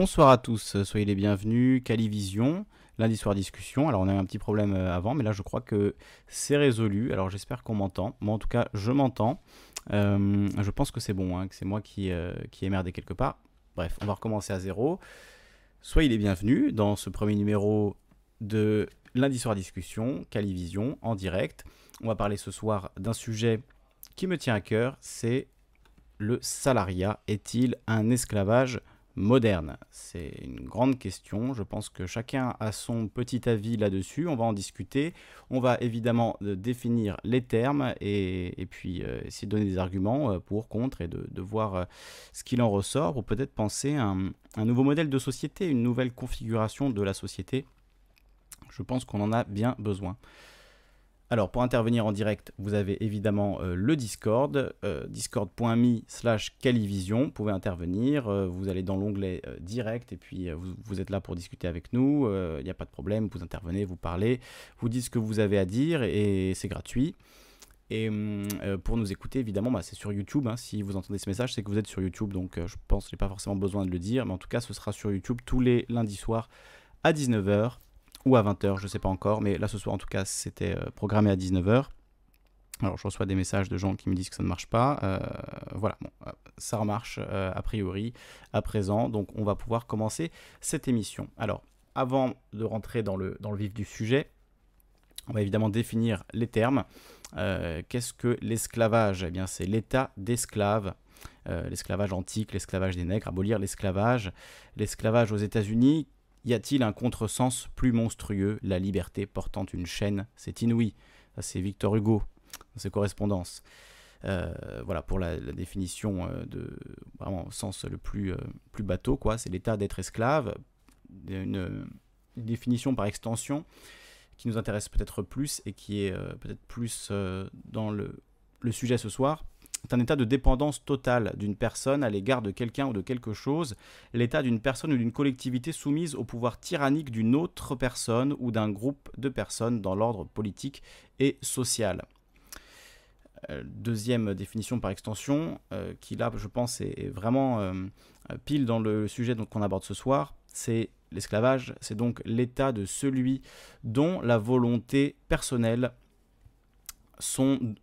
Bonsoir à tous, soyez les bienvenus. Calivision, lundi soir discussion. Alors on a un petit problème euh, avant, mais là je crois que c'est résolu. Alors j'espère qu'on m'entend. Moi en tout cas je m'entends. Euh, je pense que c'est bon, hein, que c'est moi qui, euh, qui ai merdé quelque part. Bref, on va recommencer à zéro. Soyez les bienvenus dans ce premier numéro de lundi soir discussion, Calivision, en direct. On va parler ce soir d'un sujet qui me tient à cœur, c'est le salariat. Est-il un esclavage moderne C'est une grande question. Je pense que chacun a son petit avis là-dessus. On va en discuter. On va évidemment euh, définir les termes et, puis euh, essayer de donner des arguments euh, pour, contre et de, voir ce qu'il en ressort pour peut-être penser à un nouveau modèle de société, une nouvelle configuration de la société. Je pense qu'on en a bien besoin. Alors pour intervenir en direct, vous avez évidemment euh, le Discord, euh, discord.me slash calivision, vous pouvez intervenir, euh, vous allez dans l'onglet direct et puis vous, êtes là pour discuter avec nous, il n'y a pas de problème, vous intervenez, vous parlez, vous dites ce que vous avez à dire et c'est gratuit. Et pour nous écouter, évidemment, bah, c'est sur YouTube. Hein. si vous entendez ce message, c'est que vous êtes sur YouTube. Donc je pense que je n'ai pas forcément besoin de le dire. Mais en tout cas, ce sera sur YouTube tous les lundis soirs à 19h ou à 20h, je sais pas encore, mais là ce soir en tout cas c'était euh, programmé à 19h. Alors je reçois des messages de gens qui me disent que ça ne marche pas. Euh, voilà, bon, euh, ça remarche a priori à présent, donc on va pouvoir commencer cette émission. Alors avant de rentrer dans le, dans le vif du sujet, on va évidemment définir les termes. Qu'est-ce que l'esclavage? Eh bien c'est l'état d'esclave. l'esclavage antique, l'esclavage des nègres, abolir l'esclavage. L'esclavage aux États-Unis y a-t-il un contresens plus monstrueux La liberté portant une chaîne, c'est inouï. c'est Victor Hugo dans ses correspondances. Euh, voilà pour la, définition euh, de vraiment au sens le plus, euh, plus bateau quoi c'est l'état d'être esclave une, définition par extension qui nous intéresse peut-être plus et qui est peut-être plus dans le sujet ce soir c'est un état de dépendance totale d'une personne à l'égard de quelqu'un ou de quelque chose, l'état d'une personne ou d'une collectivité soumise au pouvoir tyrannique d'une autre personne ou d'un groupe de personnes dans l'ordre politique et social. Euh, deuxième définition par extension, euh, qui là je pense est, vraiment euh, pile dans le sujet qu'on aborde ce soir, c'est l'esclavage, c'est donc l'état de celui dont la volonté personnelle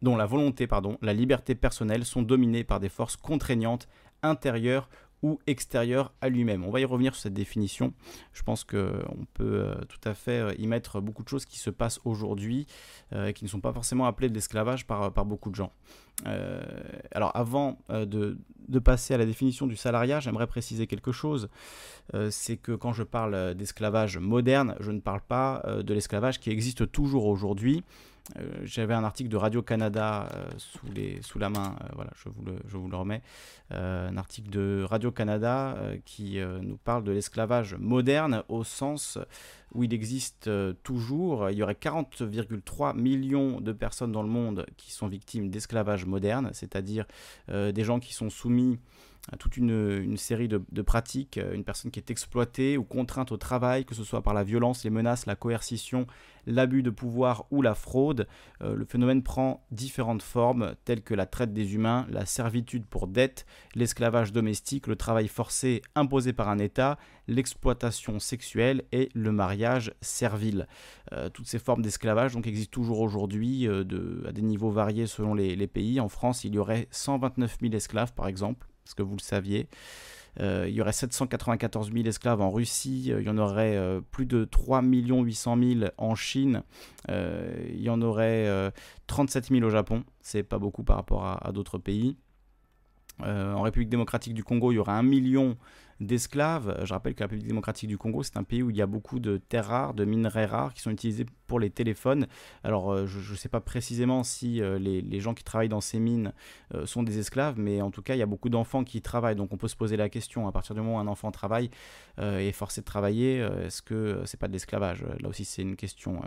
dont la volonté, pardon, la liberté personnelle sont dominées par des forces contraignantes intérieures ou extérieures à lui-même. On va y revenir sur cette définition. Je pense qu'on peut euh, tout à fait euh, y mettre beaucoup de choses qui se passent aujourd'hui euh, qui ne sont pas forcément appelées de l'esclavage par, par beaucoup de gens. alors avant de, de, passer à la définition du salariat, j'aimerais préciser quelque chose. C'est que quand je parle d'esclavage moderne, je ne parle pas de l'esclavage qui existe toujours aujourd'hui. Euh, j'avais un article de Radio-Canada euh, sous, la main, euh, voilà, je vous le, remets, un article de Radio-Canada qui nous parle de l'esclavage moderne au sens où il existe toujours, il y aurait 40,3 millions de personnes dans le monde qui sont victimes d'esclavage moderne, c'est-à-dire des gens qui sont soumis toute une, série de, pratiques, une personne qui est exploitée ou contrainte au travail, que ce soit par la violence, les menaces, la coercition, l'abus de pouvoir ou la fraude. Euh, le phénomène prend différentes formes telles que la traite des humains, la servitude pour dette, l'esclavage domestique, le travail forcé imposé par un État, l'exploitation sexuelle et le mariage servile. Euh, toutes ces formes d'esclavage donc existent toujours aujourd'hui euh, à des niveaux variés selon les, pays. En France, il y aurait 129 000 esclaves par exemple parce que vous le saviez. Euh, il y aurait 794 000 esclaves en Russie, euh, il y en aurait euh, plus de 3 800 000 en Chine, il y en aurait 37 000 au Japon, c'est pas beaucoup par rapport à, à d'autres pays. en République démocratique du Congo, il y aurait 1 million d'esclaves. Je rappelle que la République démocratique du Congo, c'est un pays où il y a beaucoup de terres rares, de minerais rares qui sont utilisés pour les téléphones. Alors, euh, je ne sais pas précisément si euh, les, gens qui travaillent dans ces mines euh, sont des esclaves, mais en tout cas, il y a beaucoup d'enfants qui travaillent. Donc, on peut se poser la question, à partir du moment où un enfant travaille et est forcé de travailler, est-ce que c'est pas de l'esclavage? Là aussi, c'est une question.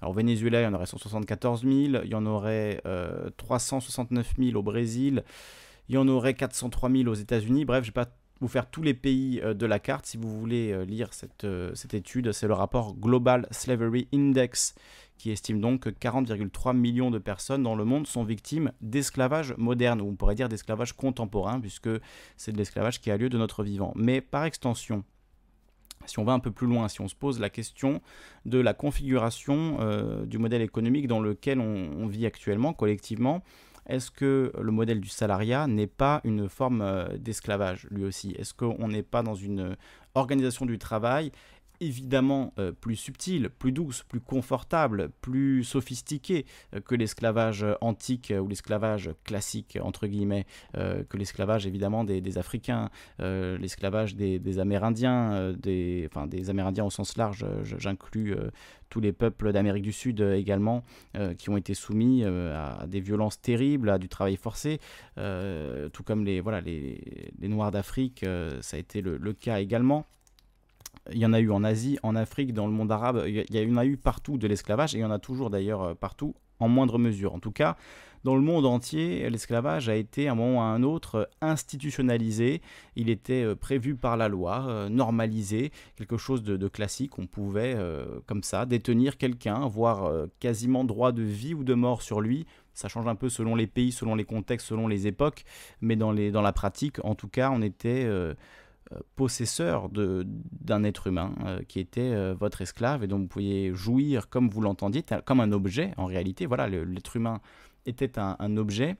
Alors, au Venezuela, il y en aurait 174 000, il y en aurait 369 000 au Brésil, il y en aurait 403 000 aux États-Unis. Bref, je vais pas vous faire tous les pays euh, de la carte si vous voulez euh, lire cette, euh, cette étude. C'est le rapport Global Slavery Index qui estime donc que 40,3 millions de personnes dans le monde sont victimes d'esclavage moderne, ou on pourrait dire d'esclavage contemporain, puisque c'est de l'esclavage qui a lieu de notre vivant. Mais par extension, si on va un peu plus loin, si on se pose la question de la configuration du modèle économique dans lequel on, vit actuellement collectivement, est-ce que le modèle du salariat n'est pas une forme euh, d'esclavage lui aussi? Est-ce qu'on n'est pas dans une organisation du travail évidemment euh, plus subtile, plus douce, plus confortable, plus sophistiquée euh, que l'esclavage antique ou l'esclavage classique, entre guillemets, euh, que l'esclavage évidemment des, Africains, l'esclavage des, Amérindiens, des, enfin, des Amérindiens au sens large, j'inclus tous les peuples d'Amérique du Sud également, qui ont été soumis à des violences terribles, à du travail forcé, tout comme les, voilà, les, Noirs d'Afrique, ça a été le cas également. Il y en a eu en Asie, en Afrique, dans le monde arabe. Il y en a eu partout de l'esclavage et il y en a toujours d'ailleurs euh, partout en moindre mesure. En tout cas, dans le monde entier, l'esclavage a été à un moment ou à un autre institutionnalisé. Il était euh, prévu par la loi, euh, normalisé, quelque chose de, classique. On pouvait, comme ça, détenir quelqu'un, avoir quasiment droit de vie ou de mort sur lui. Ça change un peu selon les pays, selon les contextes, selon les époques, mais dans, les, dans la pratique, en tout cas, on était euh, possesseur d'un être humain euh, qui était euh, votre esclave et dont vous pouviez jouir comme vous l'entendiez, comme un objet en réalité. Voilà, l'être humain était un objet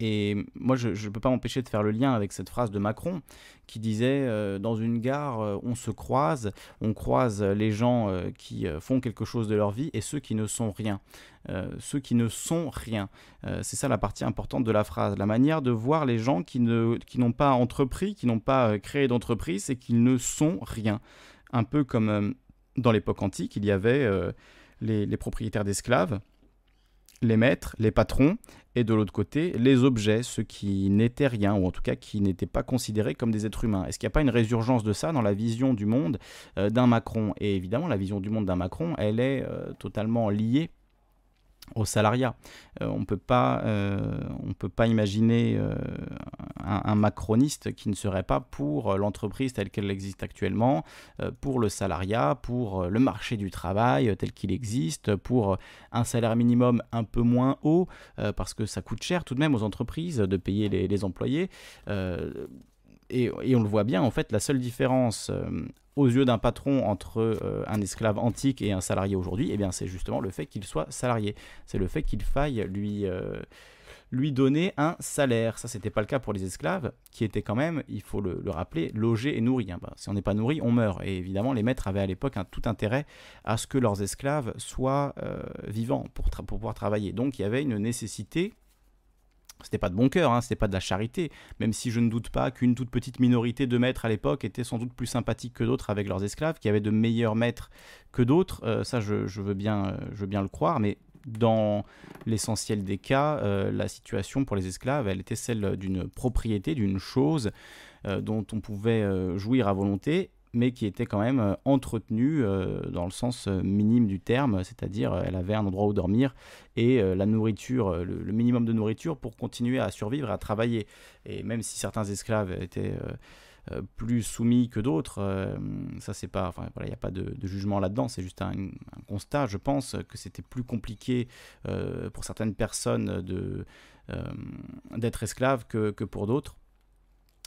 et moi, je ne peux pas m'empêcher de faire le lien avec cette phrase de Macron qui disait euh, Dans une gare, euh, on se croise, on croise les gens euh, qui font quelque chose de leur vie et ceux qui ne sont rien. ceux qui ne sont rien. c'est ça la partie importante de la phrase. La manière de voir les gens qui n'ont qui pas entrepris, qui n'ont pas créé d'entreprise et qui ne sont rien. Un peu comme dans l'époque antique, il y avait les propriétaires d'esclaves les maîtres, les patrons, et de l'autre côté, les objets, ceux qui n'étaient rien, ou en tout cas qui n'étaient pas considérés comme des êtres humains. Est-ce qu'il n'y a pas une résurgence de ça dans la vision du monde euh, d'un Macron? Et évidemment, la vision du monde d'un Macron, elle est euh, totalement liée au salariat. Euh, on euh, on peut pas imaginer euh, un, macroniste qui ne serait pas pour l'entreprise telle qu'elle existe actuellement, pour le salariat, pour le marché du travail tel qu'il existe, pour un salaire minimum un peu moins haut, parce que ça coûte cher tout de même aux entreprises de payer les, les employés. Et, et, on le voit bien, en fait, la seule différence aux yeux d'un patron entre euh, un esclave antique et un salarié aujourd'hui, eh bien c'est justement le fait qu'il soit salarié. C'est le fait qu'il faille lui, euh, lui donner un salaire. Ça, c'était pas le cas pour les esclaves, qui étaient quand même, il faut le, rappeler, logés et nourris. Hein. Bah, si on n'est pas nourri, on meurt. Et évidemment, les maîtres avaient à l'époque un tout intérêt à ce que leurs esclaves soient euh, vivants pour, pour pouvoir travailler. Donc il y avait une nécessité c'était pas de bon cœur, hein, c'était pas de la charité, même si je ne doute pas qu'une toute petite minorité de maîtres à l'époque était sans doute plus sympathique que d'autres avec leurs esclaves, qui avaient de meilleurs maîtres que d'autres, euh, ça je, veux bien, euh, je veux bien le croire, mais dans l'essentiel des cas, euh, la situation pour les esclaves, elle était celle d'une propriété, d'une chose dont on pouvait jouir à volonté mais qui était quand même euh, entretenue euh, dans le sens euh, minime du terme, c'est-à-dire elle avait un endroit où dormir et la nourriture, le, minimum de nourriture pour continuer à survivre, à travailler. Et même si certains esclaves étaient plus soumis que d'autres, ça c'est pas, voilà, il n'y a pas de, jugement là-dedans, c'est juste un, constat. Je pense que c'était plus compliqué pour certaines personnes d'être esclave que, que pour d'autres.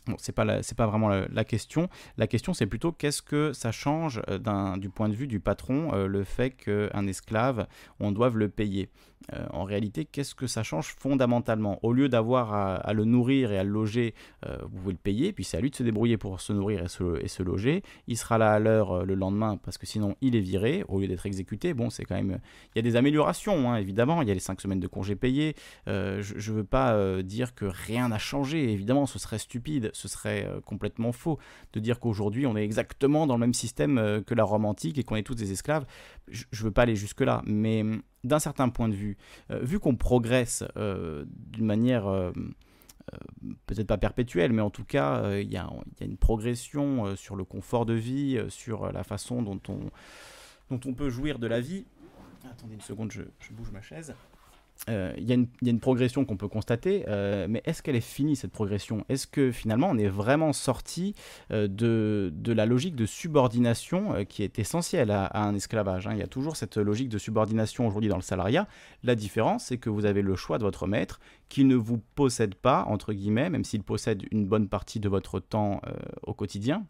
Bon, c'est pas pas vraiment la, question. La question c'est plutôt qu'est-ce que ça change euh, du point de vue du patron euh, le fait qu'un esclave on doive le payer? Euh, en réalité, qu'est-ce que ça change fondamentalement? Au lieu d'avoir à, le nourrir et à le loger, vous pouvez le payer, puis c'est à lui de se débrouiller pour se nourrir et se, loger. Il sera là à l'heure le lendemain parce que sinon il est viré au lieu d'être exécuté. Bon, c'est quand même il y a des améliorations hein, évidemment. Il y a les 5 semaines de congés payés. je ne veux pas dire que rien n'a changé. Évidemment, ce serait stupide ce serait euh, complètement faux de dire qu'aujourd'hui on est exactement dans le même système euh, que la Rome antique et qu'on est tous des esclaves. Je ne veux pas aller jusque-là, mais hum, d'un certain point de vue, euh, vu qu'on progresse d'une manière peut-être pas perpétuelle, mais en tout cas, il y, a une progression sur le confort de vie, sur la façon dont on, dont on peut jouir de la vie. Attendez une seconde, je bouge ma chaise. Euh, il y, a une progression qu'on peut constater, euh, mais est-ce qu'elle est finie cette progression? Est-ce que finalement on est vraiment sorti euh, de, la logique de subordination qui est essentielle à, un esclavage hein? Il y a toujours cette logique de subordination aujourd'hui dans le salariat. La différence, c'est que vous avez le choix de votre maître qui ne vous possède pas, entre guillemets, même s'il possède une bonne partie de votre temps au quotidien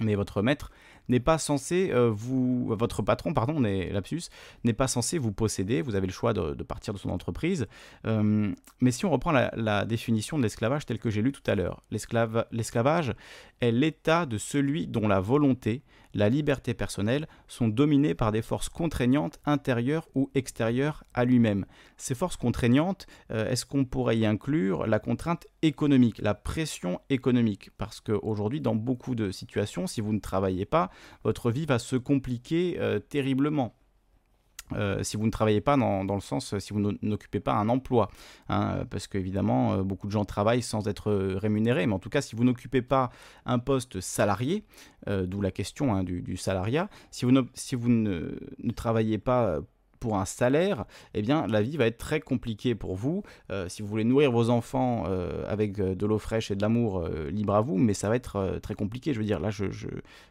Mais votre maître n'est pas censé euh, vous, votre patron, pardon, n'est lapsus, n'est pas censé vous posséder. Vous avez le choix de, partir de son entreprise. Euh, mais si on reprend la, définition de l'esclavage telle que j'ai lu tout à l'heure, l'esclavage est l'état de celui dont la volonté, la liberté personnelle sont dominées par des forces contraignantes intérieures ou extérieures à lui-même. Ces forces contraignantes, euh, est-ce qu'on pourrait y inclure la contrainte économique, la pression économique? Parce qu'aujourd'hui, dans beaucoup de situations, si vous ne travaillez pas, votre vie va se compliquer euh, terriblement. Euh, si vous ne travaillez pas dans, le sens, si vous n'occupez pas un emploi, hein, parce qu'évidemment, euh, beaucoup de gens travaillent sans être rémunérés, mais en tout cas, si vous n'occupez pas un poste salarié, d'où la question hein, du, salariat, si vous, ne, travaillez pas pour un salaire, eh bien, la vie va être très compliquée pour vous. Euh, si vous voulez nourrir vos enfants euh, avec euh, de l'eau fraîche et de l'amour, libre à vous, mais ça va être très compliqué. Je veux dire, là, je,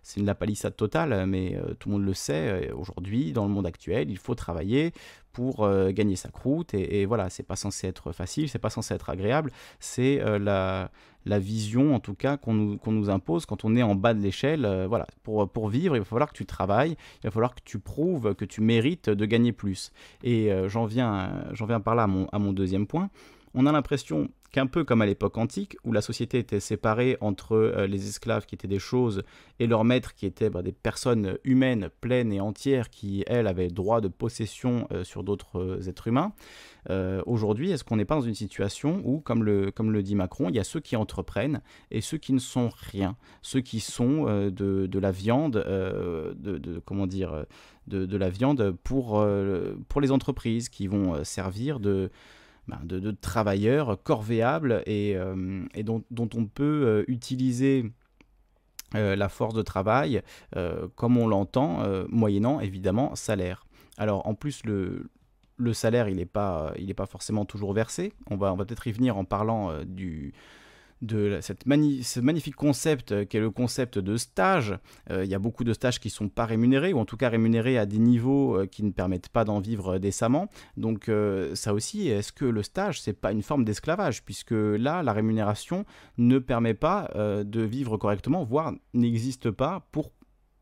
c'est une lapalissade totale, mais tout le monde le sait. Aujourd'hui, dans le monde actuel, il faut travailler pour gagner sa croûte. Et, voilà, c'est pas censé être facile, c'est pas censé être agréable. C'est la la vision en tout cas qu'on nous, nous, impose quand on est en bas de l'échelle. Euh, voilà, pour, pour vivre, il va falloir que tu travailles, il va falloir que tu prouves que tu mérites de gagner plus. Et euh, j'en viens, viens par là à mon, à mon deuxième point. On a l'impression qu'un peu comme à l'époque antique, où la société était séparée entre euh, les esclaves qui étaient des choses et leurs maîtres qui étaient bah, des personnes humaines pleines et entières qui, elles, avaient droit de possession sur d'autres êtres humains, euh, aujourd'hui, est-ce qu'on n'est pas dans une situation où, comme le, dit Macron, il y a ceux qui entreprennent et ceux qui ne sont rien, ceux qui sont euh, de, la viande, euh, de, comment dire, de, la viande pour les entreprises qui vont servir de ben, de, travailleurs corvéables et, et dont, on peut utiliser la force de travail comme on l'entend, moyennant évidemment salaire. Alors en plus, le, salaire, il n'est pas, forcément toujours versé. On va, on va peut-être y venir en parlant euh, du, de cette ce magnifique concept euh, qui est le concept de stage. Euh, il y a beaucoup de stages qui ne sont pas rémunérés, ou en tout cas rémunérés à des niveaux qui ne permettent pas d'en vivre décemment. Donc ça aussi, est-ce que le stage, c'est pas une forme d'esclavage? Puisque là, la rémunération ne permet pas de vivre correctement, voire n'existe pas pour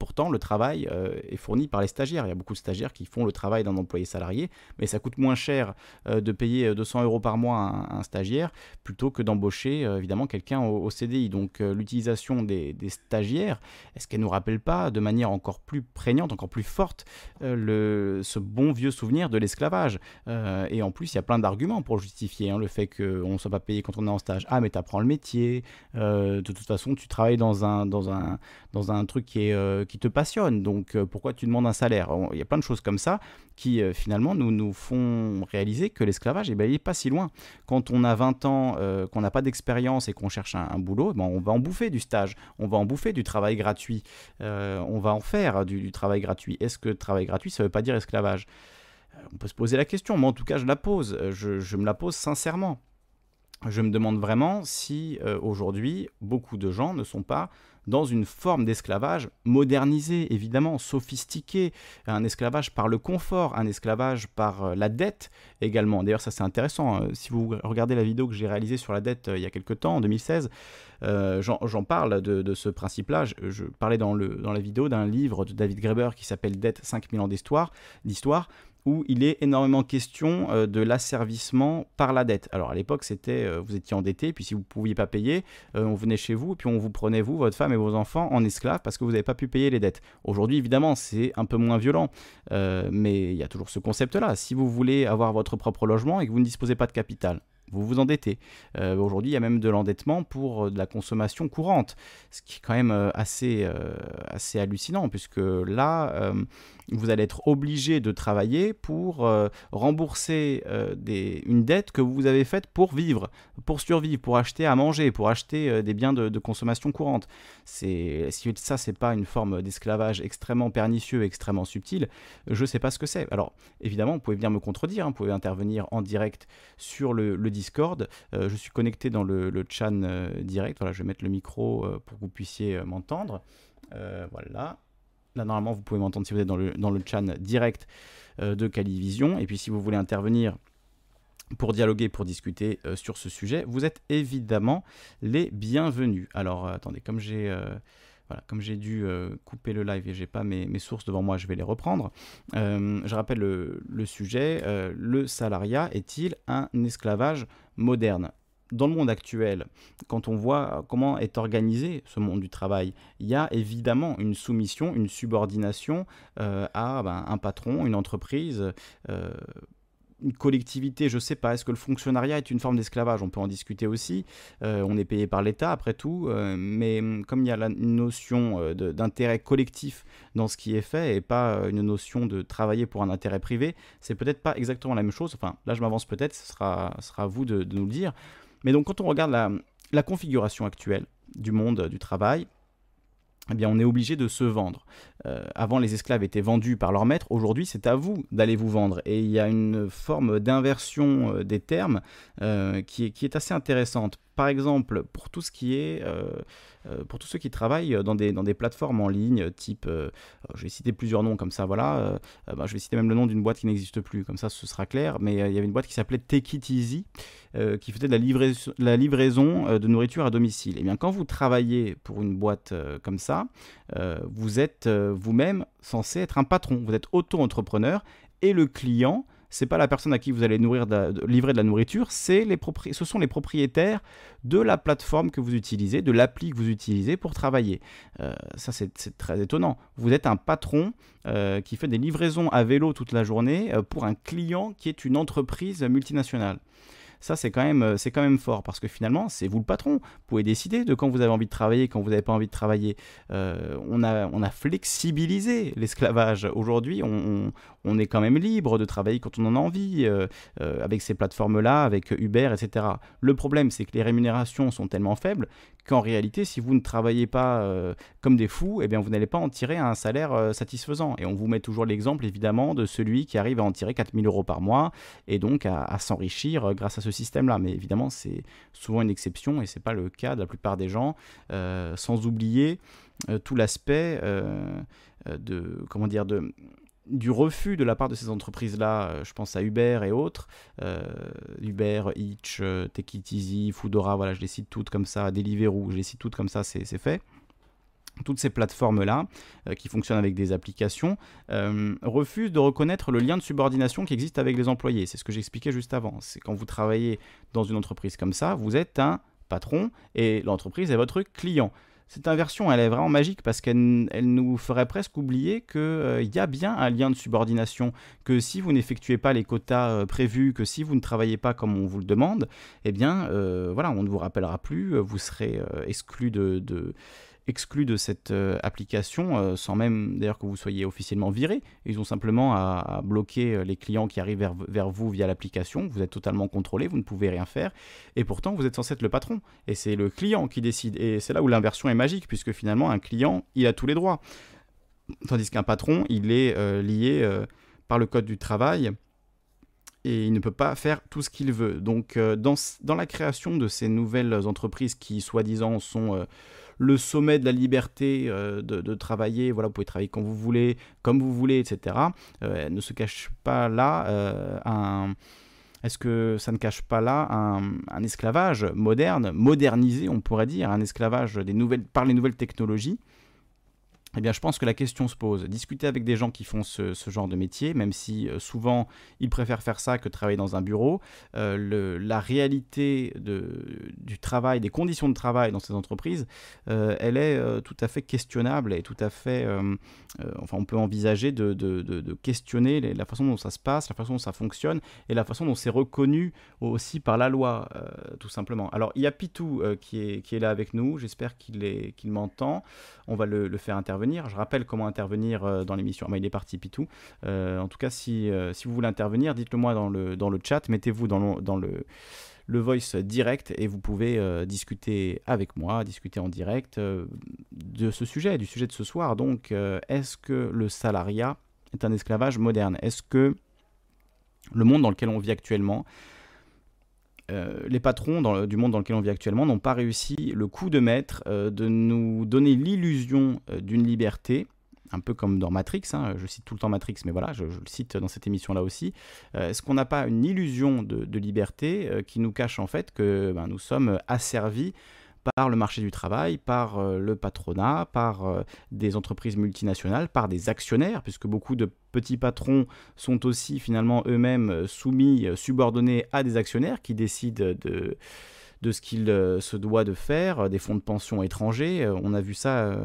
Pourtant, le travail euh, est fourni par les stagiaires. Il y a beaucoup de stagiaires qui font le travail d'un employé salarié, mais ça coûte moins cher euh, de payer 200 euh, euros par mois à un, stagiaire plutôt que d'embaucher évidemment quelqu'un au, CDI. Donc l'utilisation des, stagiaires, est-ce qu'elle ne nous rappelle pas de manière encore plus prégnante, encore plus forte, le, ce bon vieux souvenir de l'esclavage? Et en plus, il y a plein d'arguments pour justifier hein, le fait qu'on ne soit pas payé quand on est en stage. Ah, mais tu apprends le métier, de toute façon, tu travailles dans un, dans un, dans un truc qui est qui te passionne. Donc euh, pourquoi tu demandes un salaire? Il y a plein de choses comme ça qui euh, finalement nous, nous font réaliser que l'esclavage, eh ben, il n'est pas si loin. Quand on a 20 ans, euh, qu'on n'a pas d'expérience et qu'on cherche un, boulot, eh ben, on va en bouffer du stage, on va en bouffer du travail gratuit, on va en faire du, travail gratuit. Est-ce que travail gratuit, ça ne veut pas dire esclavage? On peut se poser la question, moi en tout cas je la pose, je, je me la pose sincèrement. Je me demande vraiment si aujourd'hui beaucoup de gens ne sont pas dans une forme d'esclavage modernisé, évidemment, sophistiqué, un esclavage par le confort, un esclavage par euh, la dette également. D'ailleurs, ça c'est intéressant. Hein. Si vous regardez la vidéo que j'ai réalisée sur la dette euh, il y a quelques temps, en 2016, euh, j'en parle de, ce principe-là. Je, parlais dans, la vidéo d'un livre de David Graeber qui s'appelle Dette 5000 ans d'histoire où il est énormément question euh, de l'asservissement par la dette. Alors à l'époque, c'était euh, vous étiez endetté, puis si vous ne pouviez pas payer, euh, on venait chez vous, puis on vous prenait, vous, votre femme et vos enfants, en esclaves parce que vous n'avez pas pu payer les dettes. Aujourd'hui, évidemment, c'est un peu moins violent, mais il y a toujours ce concept-là. Si vous voulez avoir votre propre logement et que vous ne disposez pas de capital, vous vous endettez. Aujourd'hui, il y a même de l'endettement pour de la consommation courante, ce qui est quand même assez, assez hallucinant, puisque là, vous allez être obligé de travailler pour euh, rembourser euh, une dette que vous avez faite pour vivre, pour survivre, pour acheter à manger, pour acheter euh, des biens de, consommation courante. Si ça, c'est pas une forme d'esclavage extrêmement pernicieux, extrêmement subtil, je ne sais pas ce que c'est. Alors, évidemment, vous pouvez venir me contredire, hein, vous pouvez intervenir en direct sur le, Discord. je suis connecté dans le, le chan direct. Voilà, je vais mettre le micro pour que vous puissiez m'entendre. voilà. Là, normalement, vous pouvez m'entendre si vous êtes dans le, dans le chat direct euh, de Calivision. Et puis, si vous voulez intervenir pour dialoguer, pour discuter euh, sur ce sujet, vous êtes évidemment les bienvenus. Alors, euh, attendez, comme j'ai voilà, comme j'ai dû couper le live et j'ai pas mes, sources devant moi, je vais les reprendre. je rappelle le sujet. le salariat est-il un esclavage moderne? Dans le monde actuel, quand on voit comment est organisé ce monde du travail, il y a évidemment une soumission, une subordination euh, à ben, un patron, une entreprise. Euh, une collectivité, je ne sais pas, est-ce que le fonctionnariat est une forme d'esclavage? On peut en discuter aussi. Euh, on est payé par l'État après tout, mais hum, comme il y a la notion d'intérêt collectif dans ce qui est fait et pas une notion de travailler pour un intérêt privé, c'est peut-être pas exactement la même chose. Enfin, là je m'avance peut-être, ce sera, à vous de, nous le dire. Mais donc quand on regarde la, configuration actuelle du monde du travail, eh bien, on est obligé de se vendre. Euh, avant, les esclaves étaient vendus par leur maître. Aujourd'hui, c'est à vous d'aller vous vendre. Et il y a une forme d'inversion euh, des termes euh, qui, est, assez intéressante. Par exemple, pour tout ce qui est euh, pour tous ceux qui travaillent dans des, dans des plateformes en ligne, type, euh, je vais citer plusieurs noms comme ça, voilà, euh, bah, je vais citer même le nom d'une boîte qui n'existe plus, comme ça ce sera clair, mais il y avait une boîte qui s'appelait Take It Easy, qui faisait de la, livraison, la livraison de nourriture à domicile. Et eh bien quand vous travaillez pour une boîte comme ça, vous êtes vous-même censé être un patron, vous êtes auto-entrepreneur, et le client c'est pas la personne à qui vous allez nourrir livrer de la nourriture, ce sont les propriétaires de la plateforme que vous utilisez, de l'appli que vous utilisez pour travailler. Euh, ça, c'est très étonnant. Vous êtes un patron euh, qui fait des livraisons à vélo toute la journée euh, pour un client qui est une entreprise multinationale. Ça, c'est quand, même, c'est quand même fort parce que finalement, c'est vous le patron. Vous pouvez décider de quand vous avez envie de travailler, quand vous n'avez pas envie de travailler. on, a, on a flexibilisé l'esclavage. Aujourd'hui, on, est quand même libre de travailler quand on en a envie, euh, euh, avec ces plateformes-là, avec Uber, etc. Le problème, c'est que les rémunérations sont tellement faibles qu'en réalité, si vous ne travaillez pas euh, comme des fous, eh bien, vous n'allez pas en tirer un salaire satisfaisant. Et on vous met toujours l'exemple, évidemment, de celui qui arrive à en tirer 4000 euros par mois et donc à, s'enrichir grâce à ce système-là. Mais évidemment, c'est souvent une exception et ce n'est pas le cas de la plupart des gens, sans oublier tout l'aspect de, comment dire, de du refus de la part de ces entreprises-là, euh, je pense à Uber et autres, euh, Uber, Hitch, euh, Take It Easy, Foodora, voilà, je les cite toutes comme ça, Deliveroo, je les cite toutes comme ça, c'est fait. Toutes ces plateformes-là, qui fonctionnent avec des applications, refusent de reconnaître le lien de subordination qui existe avec les employés. C'est ce que j'expliquais juste avant. C'est quand vous travaillez dans une entreprise comme ça, vous êtes un patron et l'entreprise est votre client cette inversion, elle est vraiment magique parce qu'elle elle nous ferait presque oublier qu'il euh, y a bien un lien de subordination, que si vous n'effectuez pas les quotas euh, prévus, que si vous ne travaillez pas comme on vous le demande, eh bien, euh, voilà, on ne vous rappellera plus, vous serez exclu de exclu de cette euh, application, euh, sans même d'ailleurs que vous soyez officiellement viré. Ils ont simplement à, bloquer euh, les clients qui arrivent vers, vous via l'application. Vous êtes totalement contrôlé, vous ne pouvez rien faire. Et pourtant, vous êtes censé être le patron. Et c'est le client qui décide. Et c'est là où l'inversion est magique, puisque finalement, un client, il a tous les droits. Tandis qu'un patron, il est lié par le code du travail et il ne peut pas faire tout ce qu'il veut. Donc dans, dans, la création de ces nouvelles entreprises qui, soi-disant, sont le sommet de la liberté euh, de, travailler. Voilà, vous pouvez travailler quand vous voulez, comme vous voulez, etc. Euh, ne se cache pas là euh, un. Est-ce que ça ne cache pas là un, esclavage moderne, modernisé, on pourrait dire, un esclavage par les nouvelles technologies? Eh bien, je pense que la question se pose. Discuter avec des gens qui font ce, genre de métier, même si euh, souvent ils préfèrent faire ça que travailler dans un bureau, euh, la réalité du travail, des conditions de travail dans ces entreprises, euh, elle est tout à fait questionnable et tout à fait. enfin, on peut envisager de, questionner la façon dont ça se passe, la façon dont ça fonctionne et la façon dont c'est reconnu aussi par la loi, tout simplement. Alors, il y a Pitou qui, est, là avec nous. J'espère qu'il m'entend. On va le faire intervenir je rappelle comment intervenir euh, dans l'émission. Ah, il est parti, Pitou. Euh, en tout cas, si, euh, si vous voulez intervenir, dites-le moi dans le, dans le chat. Mettez-vous dans le, le voice direct et vous pouvez discuter avec moi, discuter en direct de ce sujet, du sujet de ce soir. Donc, est-ce que le salariat est un esclavage moderne? Est-ce que le monde dans lequel on vit actuellement euh, les patrons du monde dans lequel on vit actuellement n'ont pas réussi le coup de maître euh, de nous donner l'illusion euh, d'une liberté, un peu comme dans Matrix, hein, je cite tout le temps Matrix, mais voilà, je, le cite dans cette émission-là aussi. Est-ce qu'on n'a pas une illusion de, liberté qui nous cache en fait que ben, nous sommes asservis par le marché du travail, par euh, le patronat, par euh, des entreprises multinationales, par des actionnaires, puisque beaucoup de petits patrons sont aussi finalement eux-mêmes soumis, subordonnés à des actionnaires qui décident de de ce qu'il euh, se doit de faire, euh, des fonds de pension étrangers. Euh, on a vu ça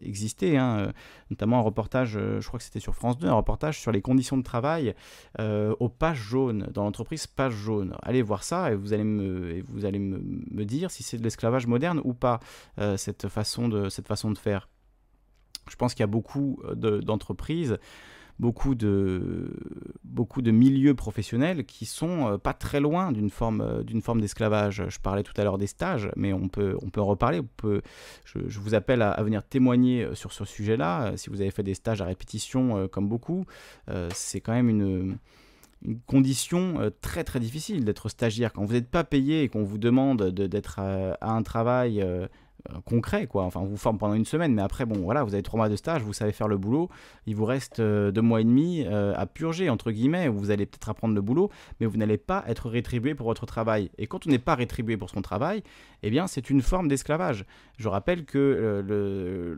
exister, hein, notamment un reportage, je crois que c'était sur France 2, un reportage sur les conditions de travail aux pages jaunes, dans l'entreprise page jaune. Allez voir ça et vous allez me, vous allez me, dire si c'est de l'esclavage moderne ou pas, cette, façon de, cette façon de faire. Je pense qu'il y a beaucoup d'entreprises beaucoup de, beaucoup de milieux professionnels qui sont euh, pas très loin d'une forme, euh, forme d'esclavage. Je parlais tout à l'heure des stages, mais on peut, on peut en reparler. On peut, je, vous appelle à, venir témoigner euh, sur ce sujet-là. Si vous avez fait des stages à répétition comme beaucoup, c'est quand même une une condition très très difficile d'être stagiaire. Quand vous n'êtes pas payé et qu'on vous demande d'être à, un travail concret, quoi. Enfin, vous forme pendant une semaine, mais après, bon, voilà, vous avez trois mois de stage, vous savez faire le boulot. Il vous reste euh, deux mois et demi euh, à purger, entre guillemets, où vous allez peut-être apprendre le boulot, mais vous n'allez pas être rétribué pour votre travail. Et quand on n'est pas rétribué pour son travail, eh bien, c'est une forme d'esclavage. Je rappelle que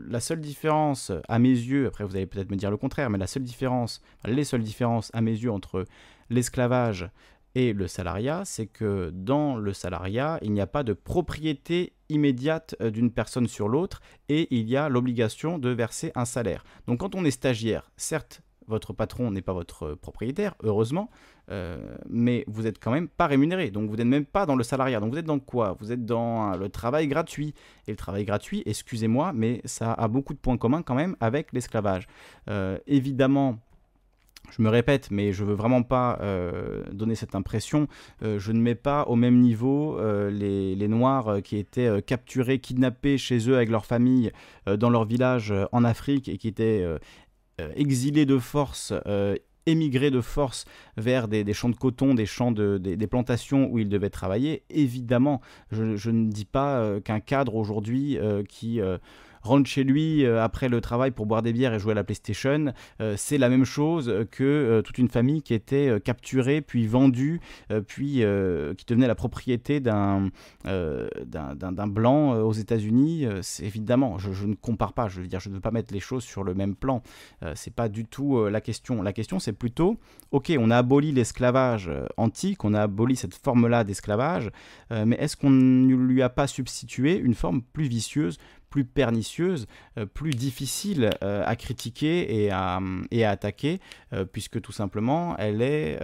la seule différence, à mes yeux, après, vous allez peut-être me dire le contraire, mais la seule différence, les seules différences, à mes yeux, entre l'esclavage et le salariat, c'est que dans le salariat, il n'y a pas de propriété immédiate euh, d'une personne sur l'autre et il y a l'obligation de verser un salaire. Donc quand on est stagiaire, certes, votre patron n'est pas votre propriétaire, heureusement, euh, mais vous n'êtes quand même pas rémunéré. Donc vous n'êtes même pas dans le salariat. Donc vous êtes dans quoi? Vous êtes dans le travail gratuit. Et le travail gratuit, excusez-moi, mais ça a beaucoup de points communs quand même avec l'esclavage. Euh, évidemment, je me répète, mais je veux vraiment pas euh, donner cette impression. Euh, je ne mets pas au même niveau euh, les, Noirs qui étaient capturés, kidnappés chez eux avec leur famille dans leur village en Afrique et qui étaient exilés de force émigrés de force vers des, champs de coton, des champs de, des, plantations où ils devaient travailler. Évidemment, je ne dis pas qu'un cadre aujourd'hui qui rentre chez lui euh, après le travail pour boire des bières et jouer à la PlayStation, euh, c'est la même chose que euh, toute une famille qui était capturée, puis vendue, puis qui devenait la propriété d'un d'un blanc aux États-Unis. c'est évidemment, je, ne compare pas. Je veux dire, je ne veux pas mettre les choses sur le même plan. c'est pas du tout la question. La question, c'est plutôt, ok, on a aboli l'esclavage antique, on a aboli cette forme-là d'esclavage, mais est-ce qu'on ne lui a pas substitué une forme plus vicieuse, plus pernicieuse, euh, plus difficile euh, à critiquer et à, et à attaquer, euh, puisque tout simplement, elle est,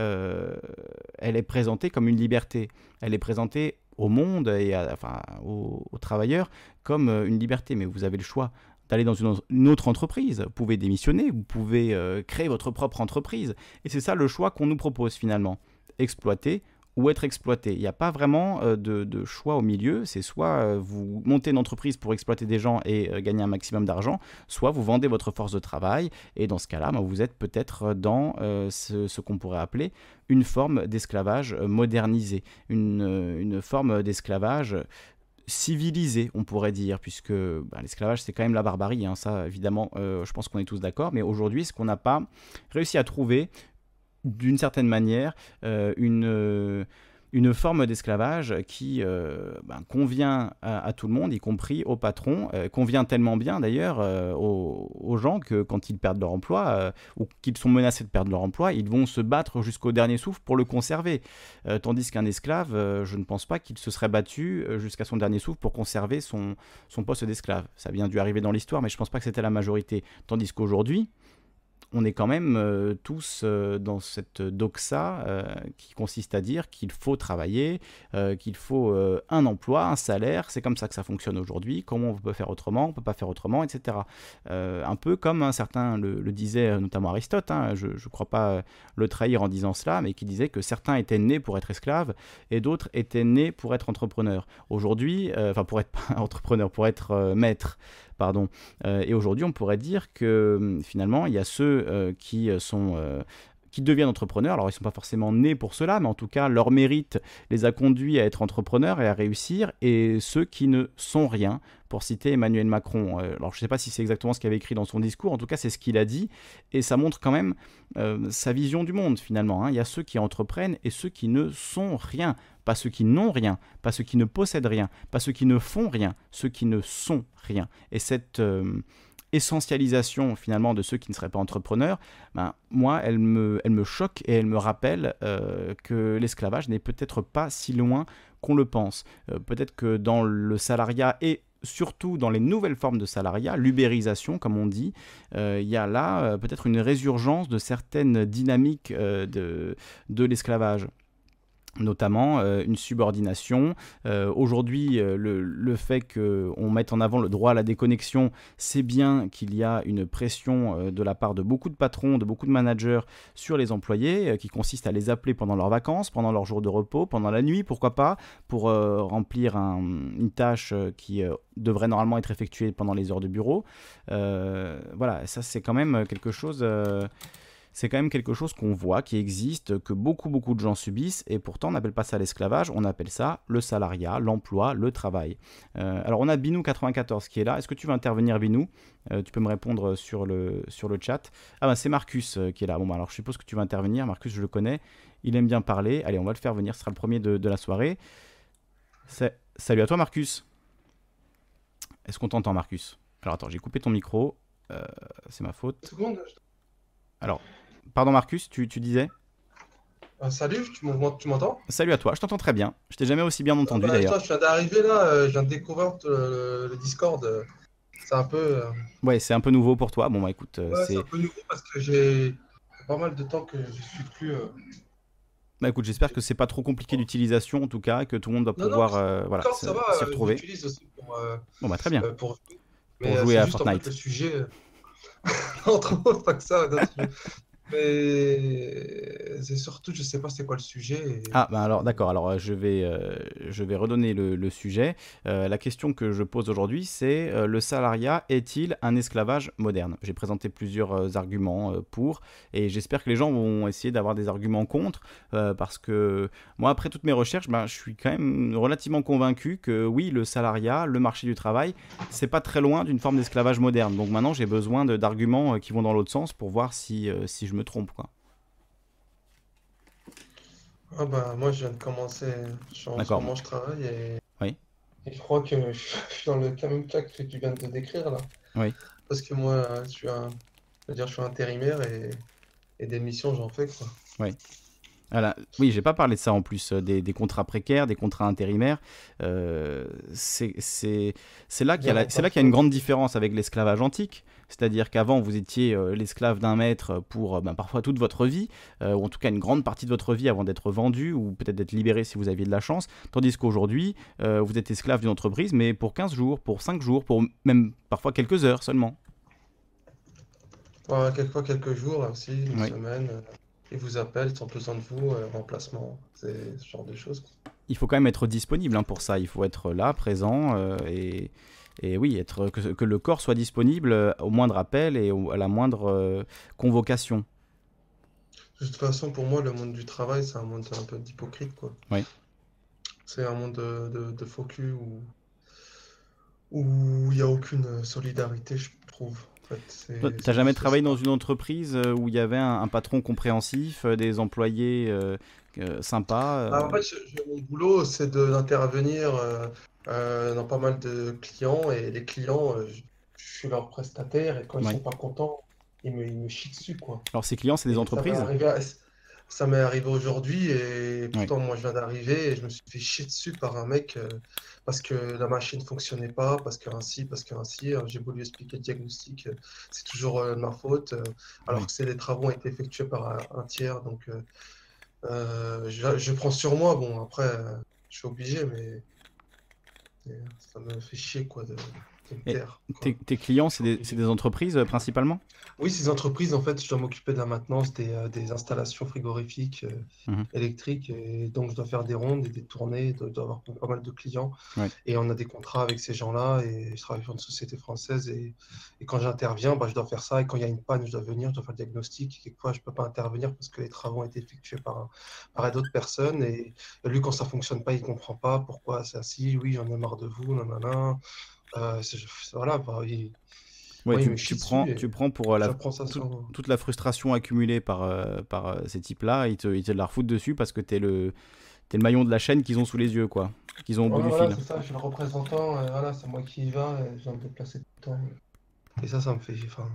elle est présentée comme une liberté. Elle est présentée au monde et enfin, aux, travailleurs comme une liberté. Mais vous avez le choix d'aller dans une, autre entreprise. Vous pouvez démissionner, vous pouvez créer votre propre entreprise. Et c'est ça le choix qu'on nous propose finalement. Exploiter ou être exploité. Il n'y a pas vraiment euh, de, choix au milieu. C'est soit euh, vous montez une entreprise pour exploiter des gens et euh, gagner un maximum d'argent, soit vous vendez votre force de travail. Et dans ce cas-là, ben, vous êtes peut-être dans ce, qu'on pourrait appeler une forme d'esclavage modernisé, une, forme d'esclavage civilisé, on pourrait dire, puisque ben, l'esclavage, c'est quand même la barbarie, hein. ça évidemment, je pense qu'on est tous d'accord, mais aujourd'hui, ce qu'on n'a pas réussi à trouver d'une certaine manière euh, une, euh, une forme d'esclavage qui euh, ben, convient à, tout le monde, y compris aux patrons, convient tellement bien d'ailleurs aux, gens que quand ils perdent leur emploi ou qu'ils sont menacés de perdre leur emploi, ils vont se battre jusqu'au dernier souffle pour le conserver. tandis qu'un esclave, je ne pense pas qu'il se serait battu jusqu'à son dernier souffle pour conserver son, son poste d'esclave. Ça a bien dû arriver dans l'histoire, mais je ne pense pas que c'était la majorité. Tandis qu'aujourd'hui, on est quand même euh, tous euh, dans cette doxa euh, qui consiste à dire qu'il faut travailler, qu'il faut un emploi, un salaire, c'est comme ça que ça fonctionne aujourd'hui, comment on peut faire autrement, on ne peut pas faire autrement, etc. un peu comme un certain le, disait notamment Aristote, hein, je ne crois pas le trahir en disant cela, mais qui disait que certains étaient nés pour être esclaves et d'autres étaient nés pour être entrepreneurs. Aujourd'hui, enfin pour être entrepreneur, pour être maître. Pardon. et aujourd'hui, on pourrait dire que finalement, il y a ceux euh, qui euh, sont euh, qui deviennent entrepreneurs. Alors ils ne sont pas forcément nés pour cela, mais en tout cas leur mérite les a conduits à être entrepreneurs et à réussir, et ceux qui ne sont rien, pour citer Emmanuel Macron. Euh, alors je ne sais pas si c'est exactement ce qu'il avait écrit dans son discours, en tout cas c'est ce qu'il a dit, et ça montre quand même euh, sa vision du monde finalement. Hein. Il y a ceux qui entreprennent et ceux qui ne sont rien, pas ceux qui n'ont rien, pas ceux qui ne possèdent rien, pas ceux qui ne font rien, ceux qui ne sont rien. Et cette euh, essentialisation finalement de ceux qui ne seraient pas entrepreneurs, ben, moi, elle me, elle me choque et elle me rappelle euh, que l'esclavage n'est peut-être pas si loin qu'on le pense. Euh, peut-être que dans le salariat et surtout dans les nouvelles formes de salariat, l'ubérisation comme on dit, euh, il y a là peut-être une résurgence de certaines dynamiques de, de l'esclavage notamment euh, une subordination. Euh, aujourd'hui, euh, le, fait qu'on mette en avant le droit à la déconnexion, c'est bien qu'il y a une pression de la part de beaucoup de patrons, de beaucoup de managers sur les employés, qui consiste à les appeler pendant leurs vacances, pendant leurs jours de repos, pendant la nuit, pourquoi pas, pour remplir une tâche qui devrait normalement être effectuée pendant les heures de bureau. voilà, ça c'est quand même quelque chose c'est quand même quelque chose qu'on voit, qui existe, que beaucoup beaucoup de gens subissent, et pourtant on n'appelle pas ça l'esclavage, on appelle ça le salariat, l'emploi, le travail. Euh, alors on a Binou94 qui est là, est-ce que tu veux intervenir Binou? Euh, Tu peux me répondre sur le, sur le chat. Ah ben c'est Marcus euh, qui est là, bon bah, alors je suppose que tu vas intervenir, Marcus je le connais, il aime bien parler, allez on va le faire venir, ce sera le premier de, la soirée. Salut à toi Marcus. Est-ce qu'on t'entend Marcus? Alors attends, j'ai coupé ton micro, c'est ma faute. Alors, Pardon Marcus, tu, disais euh, Salut, tu m'entends Salut à toi, je t'entends très bien. Je t'ai jamais aussi bien entendu bah, d'ailleurs. Je viens d'arriver là, euh, je viens de découvrir le, Discord. Euh, c'est un peu. Ouais, c'est un peu nouveau pour toi. Bon, bah écoute. c'est un peu nouveau parce que j'ai pas mal de temps que je suis plus. Bah écoute, j'espère que c'est pas trop compliqué d'utilisation en tout cas, que tout le monde va pouvoir voilà, s'y retrouver. Aussi pour, bon bah très bien. pour, jouer à Fortnite. le sujet, entre autres, pas que ça. Mais c'est surtout, je sais pas c'est quoi le sujet. Ah, ben alors d'accord, alors euh, je vais, euh, je vais redonner le, sujet. Euh, la question que je pose aujourd'hui, c'est le salariat est-il un esclavage moderne? J'ai présenté plusieurs arguments pour, et j'espère que les gens vont essayer d'avoir des arguments contre, parce que moi, après toutes mes recherches, ben, je suis quand même relativement convaincu que oui, le salariat, le marché du travail, c'est pas très loin d'une forme d'esclavage moderne. Donc maintenant, j'ai besoin d'arguments qui vont dans l'autre sens pour voir si, si je me trompe. Quoi. Ah bah, moi, je viens de commencer. Je, en ce moment, je travaille et, Oui, et je crois que je suis dans le même cas que tu viens de décrire là. oui. Parce que moi, je suis un, dire, je suis intérimaire et, et des missions, j'en fais quoi. Oui. Voilà. Oui, j'ai pas parlé de ça en plus, euh, des, des contrats précaires, des contrats intérimaires. Euh, c'est là qu'il y, a là qu'il y a une grande différence avec l'esclavage antique. C'est-à-dire qu'avant, vous étiez euh, l'esclave d'un maître pour ben, parfois toute votre vie, ou en tout cas une grande partie de votre vie avant d'être vendu, ou peut-être d'être libéré si vous aviez de la chance. Tandis qu'aujourd'hui, vous êtes esclave d'une entreprise, mais pour 15 jours, pour 5 jours, pour même parfois quelques heures seulement. quelquefois quelques jours aussi, une semaine ils vous appellent, ils ont besoin de vous, euh, remplacement, c'est ce genre de choses. Il faut quand même être disponible hein, pour ça, il faut être là, présent, euh, et, et, oui, être, que, le corps soit disponible euh, au moindre appel et à la moindre convocation. De toute façon, pour moi, le monde du travail, c'est un monde un peu d'hypocrite, quoi. Oui. C'est un monde de, de, de focus où il n'y a aucune solidarité, je trouve. Tu n'as jamais travaillé dans une entreprise euh, où il y avait un, patron compréhensif, euh, des employés euh, sympas ah, En fait, mon boulot, c'est d'intervenir dans pas mal de clients et les clients, je suis leur prestataire et quand ils sont pas contents, ils me, ils me chient dessus. Quoi. Alors ces clients, c'est des entreprises ça m'est arrivé aujourd'hui et pourtant moi je viens d'arriver et je me suis fait chier dessus par un mec euh, parce que la machine ne fonctionnait pas, parce qu'ainsi, parce qu'ainsi. J'ai voulu expliquer le diagnostic, euh, c'est toujours euh, ma faute, alors que les travaux ont été effectués par un, tiers. Donc je, je, prends sur moi. Bon après je suis obligé, mais ça me fait chier quoi de, tes, clients, c'est des, entreprises euh, principalement? Oui, ces entreprises, en fait, je dois m'occuper de la maintenance des, euh, installations frigorifiques euh, mmh électriques. Et donc, je dois faire des rondes et des tournées, je dois avoir pas mal de clients. Et on a des contrats avec ces gens-là. Et je travaille pour une société française. Et, quand j'interviens, bah, je dois faire ça. Et quand il y a une panne, je dois venir, je dois faire le diagnostic. Quelquefois, je ne peux pas intervenir parce que les travaux ont été effectués par, par d'autres personnes. Et, lui, quand ça ne fonctionne pas, il ne comprend pas pourquoi c'est ainsi. Oui, j'en ai marre de vous, nanana. Euh, voilà, bah, tu, prends, tu prends pour euh, la, toute la frustration accumulée par, euh, par ces types-là, ils te, ils te la refoutent dessus parce que tu es le, es le maillon de la chaîne qu'ils ont sous les yeux, quoi. Qu'ils ont au bout du fil. ça, je suis le représentant, voilà, c'est moi qui y va, et je viens me déplacer tout le temps. Et ça, ça me fait. Enfin,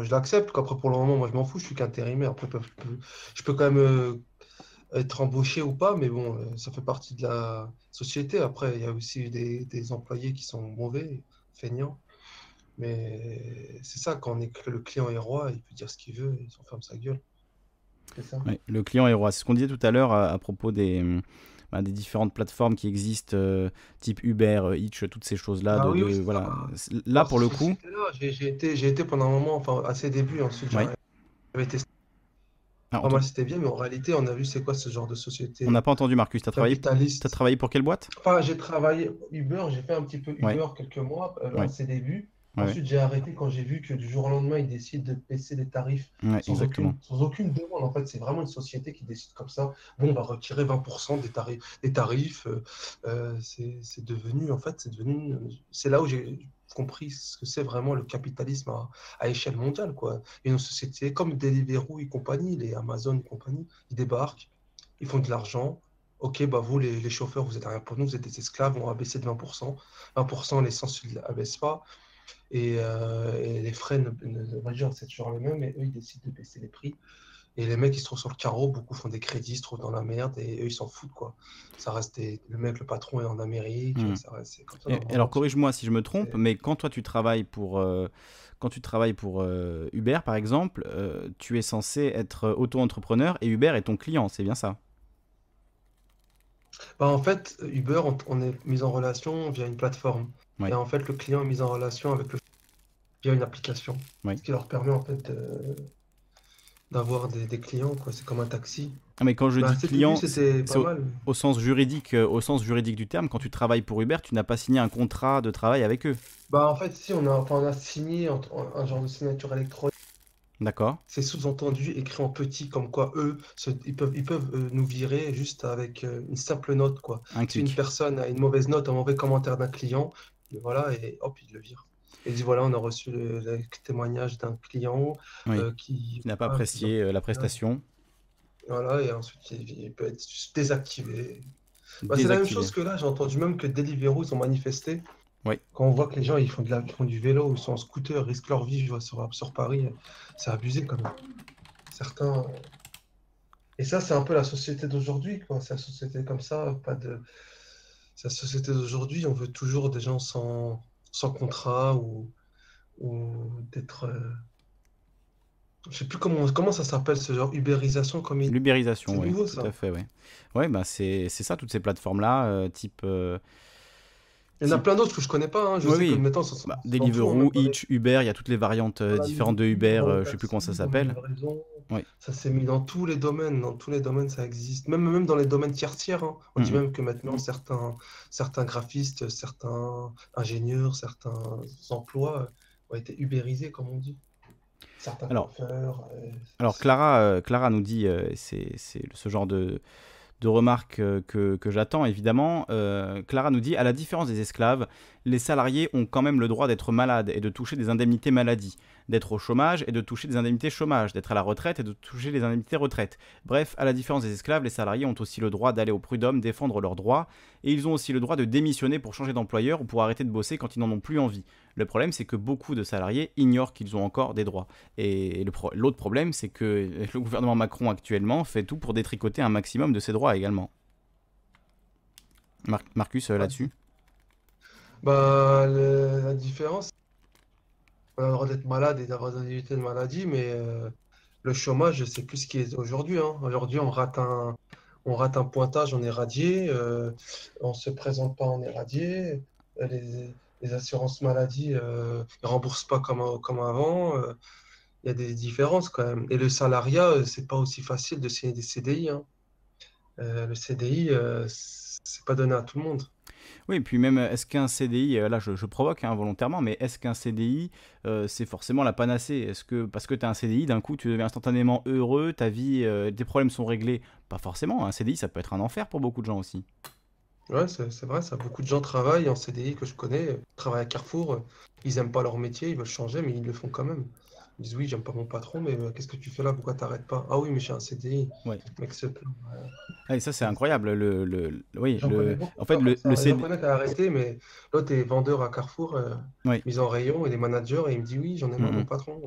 je l'accepte, qu'après, pour le moment, moi, je m'en fous, je suis qu'intérimaire. Après, je peux quand même être embauché ou pas, mais bon, euh, ça fait partie de la société. Après, il y a aussi des, des employés qui sont mauvais, feignants. Mais c'est ça, quand on est, le client est roi, il peut dire ce qu'il veut, il s'enferme sa gueule. Ça. le client est roi. C'est ce qu'on disait tout à l'heure à, propos des, hum, bah, des différentes plateformes qui existent, euh, type Uber, euh, Hitch, toutes ces choses-là. Ah voilà. Là, pour le coup. J'ai été, été, pendant un moment, enfin, à ses débuts, ensuite, j'avais testé ah, moi, c'était bien, mais en réalité, on a vu c'est quoi ce genre de société. On n'a pas entendu, Marcus. Tu as, travaillé... as travaillé pour quelle boîte? Enfin, j'ai travaillé Uber, j'ai fait un petit peu Uber quelques mois euh, à ses débuts. Ensuite, j'ai arrêté quand j'ai vu que du jour au lendemain, ils décident de baisser les tarifs sans, aucune, sans, aucune, demande. En fait, c'est vraiment une société qui décide comme ça. Bon, on va retirer 20% des tarifs. Des tarifs euh, euh, c'est devenu, en fait, c'est devenu. C'est là où j'ai compris ce que c'est vraiment le capitalisme à, échelle mondiale. Quoi. Et une société comme Deliveroo et compagnie, les Amazon et compagnie, ils débarquent, ils font de l'argent. Ok, bah vous, les, chauffeurs, vous êtes rien pour nous, vous êtes des esclaves, on va baisser de 20%. 20%, l'essence ne baisse pas. Et, euh, et, les frais, ne, ne, c'est toujours les mêmes, mais eux, ils décident de baisser les prix. Et les mecs, ils se trouvent sur le carreau, beaucoup font des crédits, se trouvent dans la merde, et eux, ils s'en foutent, quoi. Ça reste le mec, le patron est en Amérique, hmm. ça reste, comme ça, alors, corrige-moi si je me trompe, mais quand toi, tu travailles pour, euh, quand tu travailles pour euh, Uber, par exemple, euh, tu es censé être auto-entrepreneur, et Uber est ton client, c'est bien ça? Bah, En fait, Uber, on, est mis en relation via une plateforme. Et en fait, le client est mis en relation avec le via une application, ce qui leur permet, en fait, de d'avoir des, clients, quoi. C'est comme un taxi. Ah, mais quand je bah, dis client, c'est au, sens juridique, euh, au sens juridique du terme. Quand tu travailles pour Uber, tu n'as pas signé un contrat de travail avec eux. Bah en fait, si on a, on a signé un, genre de signature électronique. D'accord. C'est sous-entendu, écrit en petit, comme quoi eux, ils peuvent, ils peuvent euh, nous virer juste avec euh, une simple note, quoi. si une personne a une mauvaise note, un mauvais commentaire d'un client, voilà, et hop, ils le virent. Et dit voilà, on a reçu le, témoignage d'un client euh, qui n'a pas apprécié euh, la prestation. Voilà, et ensuite il, peut être désactivé. Bah, c'est la même chose que là, j'ai entendu même que Deliveroo, ils ont manifesté. Oui. Quand on voit que les gens ils font, de la, font du vélo, ils sont en scooter, ils risquent leur vie je vois, sur, sur Paris, c'est abusé quand même. Certains. Et ça, c'est un peu la société d'aujourd'hui, quoi. C'est la société comme ça, pas de. C'est la société d'aujourd'hui, on veut toujours des gens sans, sans contrat ou, ou d'être. Euh, je sais plus comment, comment ça s'appelle ce genre, ubérisation comme il... L'ubérisation, oui. Nouveau, ça. Tout à fait, oui. Ouais, bah c'est ça, toutes ces plateformes-là, euh, type. Euh, il y en a plein d'autres que je connais pas. Hein. Je oui, sais oui. que maintenant, ça, bah, Deliveroo, Hitch, Uber, il y a toutes les variantes différentes de Uber, je sais plus comment ça s'appelle. Oui. Ça s'est mis dans tous les domaines, dans tous les domaines ça existe, même, même dans les domaines tertiaires. Hein. On dit même que maintenant certains, certains graphistes, certains ingénieurs, certains emplois euh, ont été ubérisés, comme on dit. Certains alors, alors Clara, euh, Clara nous dit, euh, c'est ce genre de, de remarques que, que j'attends évidemment. Clara nous dit, à la différence des esclaves, les salariés ont quand même le droit d'être malades et de toucher des indemnités maladie d'être au chômage et de toucher des indemnités chômage, d'être à la retraite et de toucher les indemnités retraite. Bref, à la différence des esclaves, les salariés ont aussi le droit d'aller au prud'homme défendre leurs droits, et ils ont aussi le droit de démissionner pour changer d'employeur ou pour arrêter de bosser quand ils n'en ont plus envie. Le problème, c'est que beaucoup de salariés ignorent qu'ils ont encore des droits. Et l'autre problème, c'est que le gouvernement Macron actuellement fait tout pour détricoter un maximum de ses droits également. Marcus, euh, là-dessus bah, la différence, on a le droit d'être malade et d'avoir des indemnités de maladie, mais euh, le chômage, c'est plus ce qui est aujourd'hui. Hein. Aujourd'hui, on rate un, on rate un pointage, on est radié. Euh, on se présente pas, on est radié. Les, les assurances maladie ne remboursent pas comme, comme avant. Il y a des différences quand même. Et le salariat, c'est pas aussi facile de signer des CDI. Hein. le CDI, c'est pas donné à tout le monde. Oui, et puis même, est-ce qu'un CDI, euh, là je, provoque hein, mais est-ce qu'un CDI, euh, c'est forcément la panacée? Est-ce que parce que tu as un CDI, d'un coup, tu deviens instantanément heureux, ta vie, euh, tes problèmes sont réglés? Pas forcément, un CDI, ça peut être un enfer pour beaucoup de gens aussi. Ouais, c'est vrai, ça. Beaucoup de gens travaillent en CDI que je connais, travaillent à Carrefour, ils n'aiment pas leur métier, ils veulent changer, mais ils le font quand même. Ils disent oui, j'aime pas mon patron, mais euh, qu'est-ce que tu fais là? Pourquoi t'arrêtes pas? Ah oui, mais j'ai un CDI. Ouais. Mec se ah, ça c'est incroyable. Le, le, oui, le... en fait le, le CDI. J'en arrêté, mais là t'es vendeur à Carrefour, euh, mis en rayon et les managers et il me dit oui, j'en ai marre mon patron.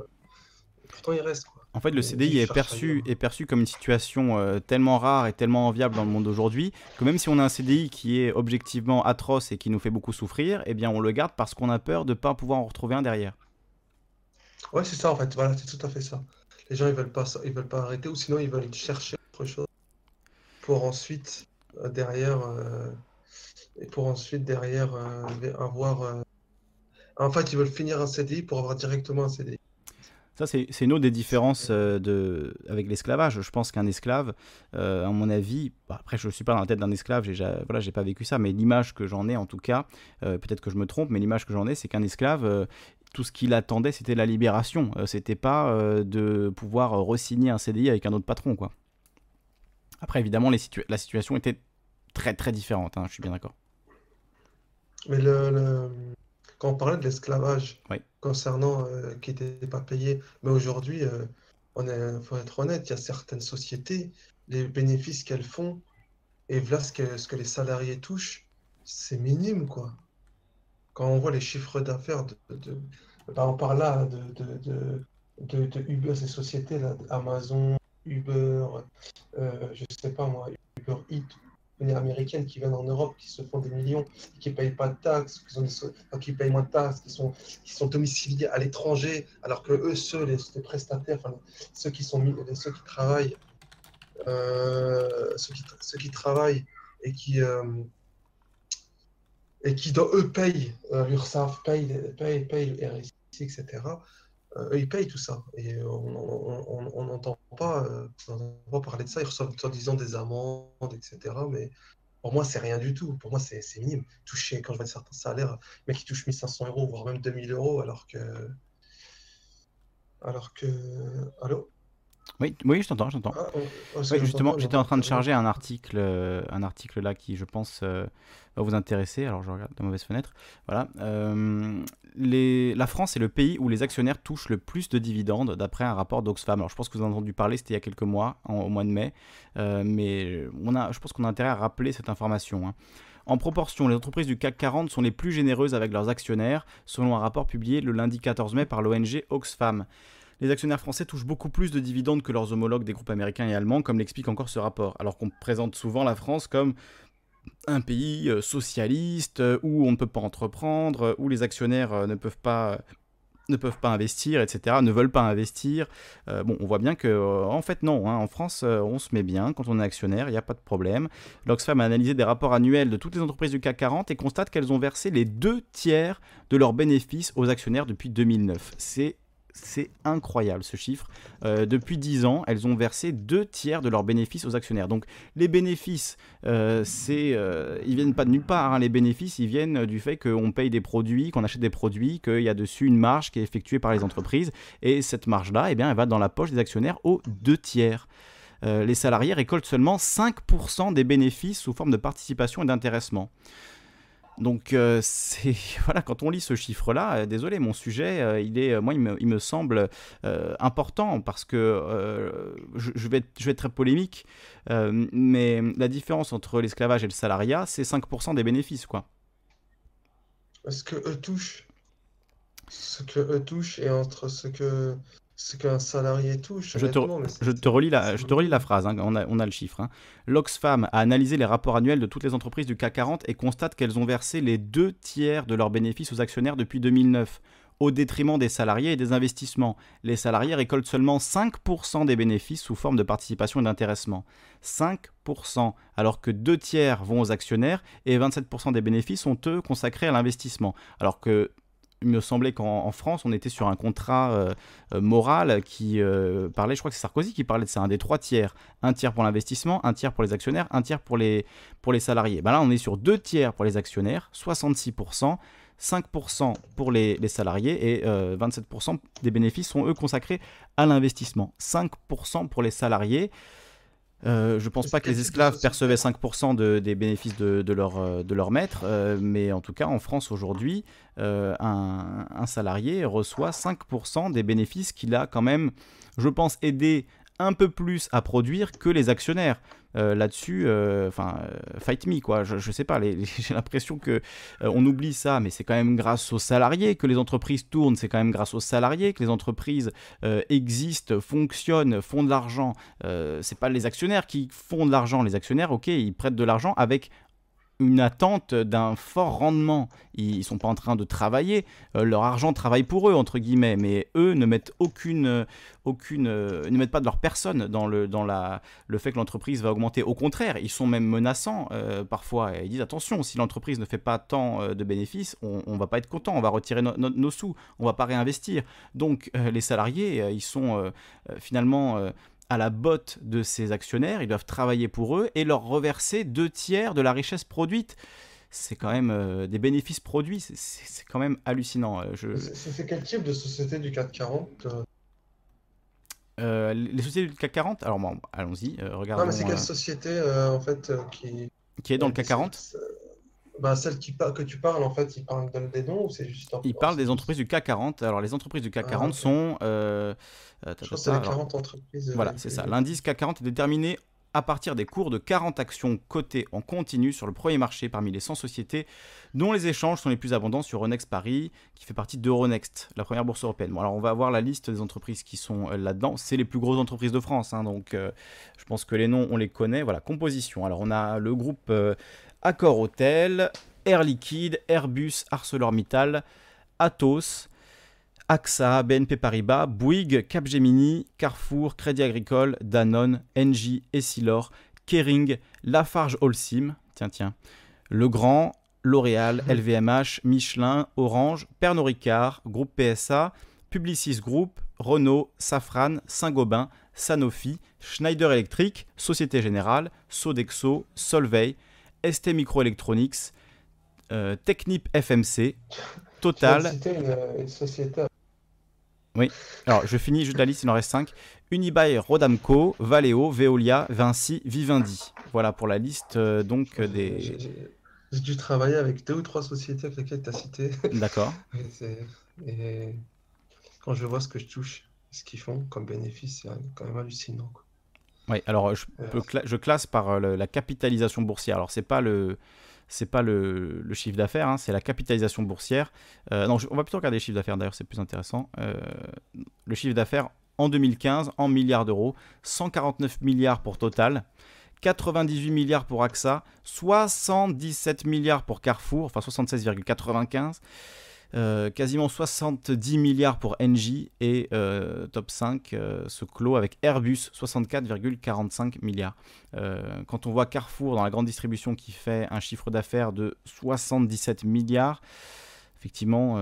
Pourtant il reste. Quoi. En fait, le CDI est perçu, est perçu comme une situation euh, tellement rare et tellement enviable dans le monde d'aujourd'hui que même si on a un CDI qui est objectivement atroce et qui nous fait beaucoup souffrir, eh bien on le garde parce qu'on a peur de ne pas pouvoir en retrouver un derrière. Ouais, c'est ça en fait. Voilà, c'est tout à fait ça. Les gens ils veulent pas ils veulent pas arrêter ou sinon ils veulent chercher autre chose pour ensuite euh, derrière euh, et pour ensuite derrière euh, avoir. En fait, ils veulent finir un CDI pour avoir directement un CDI. Ça, c'est une autre des différences de, avec l'esclavage. Je pense qu'un esclave, à mon avis, bah, après je ne suis pas dans la tête d'un esclave, j'ai voilà, pas vécu ça, mais l'image que j'en ai en tout cas, peut-être que je me trompe, mais l'image que j'en ai, c'est qu'un esclave, tout ce qu'il attendait, c'était la libération. Euh, c'était pas euh, de pouvoir re-signer un CDI avec un autre patron, quoi. Après, évidemment, les la situation était très très différente. Hein, je suis bien d'accord. Mais le, quand on parlait de l'esclavage concernant euh, qui n'était pas payé, mais aujourd'hui, on est, faut être honnête, il y a certaines sociétés, les bénéfices qu'elles font et voilà ce que, ce que les salariés touchent, c'est minime, quoi quand on voit les chiffres d'affaires de, de, on parle là de, de, de, Uber, ces sociétés là, Amazon, Uber, euh, je sais pas moi, Uber Eats, les américaines qui viennent en Europe, qui se font des millions, qui ne payent pas de taxes, qui, sont qui payent moins de taxes, qui sont, qui sont domiciliés à l'étranger, alors que eux, ceux, les, prestataires, ceux qui sont ceux qui travaillent, euh, ceux, qui, ceux qui travaillent et qui, euh, et qui, eux, payent euh, l'URSSAF, payent, payent, payent le RSI, etc., euh, eux, ils payent tout ça. Et on n'entend pas, euh, parler de ça. Ils reçoivent en disant des amendes, etc. Mais pour moi, c'est rien du tout. Pour moi, c'est minime. Toucher, quand je vois certains salaires, mais qui touchent 1500 euros, voire même 2000 euros, alors que. Alors que. Allô? Oui, oui, je t'entends, je t'entends. Ah, justement, j'étais en train de charger un article, euh, un article là qui, je pense, euh, va vous intéresser. Alors, je regarde la mauvaise fenêtre. Voilà. Euh, les... La France est le pays où les actionnaires touchent le plus de dividendes, d'après un rapport d'Oxfam. Alors, je pense que vous en avez entendu parler, c'était il y a quelques mois, au mois de mai. mais on a, je pense qu'on a intérêt à rappeler cette information. Hein. En proportion, les entreprises du CAC 40 sont les plus généreuses avec leurs actionnaires, selon un rapport publié le lundi 14 mai par l'ONG Oxfam les actionnaires français touchent beaucoup plus de dividendes que leurs homologues des groupes américains et allemands, comme l'explique encore ce rapport, alors qu'on présente souvent la France comme un pays euh, socialiste euh, où on ne peut pas entreprendre, euh, où les actionnaires ne peuvent pas investir, etc., ne veulent pas investir. bon, on voit bien que, en fait, non. Hein, en France, on se met bien quand on est actionnaire, il n'y a pas de problème. L'Oxfam a analysé des rapports annuels de toutes les entreprises du CAC 40 et constate qu'elles ont versé les deux tiers de leurs bénéfices aux actionnaires depuis 2009. C'est c'est incroyable ce chiffre. Euh, depuis 10 ans, elles ont versé deux tiers de leurs bénéfices aux actionnaires. Donc les bénéfices, euh, c'est, euh, ils viennent pas de nulle part. Hein. Les bénéfices, ils viennent du fait qu'on paye des produits, qu'on achète des produits, qu'il y a dessus une marge qui est effectuée par les entreprises. Et cette marge-là, eh elle va dans la poche des actionnaires aux deux tiers. les salariés récoltent seulement 5% des bénéfices sous forme de participation et d'intéressement. Donc euh, c'est voilà quand on lit ce chiffre-là, euh, désolé, mon sujet, euh, il est, moi, il me, semble important parce que je, vais être, je vais être très polémique, mais la différence entre l'esclavage et le salariat, c'est 5% des bénéfices, quoi. Ce que eux touchent, ce que eux touchent et entre ce que ce qu'un salarié touche. Je te, je te, relis la, je te relis la phrase, hein, on, a, on, a, le chiffre. Hein. L'Oxfam a analysé les rapports annuels de toutes les entreprises du CAC 40 et constate qu'elles ont versé les deux tiers de leurs bénéfices aux actionnaires depuis 2009. au détriment des salariés et des investissements. Les salariés récoltent seulement 5% des bénéfices sous forme de participation et d'intéressement. 5%, alors que deux tiers vont aux actionnaires et 27% des bénéfices sont eux consacrés à l'investissement. Alors que il me semblait qu'en France, on était sur un contrat euh, euh, moral qui euh, parlait, je crois que c'est Sarkozy qui parlait de ça, un des trois tiers. Un tiers pour l'investissement, un tiers pour les actionnaires, un tiers pour les, salariés. Ben là, on est sur deux tiers pour les actionnaires, 66%, 5% pour les, les, salariés et 27% des bénéfices sont, eux, consacrés à l'investissement. 5% pour les salariés. Euh, je ne pense pas que les esclaves percevaient 5% de, des bénéfices de, de, leur, euh, de leur maître, euh, mais en tout cas en France aujourd'hui, un, un, salarié reçoit 5% des bénéfices qu'il a quand même, je pense, aidé un peu plus à produire que les actionnaires. Euh, là-dessus, euh, enfin, euh, fight me, quoi. Je, sais pas, j'ai l'impression que on oublie ça, mais c'est quand même grâce aux salariés que les entreprises tournent, c'est quand même grâce aux salariés que les entreprises existent, fonctionnent, font de l'argent. c'est pas les actionnaires qui font de l'argent. Les actionnaires, ok, ils prêtent de l'argent avec une attente d'un fort rendement. Ils ne sont pas en train de travailler, euh, leur argent travaille pour eux, entre guillemets, mais eux ne mettent aucune, aucune, euh, ne mettent pas de leur personne dans le, dans la, le fait que l'entreprise va augmenter. Au contraire, ils sont même menaçants euh, parfois. ils disent attention, si l'entreprise ne fait pas tant de bénéfices, on ne va pas être content, on va retirer nos sous, on va pas réinvestir. Donc les salariés, ils sont finalement à la botte de ces actionnaires, ils doivent travailler pour eux et leur reverser deux tiers de la richesse produite. C'est quand même euh, des bénéfices produits, c'est quand même hallucinant. Euh, je... C'est quel type de société du CAC 40 euh? Les sociétés du CAC 40 Alors bon, allons-y, regardons. Non, mais c'est quelle société en fait qui... Qui est dans le CAC 40 bah, celle qui que tu parles, en fait, il parle des noms ou c'est juste Il parle des entreprises du CAC 40. Alors, les entreprises du CAC 40 ah, sont. Euh, Je pense c'est les 40 entreprises. Euh, voilà, c'est ça. L'indice CAC 40 est déterminé à partir des cours de 40 actions cotées en continu sur le premier marché parmi les 100 sociétés dont les échanges sont les plus abondants sur Euronext Paris, qui fait partie d'Euronext, la première bourse européenne. Bon, alors on va voir la liste des entreprises qui sont euh, là-dedans. C'est les plus grosses entreprises de France, hein, donc je pense que les noms, on les connaît. Voilà, composition. Alors on a le groupe Accor Hotel, Air Liquide, Airbus, ArcelorMittal, Atos, AXA, BNP Paribas, Bouygues, Capgemini, Carrefour, Crédit Agricole, Danone, Engie, Essilor, Kering, Lafarge Holcim, tiens tiens, Legrand, L'Oréal, LVMH, Michelin, Orange, Pernod Ricard, Groupe PSA, Publicis Group, Renault, Safran, Saint-Gobain, Sanofi, Schneider Electric, Société Générale, Sodexo, Solvay, ST Microelectronics, euh, Technip FMC, Total. Une, une société. Oui, alors je finis juste la liste, il en reste 5. Unibail, Rodamco, Valeo, Veolia, Vinci, Vivendi. Voilà pour la liste euh, donc des. J'ai dû travailler avec deux ou trois sociétés avec lesquelles tu as cité. D'accord. et, quand je vois ce que je touche, ce qu'ils font comme bénéfice, c'est quand même hallucinant. Oui, alors je, je classe par euh, la capitalisation boursière. Alors c'est pas le c'est pas le, chiffre d'affaires, hein, c'est la capitalisation boursière. Euh, non, on va plutôt regarder les chiffres d'affaires d'ailleurs, c'est plus intéressant. Euh, le chiffre d'affaires en 2015 en milliards d'euros, 149 milliards pour Total, 98 milliards pour AXA, 77 milliards pour Carrefour, enfin 76,95. Euh, quasiment 70 milliards pour Engie et euh, top 5 euh, se clôt avec Airbus 64,45 milliards. quand on voit Carrefour dans la grande distribution qui fait un chiffre d'affaires de 77 milliards, effectivement,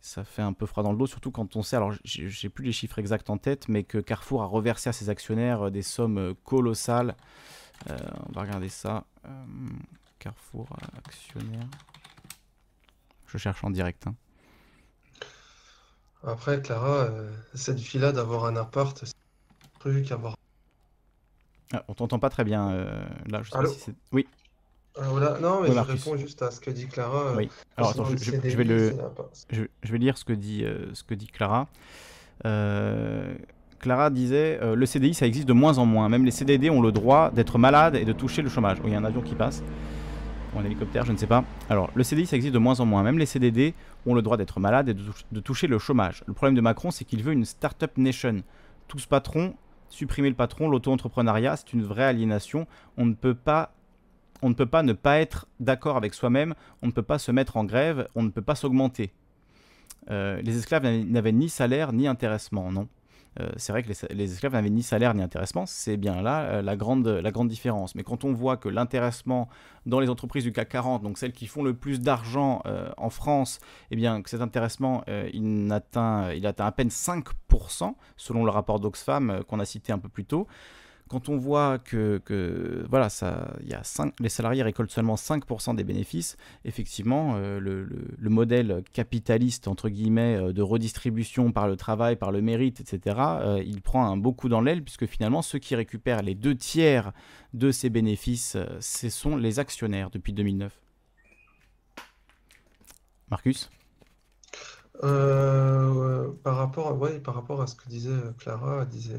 ça fait un peu froid dans le dos, surtout quand on sait, alors j'ai plus les chiffres exacts en tête, mais que Carrefour a reversé à ses actionnaires des sommes colossales. on va regarder ça. Carrefour actionnaire. Je cherche en direct. Hein. Après, Clara, euh, cette vie-là d'avoir un appart, c'est prévu qu'avoir. Ah, on t'entend pas très bien euh, là. Je sais pas si c'est... Oui. Ah. Non, mais je réponds juste à ce que dit Clara. Euh, oui. Alors attends, je, vais le, je, vais lire ce que dit, ce que dit Clara. Clara disait le CDI ça existe de moins en moins. Même les CDD ont le droit d'être malades et de toucher le chômage. il y a un avion qui passe un hélicoptère, je ne sais pas. Alors, le CDI, ça existe de moins en moins. Même les CDD ont le droit d'être malades et de, toucher le chômage. Le problème de Macron, c'est qu'il veut une start-up nation. Tous patrons, supprimer le patron, l'auto-entrepreneuriat, c'est une vraie aliénation. On ne peut pas on ne peut pas ne pas être d'accord avec soi-même, on ne peut pas se mettre en grève, on ne peut pas s'augmenter. les esclaves n'avaient ni salaire ni intéressement, non euh, c'est vrai que les, esclaves n'avaient ni salaire ni intéressement, c'est bien là euh, la, grande, la grande différence. Mais quand on voit que l'intéressement dans les entreprises du CAC 40, donc celles qui font le plus d'argent euh, en France, eh bien que cet intéressement, il, atteint, il atteint à peine 5%, selon le rapport d'Oxfam qu'on a cité un peu plus tôt, quand on voit que, voilà, ça, les salariés récoltent seulement 5% des bénéfices, effectivement, euh, le, modèle capitaliste, euh, de redistribution par le travail, par le mérite, etc., euh, il prend un beau coup dans l'aile, puisque finalement, ceux qui récupèrent les deux tiers de ces bénéfices, ce sont les actionnaires depuis 2009. Marcus? Par, rapport, ouais, par rapport à ce que disait Clara, disait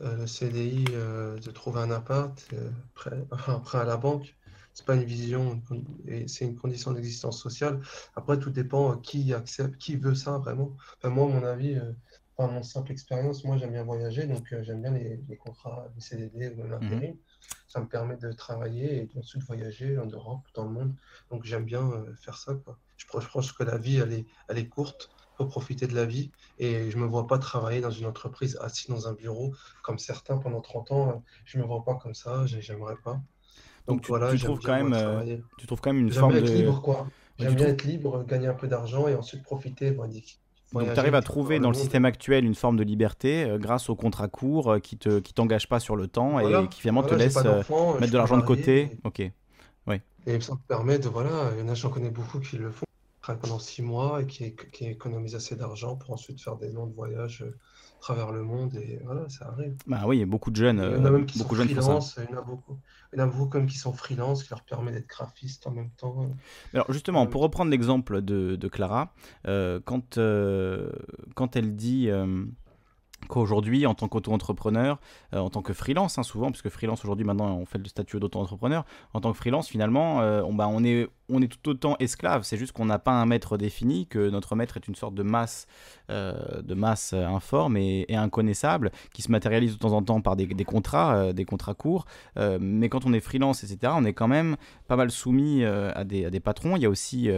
le CDI, euh, de trouver un appart, euh, prêt, prêt à la banque, c'est pas une vision, et c'est une condition d'existence sociale. Après, tout dépend qui accepte, qui veut ça vraiment. moi, mon avis, par mon simple expérience, moi j'aime bien voyager, donc j'aime bien les, contrats, les CDD ou l'intérim. Mmh ça me permet de travailler et ensuite voyager en Europe, dans le monde. Donc j'aime bien faire ça. Quoi. Je, je pense que la vie, elle est, elle est courte profiter de la vie. Et je me vois pas travailler dans une entreprise assis dans un bureau comme certains pendant 30 ans. Je me vois pas comme ça, j'aimerais pas. Donc, tu, voilà, tu trouves quand même, euh, tu trouves quand même une forme de libre quoi. J'aime bien être libre, gagner un peu d'argent et ensuite profiter. Donc tu arrives à trouver dans le système actuel une forme de liberté euh, grâce au contrat court euh, qui te qui t'engage pas sur le temps et qui finalement te laisse mettre de l'argent de côté. Ok. Oui. Et ça me permet de voilà, il y en a j'en connais beaucoup qui le font pendant six mois et qui, qui économise assez d'argent pour ensuite faire des longs voyages euh, à travers le monde et voilà, ça arrive. Bah oui, il y a beaucoup de jeunes. Il y en a même qui beaucoup sont freelance, il y en a beaucoup. Il y en a beaucoup comme qui sont freelance, qui leur permet d'être graphiste en même temps. Alors justement, pour reprendre l'exemple de, de, Clara, euh, quand, euh, quand elle dit qu'aujourd'hui, en tant qu'auto-entrepreneur, euh, en tant que freelance, hein, souvent, puisque freelance aujourd'hui, maintenant, on fait le statut d'auto-entrepreneur, en tant que freelance, finalement, euh, on, bah, on, est, on est tout autant esclave. C'est juste qu'on n'a pas un maître défini, que notre maître est une sorte de masse, euh, de masse informe et, inconnaissable, qui se matérialise de temps en temps par des, des contrats, des contrats courts. mais quand on est freelance, etc., on est quand même pas mal soumis à des, à, des, patrons. Il y a aussi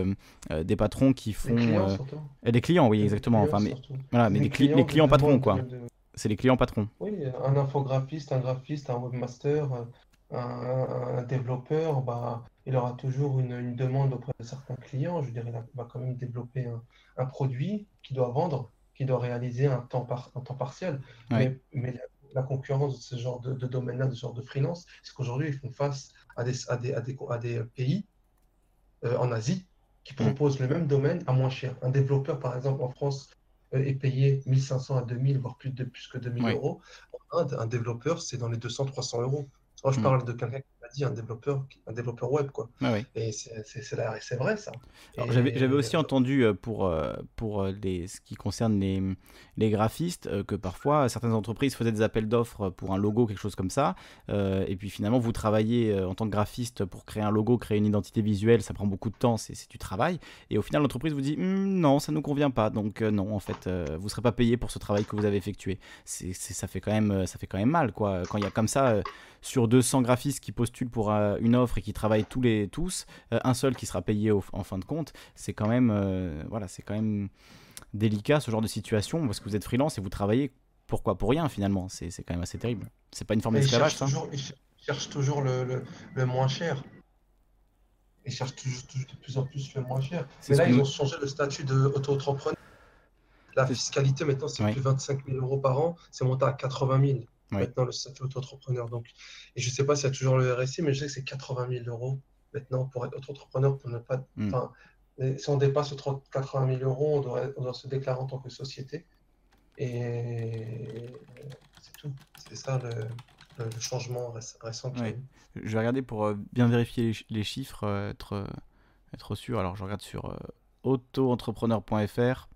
des patrons qui font... Des clients, des clients oui, exactement. enfin, mais, voilà, mais clients, les clients patrons, quoi. C'est les clients patrons. Oui, un infographiste, un graphiste, un webmaster, un, développeur, bah, il aura toujours une, demande auprès de certains clients. Je dirais, il va quand même développer un, produit qu'il doit vendre, qu'il doit réaliser un temps, par, un temps partiel. Mais, la, concurrence de ce genre de, domaine-là, de ce genre de freelance, c'est qu'aujourd'hui, ils font face à des, à des, à des, pays euh, en Asie qui mm. proposent le même domaine à moins cher. Un développeur, par exemple, en France, est payé 1500 à 2000, voire plus, de, plus que 2000 euros. un développeur, c'est dans les 200-300 euros. Moi, je hmm. parle de quelqu'un dit un développeur, un développeur web, quoi. Ah et c'est vrai, ça. J'avais aussi entendu euh, pour, euh, pour euh, les, ce qui concerne les, les graphistes que parfois certaines entreprises faisaient des appels d'offres pour un logo, quelque chose comme ça. et puis finalement, vous travaillez en tant que graphiste pour créer un logo, créer une identité visuelle, ça prend beaucoup de temps, c'est du travail. Et au final, l'entreprise vous dit «Hmm, non, ça ne nous convient pas. Donc non, en fait, vous ne serez pas payé pour ce travail que vous avez effectué. c'est ça, fait quand même, ça fait quand même mal, quoi. Quand il y a comme ça, sur 200 graphistes qui pour euh, une offre et qui travaillent tous les tous, euh, un seul qui sera payé en fin de compte, c'est quand même euh, voilà, c'est quand même délicat ce genre de situation parce que vous êtes freelance et vous travaillez pourquoi? Pour rien finalement, c'est quand même assez terrible. C'est pas une forme d'esclavage ça Ils cherchent toujours le, le, moins cher. Ils cherchent toujours, de plus en plus le moins cher. Mais là, ils ont changé le statut d'auto-entrepreneur. La fiscalité maintenant, c'est plus 25 000 euros par an, c'est monté à 80 000 maintenant le statut auto-entrepreneur. Donc, et je ne sais pas s'il y a toujours le RSI, mais je sais que c'est 80 000 euros maintenant pour être auto-entrepreneur, pour ne pas. Hmm. Si on dépasse 80 000 euros, on doit, on doit, se déclarer en tant que société. Et c'est tout. C'est ça le, le, changement récent. Je vais regarder pour euh, bien vérifier les, chiffres, euh, être, euh, être sûr. Alors, je regarde sur auto-entrepreneur.fr.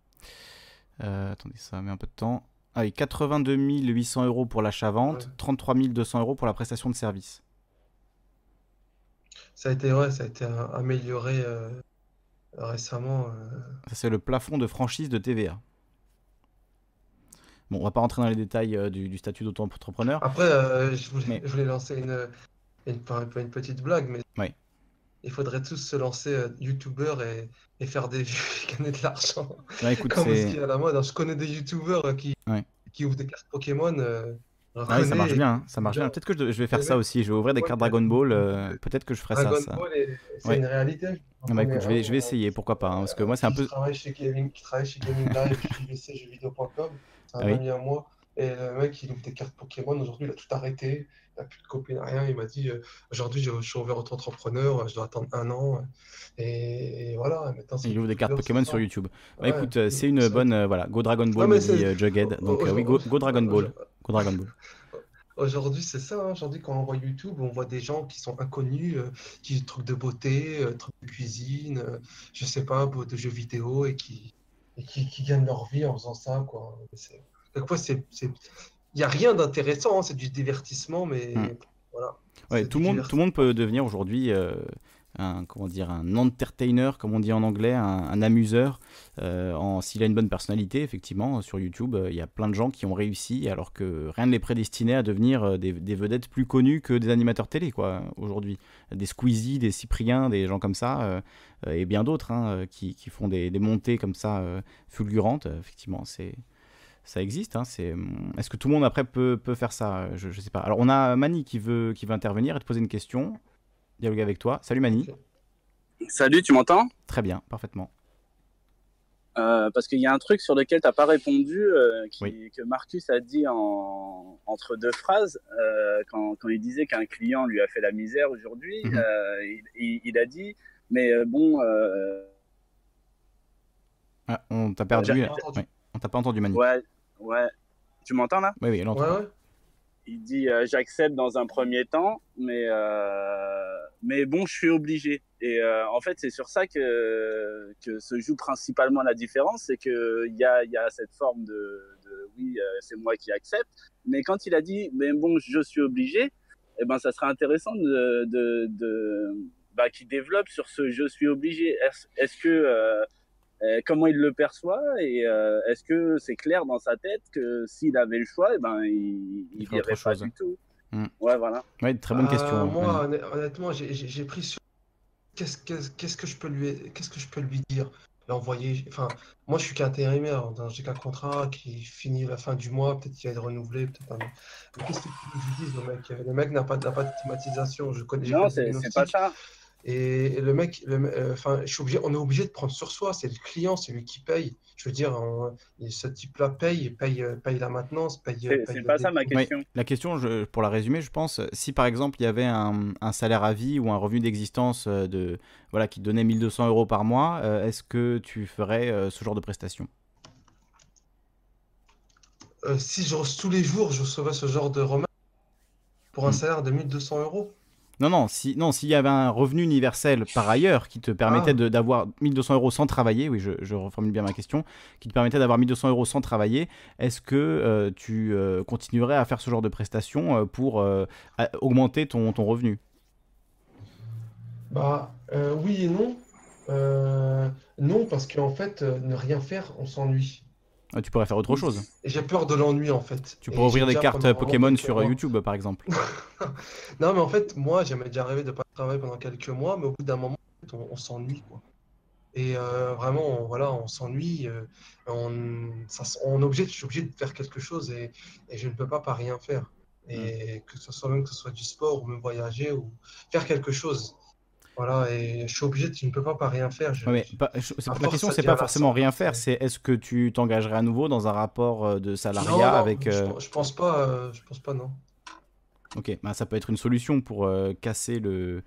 attendez, ça met un peu de temps. Oui, 82 800 euros pour l'achat-vente, 33 200 euros pour la prestation de service. Ça a été, ouais, ça a été amélioré euh, récemment. Euh. Ça, c'est le plafond de franchise de TVA. Bon, on va pas rentrer dans les détails euh, du, statut d'auto-entrepreneur. Après, je, voulais, lancer une, une, petite blague, mais oui. Il faudrait tous se lancer euh, youtubeur et, et faire des vues et gagner de l'argent. Ouais, écoute, Comme ce qui est à la mode. hein. Je connais des youtubeurs euh, qui, Ouais. qui ouvrent des cartes Pokémon. euh, Ah oui, ça marche bien, hein, ça marche bien. Peut-être que je, je vais faire Les ça mecs- aussi. Je vais ouvrir des Ouais, cartes Dragon Ball. euh, Peut-être que je ferai ça. Dragon ça. Ball, c'est une réalité. Bah écoute, je connais vais, je vais essayer, pourquoi pas. hein, parce que moi, c'est un peu. travaille chez Gaming, qui travaille chez Gaming Live, JVC, jeuxvideo.com. C'est un Ah ami à moi. Et le mec, il ouvre des cartes Pokémon. Aujourd'hui, il a tout arrêté. Il n'a plus de copine, rien. Il m'a dit euh, aujourd'hui, je, je suis ouvert auto-entrepreneur. Je dois attendre un an. Et, et voilà. Maintenant, Il ouvre des cartes Pokémon sur. YouTube. Bah Ouais. écoute, euh, c'est une Ça- bonne. euh, voilà, Go Dragon Ball, me dit euh, Jughead. Donc euh, oui, go, go Dragon Ball. Go Dragon Ball. Aujourd'hui, c'est ça. hein. Aujourd'hui, quand on voit YouTube, on voit des gens qui sont inconnus, euh, qui trucs de beauté, euh, trucs de cuisine, euh, je sais pas, de jeux vidéo et qui, et qui, qui gagnent leur vie en faisant ça, quoi. Quelquefois, c'est, il n'y a rien d'intéressant, hein, c'est du divertissement, mais Hmm. voilà. Ouais, tout monde, tout le monde peut devenir aujourd'hui euh, un, comment dire, un entertainer, comme on dit en anglais, un, un amuseur. euh, s'il a une bonne personnalité, effectivement, sur YouTube, euh, il y a plein de gens qui ont réussi, alors que rien ne les prédestinait à devenir des, des vedettes plus connues que des animateurs télé, quoi, aujourd'hui. Des Squeezie, des Cyprien, des gens comme ça, et bien d'autres, hein, qui, qui font des, des montées comme ça, fulgurantes. Effectivement, c'est ça existe. Hein, c'est... Est-ce que tout le monde après peut, peut faire ça? Je, je sais pas. Alors on a Mani qui veut, qui veut intervenir et te poser une question. Dialoguer avec toi. Salut Mani. Salut, tu m'entends? Très bien, parfaitement. Euh, Parce qu'il y a un truc sur lequel tu n'as pas répondu, euh, qui- Oui. que Marcus a dit en, entre deux phrases, euh, quand, quand il disait qu'un client lui a fait la misère aujourd'hui. Mhm. il, a dit, mais bon, Ah, on t'a perdu. Entendu. Ouais, On t'a pas entendu Mani. ouais, ouais, tu m'entends là? Oui, oui, elle entend. Ouais, ouais. Il dit, euh, j'accepte dans un premier temps, mais, euh, mais bon, je suis obligé. Et euh, en fait, c'est sur ça que, que se joue principalement la différence, c'est qu'il y a, il y a cette forme de, de oui, euh, c'est moi qui accepte. Mais quand il a dit, mais bon, je suis obligé, eh ben, ça serait intéressant de, de, de bah, qu'il développe sur ce je suis obligé. Est-ce que comment il le perçoit et euh, est-ce que c'est clair dans sa tête que s'il avait le choix, eh ben, il Il il ferait autre irait pas chose. du tout. Mm. Ouais, voilà. Ouais, très bonne Euh, question. moi, Mani. honn- honnêtement, j'ai- pris sur qu'est-ce que je peux lui qu'est-ce que je peux lui dire? L'envoyer. Enfin, moi, je suis qu'intérimaire. donc J'ai qu'un contrat qui finit la fin du mois. Peut-être qu'il va être renouvelé. Peut-être qu'est-ce que je lui dise, le mec? Le mec n'a pas, n'a pas de thématisation. Je connais. Non, c'est pas ça. Et le mec, le euh, enfin, je suis obligé, on est obligé de prendre sur soi. C'est le client, c'est lui qui paye. Je veux dire, on- ce type-là paye, paye, euh, paye la maintenance, paye. C'est pas ça ma question. La question, je- pour la résumer, je pense, si par exemple il y avait un, un salaire à vie ou un revenu d'existence euh, de voilà qui te donnait 1200 euros par mois, euh, est-ce que tu ferais euh, ce genre de prestation? Euh, si je, tous les jours je recevais ce genre de remarques pour un Hmm. salaire de 1200 euros, Non, non, si, non, s'il y avait un revenu universel par ailleurs qui te permettait Ah. de- d'avoir 1200 euros sans travailler, oui, je, je reformule bien ma question, qui te permettait d'avoir 1200 euros sans travailler, est-ce que euh, tu euh, continuerais à faire ce genre de prestations euh, pour augmenter ton, ton revenu? Bah oui et non. Non, parce qu'en fait, ne rien faire, on s'ennuie. Euh, Tu pourrais faire autre chose. J'ai peur de l'ennui en fait. Tu pourrais ouvrir des cartes Pokémon sur euh, mois- YouTube, par exemple. Non, mais en fait, moi, j'avais déjà rêvé de pas travailler pendant quelques mois, mais au bout d'un moment, on, on s'ennuie, quoi. Et euh, vraiment, on- voilà, on s'ennuie. euh, on, ça s- on est obligé, je suis obligé de faire quelque chose et, et je ne peux pas pas rien faire. Et que ce soit même que ce soit du sport ou même voyager ou faire quelque chose. Voilà, et je suis obligé, je ne peux pas pas rien faire. Je- Ouais, mais pas- je- c'est- à la force, question, c'est pas forcément rien faire, c'est- est-ce que tu t'engagerais à nouveau dans un rapport euh, de salariat non, avec. je, euh, pense- je pense pas, euh, je pense pas, non. Ok, bah, ça peut être une solution pour euh, casser le-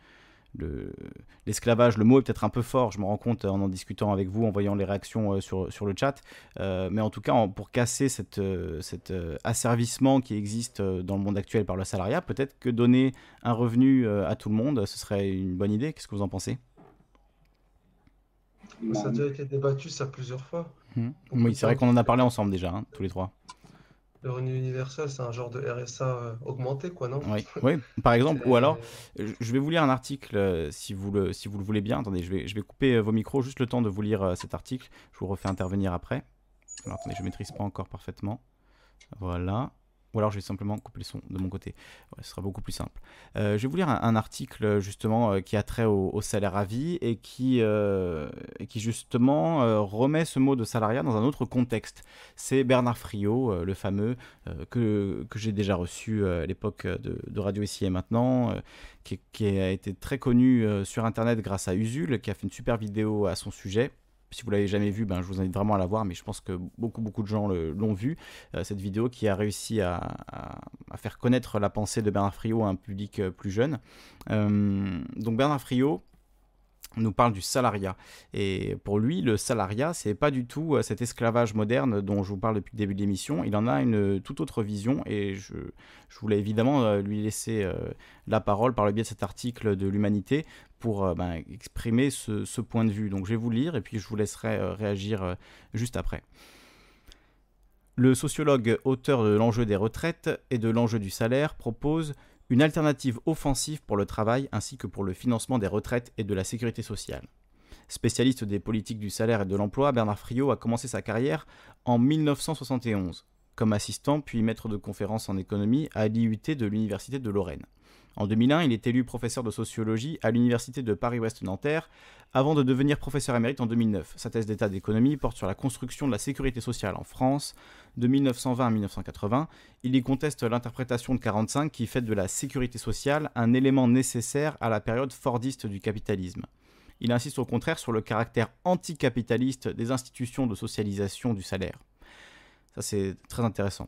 l'esclavage. Le mot est peut-être un peu fort, je me rends compte en en discutant avec vous, en voyant les réactions euh, sur, sur le chat. Euh, mais en tout cas, en- pour casser cette, euh, cet euh, asservissement qui existe euh, dans le monde actuel par le salariat, peut-être que donner un revenu euh, à tout le monde, ce serait une bonne idée. Qu'est-ce que vous en pensez? Ça a déjà été débattu ça plusieurs fois. Oui, de c'est vrai qu'on en a parlé ensemble déjà, hein, tous les trois. Le revenu universel, c'est un genre de RSA euh, augmenté, quoi, non? Oui, oui, par exemple. Ou Et- alors, Je vais vous lire un article euh, si, vous le, si vous le voulez bien. Attendez, je vais, je vais couper euh, vos micros, juste le temps de vous lire euh, cet article. Je vous refais intervenir après. Alors attendez, je ne maîtrise pas encore parfaitement. Voilà. Ou alors je vais simplement couper le son de mon côté. ce sera beaucoup plus simple. je vais vous lire un, article justement qui a trait au, salaire à vie et qui, justement remet ce mot de salariat dans un autre contexte. C'est Bernard Friot, le fameux, que, j'ai déjà reçu à l'époque de, de, Radio Ici et Maintenant, qui, qui, a été très connu sur Internet grâce à Usul, qui a fait une super vidéo à son sujet si vous l'avez jamais vu, ben, je vous invite vraiment à la voir, mais je pense que beaucoup, beaucoup de gens l'ont vu. Euh, cette vidéo qui a réussi à, faire connaître la pensée de Bernard Friot à un public euh, plus jeune. Euh, donc Bernard Friot, nous parle du salariat. Et pour lui, le salariat, c'est pas du tout cet esclavage moderne dont je vous parle depuis le début de l'émission. Il en a une toute autre vision et je, voulais évidemment lui laisser la parole par le biais de cet article de l'Humanité pour ben, exprimer ce, ce, point de vue. Donc je vais vous lire et puis je vous laisserai réagir juste après. Le sociologue auteur de l'enjeu des retraites et de l'enjeu du salaire propose une alternative offensive pour le travail ainsi que pour le financement des retraites et de la sécurité sociale. Spécialiste des politiques du salaire et de l'emploi, Bernard Friot a commencé sa carrière en 1971 comme assistant puis maître de conférences en économie à l'IUT de l'Université de Lorraine. En 2001, il est élu professeur de sociologie à l'Université de Paris-Ouest-Nanterre, avant de devenir professeur émérite en 2009. Sa thèse d'état d'économie porte sur la construction de la sécurité sociale en France. De 1920 à 1980, il y conteste l'interprétation de 45 qui fait de la sécurité sociale un élément nécessaire à la période fordiste du capitalisme. Il insiste au contraire sur le caractère anticapitaliste des institutions de socialisation du salaire. Ça, c'est très intéressant.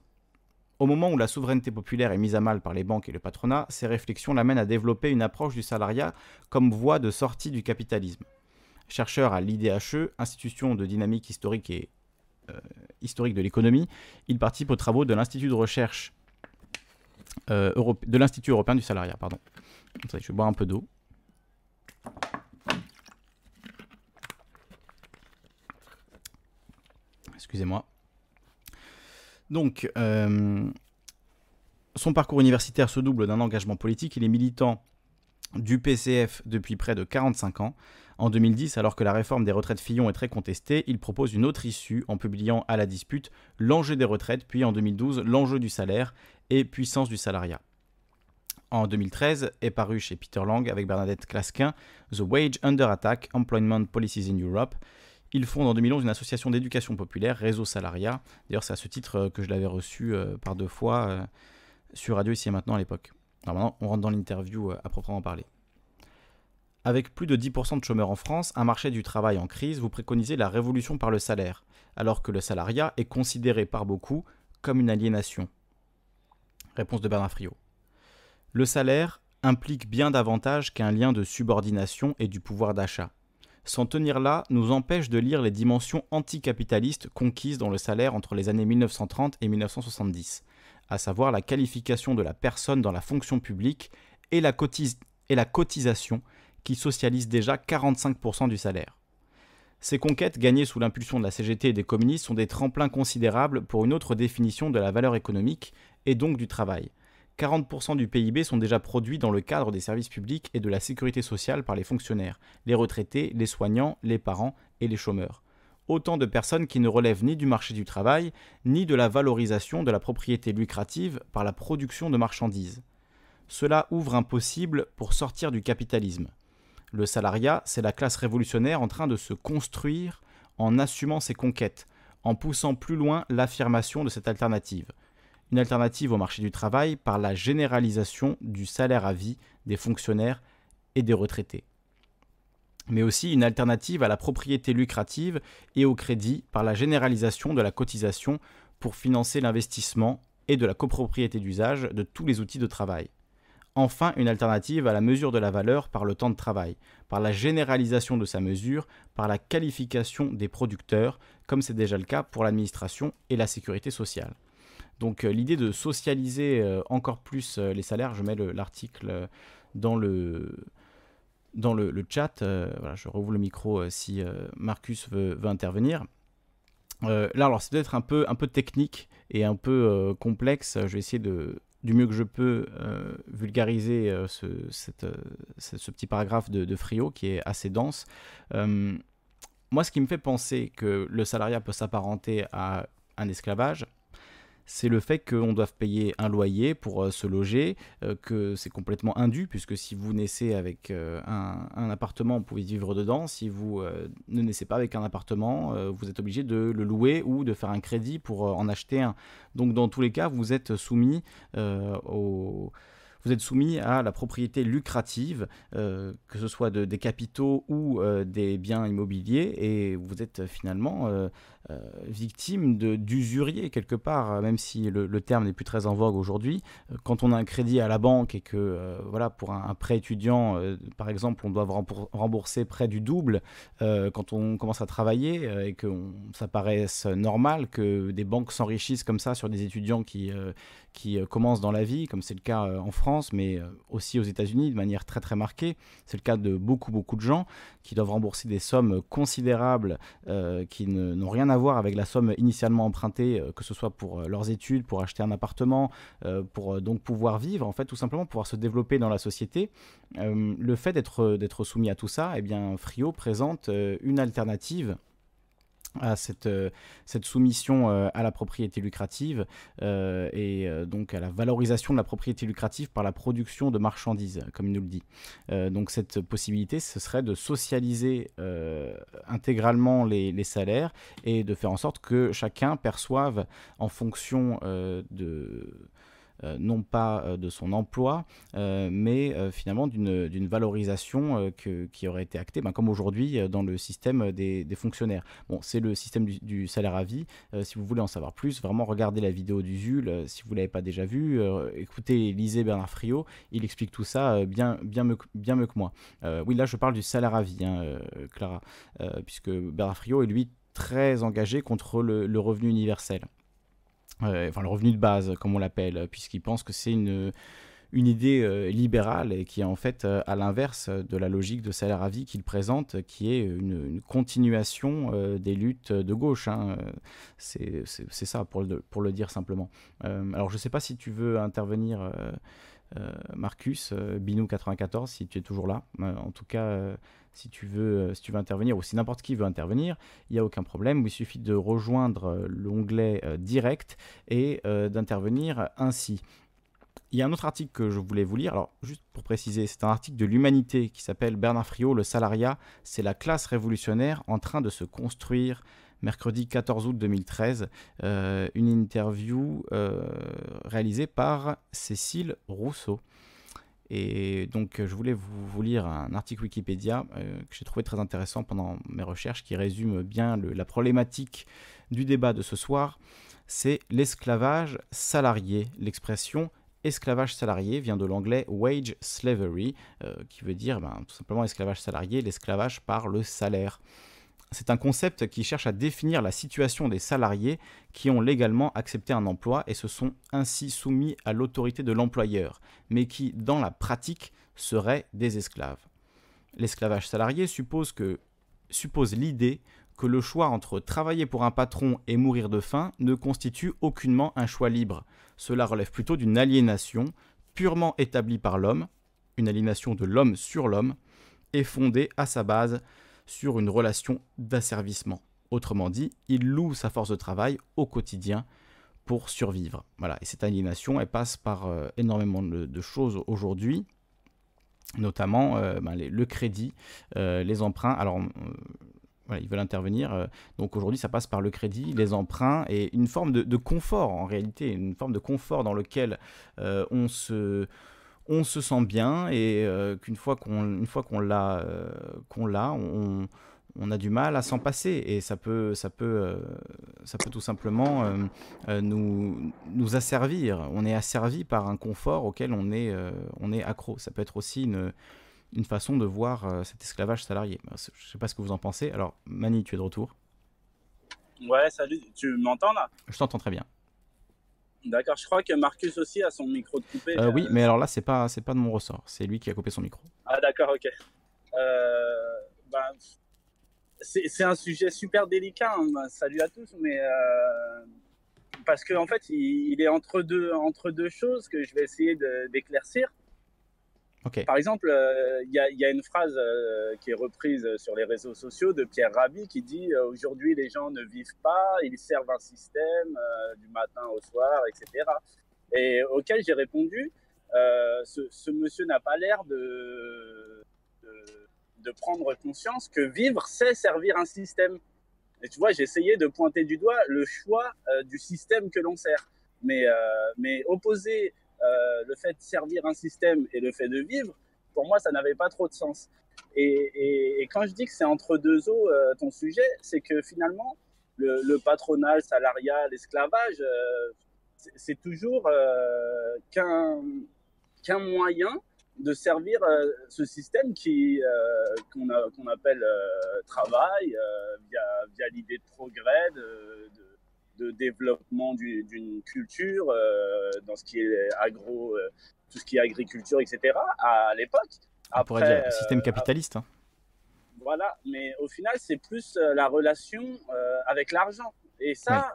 Au moment où la souveraineté populaire est mise à mal par les banques et le patronat, ces réflexions l'amènent à développer une approche du salariat comme voie de sortie du capitalisme. Chercheur à l'IDHE, institution de dynamique historique et euh, historique de l'économie, il participe aux travaux de l'Institut de recherche euh, de l'Institut européen du salariat. Pardon. Je vais boire un peu d'eau. Excusez-moi. Donc, euh, son parcours universitaire se double d'un engagement politique. Il est militant du PCF depuis près de 45 ans. En 2010, alors que la réforme des retraites Fillon est très contestée, il propose une autre issue en publiant à la dispute L'enjeu des retraites, puis en 2012 L'enjeu du salaire et Puissance du salariat. En 2013 est paru chez Peter Lang avec Bernadette Clasquin The Wage Under Attack Employment Policies in Europe, ils fondent en 2011 une association d'éducation populaire, Réseau Salariat. D'ailleurs, c'est à ce titre euh, que je l'avais reçu euh, par deux fois euh, sur Radio Ici et Maintenant à l'époque. Alors maintenant, on rentre dans l'interview à proprement parler. Avec plus de 10% de chômeurs en France, un marché du travail en crise, vous préconisez la révolution par le salaire, alors que le salariat est considéré par beaucoup comme une aliénation. Réponse de Bernard Friot. Le salaire implique bien davantage qu'un lien de subordination et du pouvoir d'achat s'en tenir là nous empêche de lire les dimensions anticapitalistes conquises dans le salaire entre les années 1930 et 1970, à savoir la qualification de la personne dans la fonction publique et la, cotisation qui socialise déjà 45% du salaire. Ces conquêtes gagnées sous l'impulsion de la CGT et des communistes sont des tremplins considérables pour une autre définition de la valeur économique et donc du travail, 40% du PIB sont déjà produits dans le cadre des services publics et de la sécurité sociale par les fonctionnaires, les retraités, les soignants, les parents et les chômeurs. Autant de personnes qui ne relèvent ni du marché du travail, ni de la valorisation de la propriété lucrative par la production de marchandises. Cela ouvre un possible pour sortir du capitalisme. Le salariat, c'est la classe révolutionnaire en train de se construire en assumant ses conquêtes, en poussant plus loin l'affirmation de cette alternative une alternative au marché du travail par la généralisation du salaire à vie des fonctionnaires et des retraités. Mais aussi une alternative à la propriété lucrative et au crédit par la généralisation de la cotisation pour financer l'investissement et de la copropriété d'usage de tous les outils de travail. Enfin, une alternative à la mesure de la valeur par le temps de travail, par la généralisation de sa mesure, par la qualification des producteurs, comme c'est déjà le cas pour l'administration et la sécurité sociale. Donc euh, l'idée de socialiser euh, encore plus euh, les salaires, je mets l'article dans le, dans le, chat. voilà, je rouvre le micro si Marcus veut, intervenir. là, alors c'est peut-être un peu, un peu technique et un peu complexe. Je vais essayer de, du mieux que je peux vulgariser ce, petit paragraphe de, de, Frio qui est assez dense. moi, ce qui me fait penser que le salariat peut s'apparenter à un esclavage, c'est le fait qu'on doive payer un loyer pour euh, se loger, euh, que c'est complètement indu, puisque si vous naissez avec euh, un, appartement, vous pouvez vivre dedans. Si vous ne naissez pas avec un appartement, vous êtes obligé de le louer ou de faire un crédit pour en acheter un. Donc dans tous les cas, vous êtes soumis au vous êtes soumis à la propriété lucrative, que ce soit de, des capitaux ou des biens immobiliers, et vous êtes finalement euh, victime d'usurier quelque part, même si le, terme n'est plus très en vogue aujourd'hui. Euh, quand on a un crédit à la banque et que, euh, voilà, pour un, prêt étudiant, par exemple, on doit rembourser près du double, quand on commence à travailler et que ça paraisse normal que des banques s'enrichissent comme ça sur des étudiants qui, qui commencent dans la vie, comme c'est le cas en France, mais aussi aux États-Unis de manière très très marquée. C'est le cas de beaucoup beaucoup de gens qui doivent rembourser des sommes considérables qui n'ont rien à voir avec la somme initialement empruntée, euh, que ce soit pour euh, leurs études, pour acheter un appartement, euh, pour donc pouvoir vivre, en fait, tout simplement pouvoir se développer dans la société. le fait d'être soumis à tout ça, eh bien, Frio présente une alternative à cette, euh, cette soumission euh, à la propriété lucrative euh, et donc à la valorisation de la propriété lucrative par la production de marchandises, comme il nous le dit. donc cette possibilité, ce serait de socialiser intégralement les, salaires et de faire en sorte que chacun perçoive en fonction de non pas euh, de son emploi, euh, mais finalement d'une valorisation qui aurait été actée, ben, comme aujourd'hui dans le système des, fonctionnaires. Bon, c'est le système du, salaire à vie. si vous voulez en savoir plus, vraiment regardez la vidéo d'Usul. si vous ne l'avez pas déjà vu, écoutez, lisez Bernard Friot. Il explique tout ça bien, bien, mieux, bien mieux que moi. oui, là, je parle du salaire à vie, hein, Clara, puisque Bernard Friot est lui très engagé contre le revenu universel. Euh, enfin le revenu de base, comme on l'appelle, puisqu'il pense que c'est une, une idée euh, libérale et qui est en fait euh, à l'inverse de la logique de salaire à vie qu'il présente, qui est une, continuation des luttes de gauche. Hein. C'est ça, pour le, pour le dire simplement. alors je ne sais pas si tu veux intervenir. Marcus, Binou94, si tu es toujours là. en tout cas, si tu veux, euh, si tu veux intervenir ou si n'importe qui veut intervenir, il n'y a aucun problème. Il suffit de rejoindre euh, l'onglet euh, direct et d'intervenir ainsi. Il y a un autre article que je voulais vous lire. Alors, juste pour préciser, c'est un article de l'Humanité qui s'appelle Bernard Friot, le salariat, c'est la classe révolutionnaire en train de se construire. Mercredi 14 août 2013, une interview réalisée par Cécile Rousseau. Et donc, je voulais vous, lire un article Wikipédia euh, que j'ai trouvé très intéressant pendant mes recherches, qui résume bien la problématique du débat de ce soir. C'est l'esclavage salarié. L'expression esclavage salarié vient de l'anglais wage slavery, euh, qui veut dire ben, tout simplement esclavage salarié, l'esclavage par le salaire. C'est un concept qui cherche à définir la situation des salariés qui ont légalement accepté un emploi et se sont ainsi soumis à l'autorité de l'employeur, mais qui, dans la pratique, seraient des esclaves. L'esclavage salarié suppose, que, suppose l'idée que le choix entre travailler pour un patron et mourir de faim ne constitue aucunement un choix libre. Cela relève plutôt d'une aliénation purement établie par l'homme, une aliénation de l'homme sur l'homme, et fondée à sa base sur une relation d'asservissement. Autrement dit, il loue sa force de travail au quotidien pour survivre. Voilà, et cette aliénation, elle passe par euh, énormément de, choses aujourd'hui, notamment euh, ben, le crédit, euh, les emprunts. Alors, ils veulent intervenir. donc aujourd'hui, ça passe par le crédit, les emprunts et une forme de confort en réalité, une forme de confort dans lequel on se on se sent bien et euh, qu'une fois qu'on fois qu'on l'a euh, qu'on l'a on, a du mal à s'en passer. Et ça peut ça peut euh, ça peut tout simplement nous nous asservir. On est asservi par un confort auquel on est on est accro. Ça peut être aussi une une façon de voir cet esclavage salarié. Je sais pas ce que vous en pensez. Alors Mani tu es de retour. Ouais salut. Tu m'entends là? Je t'entends très bien D'accord, je crois que Marcus aussi a son micro de coupé. Euh, oui, mais alors là, c'est pas, c'est pas de mon ressort. C'est lui qui a coupé son micro. Ah, d'accord, ok. Euh, ben, c'est un sujet super délicat. Hein. Ben, salut à tous, mais euh, parce qu'en en fait, il, est entre deux, entre deux choses que je vais essayer d'éclaircir. Par exemple, euh, il y, a une phrase euh, qui est reprise sur les réseaux sociaux de Pierre Rabhi qui dit euh, Aujourd'hui, les gens ne vivent pas, ils servent un système du matin au soir, etc. Et auquel j'ai répondu ce, monsieur n'a pas l'air de, prendre conscience que vivre, c'est servir un système. Et tu vois, j'ai essayé de pointer du doigt le choix du système que l'on sert. Mais, mais opposer euh, le fait de servir un système et le fait de vivre, pour moi, ça n'avait pas trop de sens. Et, quand je dis que c'est entre deux eaux euh, ton sujet, c'est que finalement, le, le salariat, l'esclavage, euh, c'est toujours qu'un moyen de servir ce système qu'on appelle travail via, l'idée de progrès, de de développement d'une culture euh, dans ce qui est agro, euh, tout ce qui est agriculture, etc. à l'époque. On pourrait dire euh, système capitaliste. Hein. Voilà, mais au final, c'est plus la relation avec l'argent. Et ça,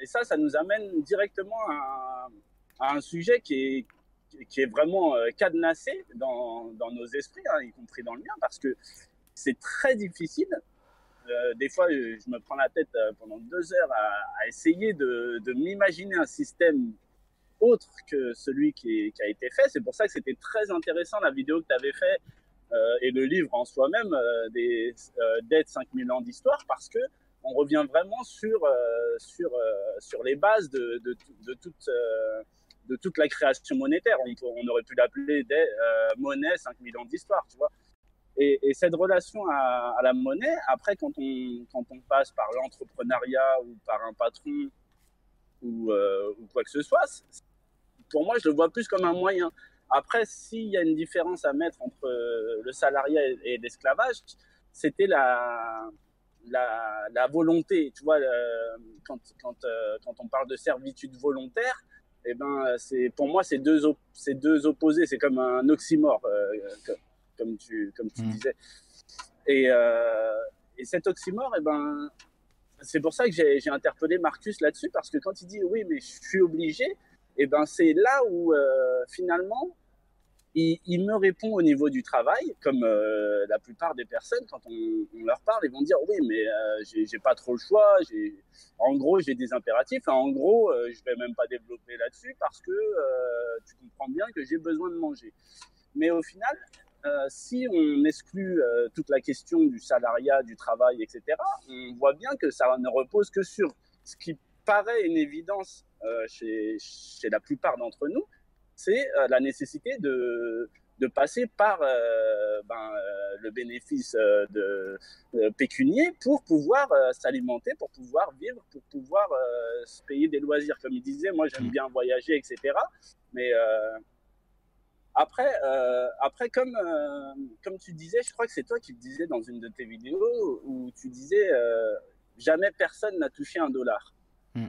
et ça, ça nous amène directement à, un sujet qui est, qui est vraiment cadenassé dans, dans nos esprits, hein, y compris dans le mien, parce que c'est très difficile euh, des fois, je me prends la tête euh, pendant deux heures à, essayer de, m'imaginer un système autre que celui qui, a été fait. C'est pour ça que c'était très intéressant la vidéo que tu avais fait euh, et le livre en soi-même des d'être 5000 ans d'histoire parce que on revient vraiment sur, les bases de, toute, la création monétaire. On, aurait pu l'appeler des monnaie 5000 ans d'histoire, tu vois. Et, cette relation à, la monnaie, après, quand on, passe par l'entrepreneuriat ou par un patron ou, euh, quoi que ce soit, pour moi, je le vois plus comme un moyen. Après, s'il y a une différence à mettre entre le salariat et, l'esclavage, c'était la, volonté. Tu vois, euh, quand, on parle de servitude volontaire, eh ben, pour moi, c'est deux, deux opposés. C'est comme un oxymore. Euh, comme tu, comme tu mm. disais. Et, euh, et, cet oxymore, eh ben, c'est pour ça que j'ai interpellé Marcus là-dessus, parce que quand il dit oui, mais je suis obligé, eh ben, c'est là où euh, finalement, il, il, me répond au niveau du travail, comme euh, la plupart des personnes, quand on, leur parle, ils vont dire oui, mais j'ai pas trop le choix. En gros, j'ai des impératifs. En gros, je vais même pas développer là-dessus parce que tu comprends bien que j'ai besoin de manger. Mais au final, euh, si on exclut euh, toute la question du salariat, du travail, etc., on voit bien que ça ne repose que sur ce qui paraît une évidence euh, chez, chez, la plupart d'entre nous, c'est la nécessité de, de passer par ben, le bénéfice de, pécunier pour pouvoir s'alimenter, pour pouvoir vivre, pour pouvoir se payer des loisirs. Comme il disait, moi j'aime mmh. bien voyager, etc. Mais après, euh, après comme, euh, comme tu disais, je crois que c'est toi qui le disais dans une de tes vidéos où tu disais euh, jamais personne n'a touché un dollar. Hmm.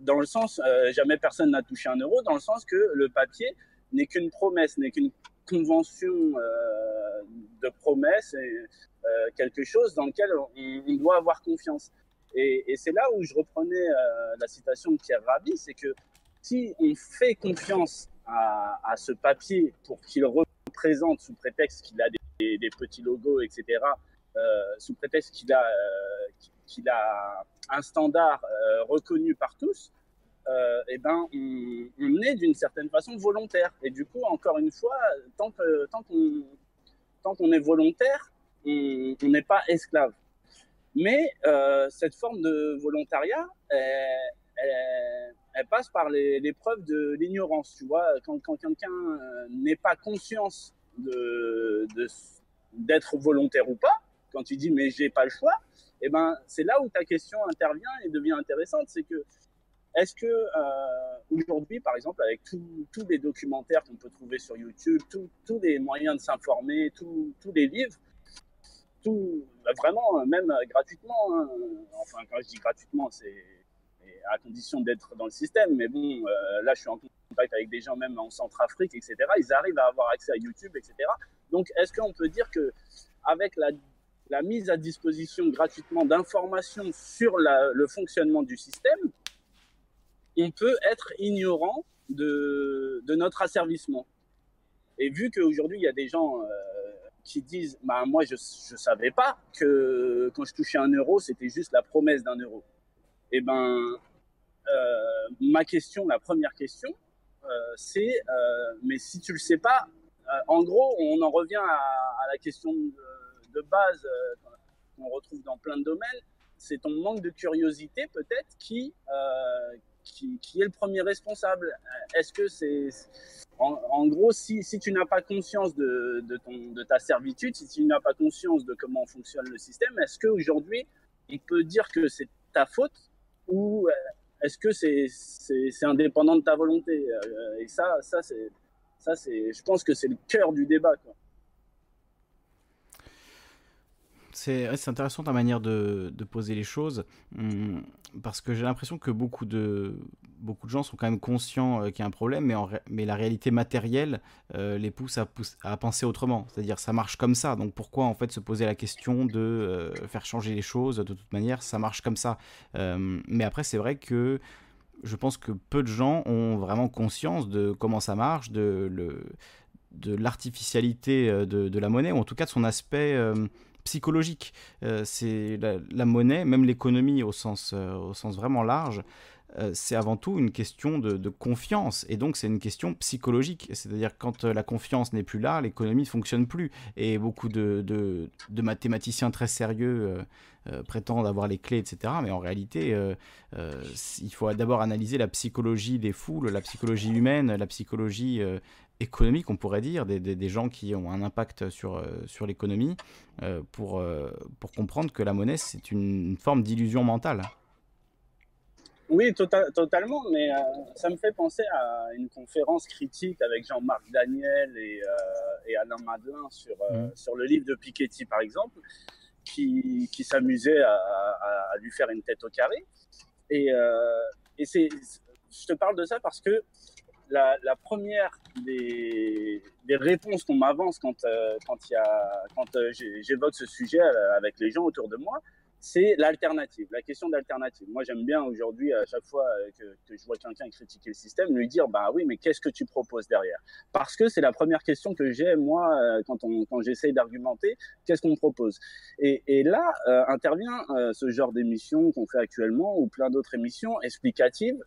dans le sens, jamais personne n'a touché un euro, dans le sens que le papier n'est qu'une promesse, n'est qu'une convention de promesse, et, quelque chose dans lequel on, doit avoir confiance. Et, et c'est là où je reprenais la citation de Pierre Rabhi, c'est que si on fait confiance à, ce papier pour qu'il représente, sous prétexte qu'il a des, petits logos, etc., euh, sous prétexte qu'il a, euh, qu'il a un standard euh, reconnu par tous, eh ben, on, est d'une certaine façon volontaire. Et du coup, encore une fois, tant qu'on tant qu'on est volontaire, on n'est pas esclave. Mais cette forme de volontariat, elle, elle passe par l'épreuve de l'ignorance. Tu vois, quand, quelqu'un euh, n'est pas conscience d'être volontaire ou pas, quand tu dis mais j'ai pas le choix, eh ben c'est là où ta question intervient et devient intéressante, c'est que est-ce que euh, aujourd'hui, par exemple, avec tous les documentaires qu'on peut trouver sur YouTube, tous les moyens de s'informer, tous les livres, tout, vraiment, même gratuitement, hein, enfin quand je dis gratuitement, c'est à condition d'être dans le système. Mais bon, euh, là, je suis en contact avec des gens même en Centrafrique, etc. Ils arrivent à avoir accès à YouTube, etc. Donc, est-ce qu'on peut dire que avec la, mise à disposition gratuitement d'informations sur le fonctionnement du système, on peut être ignorant de, de notre asservissement? Et vu qu'aujourd'hui, il y a des gens euh, qui disent bah, Moi, je ne savais pas que quand je touchais un euro, c'était juste la promesse d'un euro. Eh ben, euh, ma question, la première question, euh, c'est Mais si tu le sais pas, en gros, on en revient à, la question de, base qu'on retrouve dans plein de domaines c'est ton manque de curiosité peut-être qui, qui, est le premier responsable Est-ce que c'est. En, gros, si, si tu n'as pas conscience de, de, de ta servitude, si tu n'as pas conscience de comment fonctionne le système, est-ce qu'aujourd'hui, il peut dire que c'est ta faute ou euh, est-ce que c'est indépendant de ta volonté euh, Et ça, ça c'est. Ça, c'est, je pense que c'est le cœur du débat. C'est intéressant ta manière de, poser les choses, hum, parce que j'ai l'impression que beaucoup de, beaucoup de gens sont quand même conscients euh, qu'il y a un problème, mais, mais la réalité matérielle euh, les pousse à, penser autrement. C'est-à-dire ça marche comme ça, donc pourquoi en fait se poser la question de euh, faire changer les choses De toute manière, ça marche comme ça. mais après, c'est vrai que je pense que peu de gens ont vraiment conscience de comment ça marche, de le de l'artificialité de, de, la monnaie, ou en tout cas de son aspect psychologique. Euh, c'est la, monnaie, même l'économie au sens, euh, au sens vraiment large, euh, c'est avant tout une question de, confiance. Et donc, c'est une question psychologique. C'est-à-dire, quand la confiance n'est plus là, l'économie ne fonctionne plus. Et beaucoup de, mathématiciens très sérieux prétendent avoir les clés, etc. Mais en réalité, il faut d'abord analyser la psychologie des foules, la psychologie humaine, la psychologie économique, on pourrait dire, des, des, gens qui ont un impact sur, euh, sur l'économie, euh, pour, euh, pour comprendre que la monnaie, c'est une, forme d'illusion mentale. Oui, tota-, totalement, mais ça me fait penser à une conférence critique avec Jean-Marc Daniel et, et, Alain Madelin sur, mmh. sur le livre de Piketty, par exemple, qui, qui s'amusait à, à, lui faire une tête au carré. Et, et c'est, je te parle de ça parce que la, première des, réponses qu'on m'avance quand, euh, quand, quand euh, j'évoque ce sujet euh, avec les gens autour de moi, c'est l'alternative, la question d'alternative. Moi, j'aime bien aujourd'hui, à chaque fois que, je vois quelqu'un critiquer le système, lui dire, bah oui, mais qu'est-ce que tu proposes derrière? Parce que c'est la première question que j'ai, moi, euh, quand, j'essaye d'argumenter, qu'est-ce qu'on propose? Et, là euh, intervient euh, ce genre d'émission qu'on fait actuellement, ou plein d'autres émissions explicatives.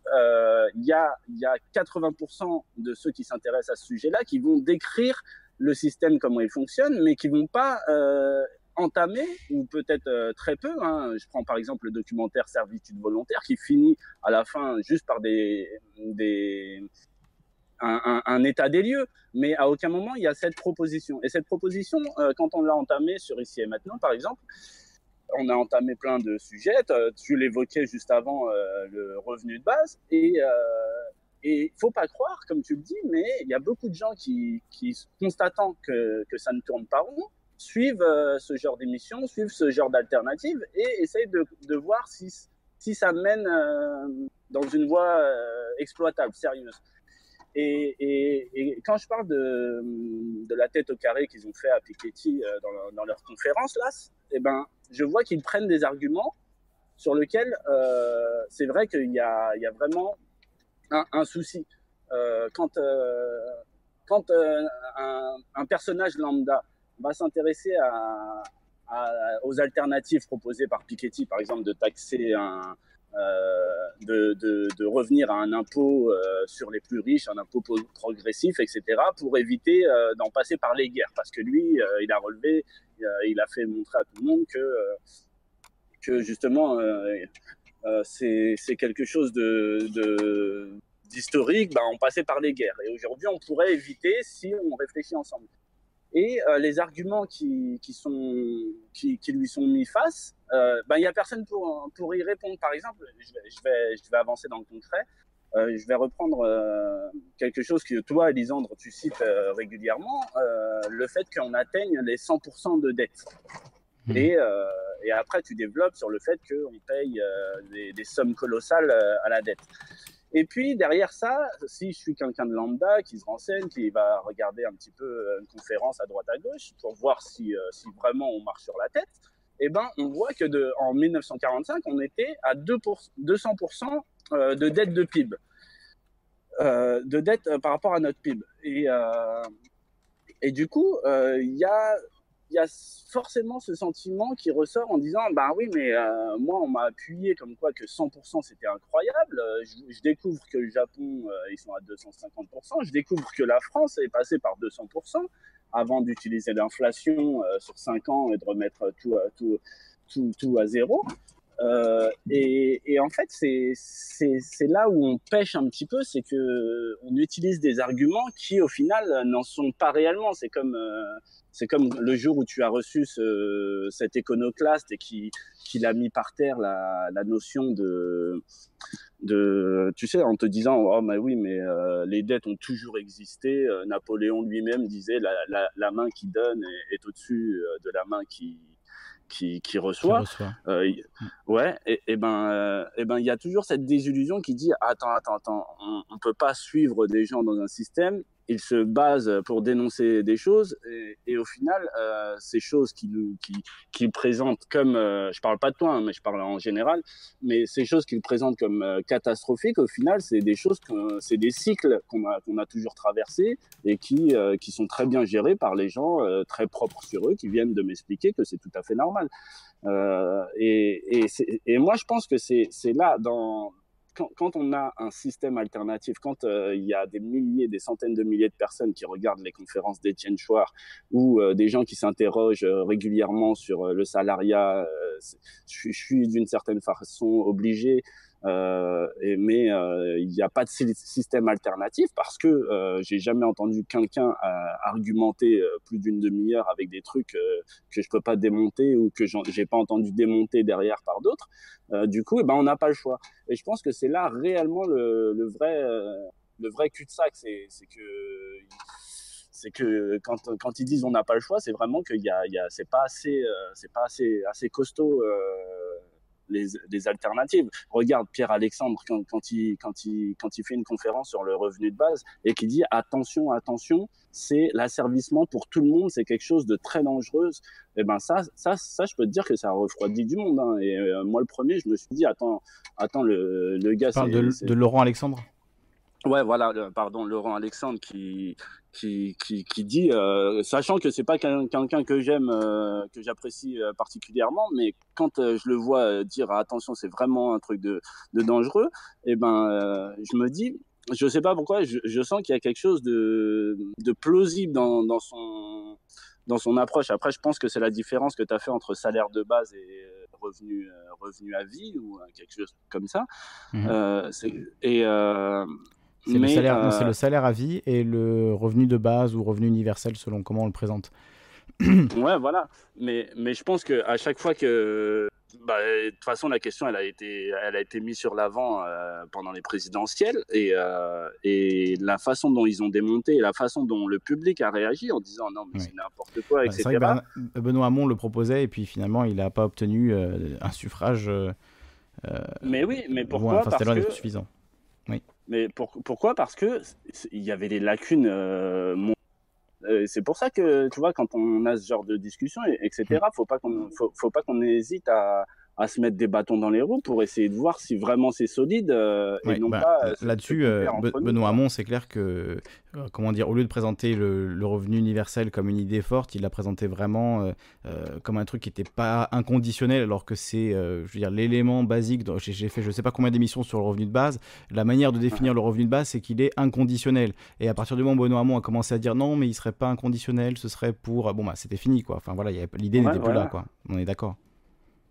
Il y, a, y a 80% de ceux qui s'intéressent à ce sujet-là qui vont décrire le système, comment il fonctionne, mais qui vont pas entamé, ou peut-être euh, très peu. Hein. Je prends par exemple le documentaire Servitude volontaire qui finit à la fin juste par des, un, état des lieux, mais à aucun moment il y a cette proposition. Et cette proposition, euh, quand on l'a entamée sur Ici et Maintenant, par exemple, on a entamé plein de sujets. Tu l'évoquais juste avant euh, le revenu de base. Et et faut pas croire, comme tu le dis, mais il y a beaucoup de gens qui, qui constatant que, que ça ne tourne pas rond, suivent euh, ce genre d'émission, suivent ce genre d'alternative et essayent de, de, voir si, si ça mène euh, dans une voie euh, exploitable, sérieuse. Et, et, quand je parle de, de, la tête au carré qu'ils ont fait à Piketty dans, dans, leur conférence, là, eh ben, je vois qu'ils prennent des arguments sur lesquels c'est vrai qu'il y y a vraiment un, souci. quand quand un, personnage lambda va s'intéresser aux alternatives proposées par Piketty, par exemple de taxer euh, de, revenir à un impôt euh, sur les plus riches, un impôt progressif, etc., pour éviter euh, d'en passer par les guerres. Parce que lui, il a relevé, il a fait montrer à tout le monde que, justement, c'est quelque chose d'historique, bah, on passait par les guerres. Et aujourd'hui, on pourrait éviter si on réfléchit ensemble. Et euh, les arguments qui, qui, sont, qui, qui, lui sont mis face, euh, ben, il n'y a personne pour, pour y répondre. Par exemple, je vais, je vais, je vais avancer dans le concret. Euh, je vais reprendre euh, quelque chose que toi, Elisandre, tu cites euh, régulièrement, le fait qu'on atteigne les 100% de dette. Mmh. Et, et, après, tu développes sur le fait qu'on paye des, des, sommes colossales à la dette. Et puis derrière ça, si je suis quelqu'un de lambda qui se renseigne, qui va regarder un petit peu euh, une conférence à droite à gauche pour voir si, euh, si vraiment on marche sur la tête, eh ben on voit que en 1945, on était à 2 200% euh, de dette de PIB. de dette par rapport à notre PIB. Et du coup, il y a il y a forcément ce sentiment qui ressort en disant bah oui mais euh, moi on m'a appuyé comme quoi que 100% c'était incroyable. Euh, je, découvre que le Japon euh, ils sont à 250% je découvre que la France est passée par 200% avant d'utiliser l'inflation sur 5 ans et de remettre tout à zéro et, et, en fait, c'est là où on pêche un petit peu, c'est que on utilise des arguments qui, au final, n'en sont pas réellement. C'est comme le jour où tu as reçu ce, cet éconoclaste et qui, qui l'a mis par terre la, notion de, tu sais, en te disant, oh, mais oui, mais euh, les dettes ont toujours existé. Euh, Napoléon lui-même disait, la, main qui donne est, au-dessus euh, de la main qui, qui, qui reçoit. Euh, ouais, et, et ben, et ben, il y a toujours cette désillusion qui dit, attends, attends, attends, on, on peut pas suivre des gens dans un système il se base pour dénoncer des choses et, au final, euh, ces choses qu'il qui, qui présente comme, euh, je parle pas de toi, hein, mais je parle en général, mais ces choses qu'il présente comme euh, catastrophiques, au final, c'est des choses, c'est des cycles qu'on a, qu'on a toujours traversés et qui, euh, qui sont très bien gérés par les gens très propres sur eux, qui viennent de m'expliquer que c'est tout à fait normal. et, et, et moi, je pense que c'est là, dans, quand, on a un système alternatif, quand euh, il y a des milliers, des centaines de milliers de personnes qui regardent les conférences d'Étienne Chouard ou euh, des gens qui s'interrogent euh, régulièrement sur le salariat, je, suis d'une certaine façon obligé et, mais euh, il n'y a pas de système alternatif parce que euh, j'ai jamais entendu quelqu'un argumenter plus d'une demi-heure avec des trucs que je peux pas démonter ou que j'ai pas entendu démonter derrière par d'autres. du coup, eh ben on n'a pas le choix. Et je pense que c'est là réellement le, le vrai le vrai cul-de-sac, c'est que c'est que quand, quand ils disent on n'a pas le choix, c'est vraiment qu'il y a, a c'est pas assez, c'est pas assez, assez costaud les, alternatives. Regarde Pierre Alexandre quand, quand, il, quand, il, quand il fait une conférence sur le revenu de base et qui dit attention, attention, c'est l'asservissement pour tout le monde, c'est quelque chose de très dangereux. Et eh ben ça, ça, ça, je peux te dire que ça refroidit du monde. Hein. Et euh, moi, le premier, je me suis dit attends, attends, le, le gars. Tu de, de Laurent Alexandre? Ouais, voilà, pardon, Laurent Alexandre qui, qui, qui, qui dit, euh, sachant que c'est pas quelqu'un que j'aime, euh, que j'apprécie euh, particulièrement, mais quand je le vois dire attention, c'est vraiment un truc de, de dangereux, et eh ben, je me dis, je sais pas pourquoi, je, je sens qu'il y a quelque chose de, de plausible dans, dans son dans son approche. Après, je pense que c'est la différence que tu as fait entre salaire de base et revenu, revenu à vie ou quelque chose comme ça. Mmh. et c'est le, salaire, euh, le salaire à vie et le revenu de base ou revenu universel selon comment on le présente. ouais, voilà. Mais, mais je pense qu'à chaque fois que. Bah, de toute façon, la question, elle a été, elle a été mise sur l'avant euh, pendant les présidentielles et, euh, et la façon dont ils ont démonté et la façon dont le public a réagi en disant non, mais c'est n'importe quoi, etc. Vrai que Benoît Hamon le proposait et puis finalement, il n'a pas obtenu un suffrage. mais oui, mais pourquoi? enfin, Parce loin que... suffisant. Mais pourquoi? Parce que il y avait des lacunes. Euh, euh, c'est pour ça que tu vois, quand on a ce genre de discussion, etc., mmh. faut pas qu'on faut, faut, pas qu'on hésite à, à se mettre des bâtons dans les roues pour essayer de voir si vraiment c'est solide euh, et non bah, pas. Euh, là-dessus, euh, Benoît Hamon, c'est clair que, comment dire, au lieu de présenter le, revenu universel comme une idée forte, il l'a présenté vraiment comme un truc qui n'était pas inconditionnel, alors que c'est, je veux dire, l'élément basique. J'ai fait je sais pas combien d'émissions sur le revenu de base. La manière de définir le revenu de base, c'est qu'il est inconditionnel. Et à partir du moment où Benoît Hamon a commencé à dire non, mais il serait pas inconditionnel, ce serait pour. Bon, bah, c'était fini, quoi. Enfin, voilà, l'idée n'était plus là, quoi. On est d'accord.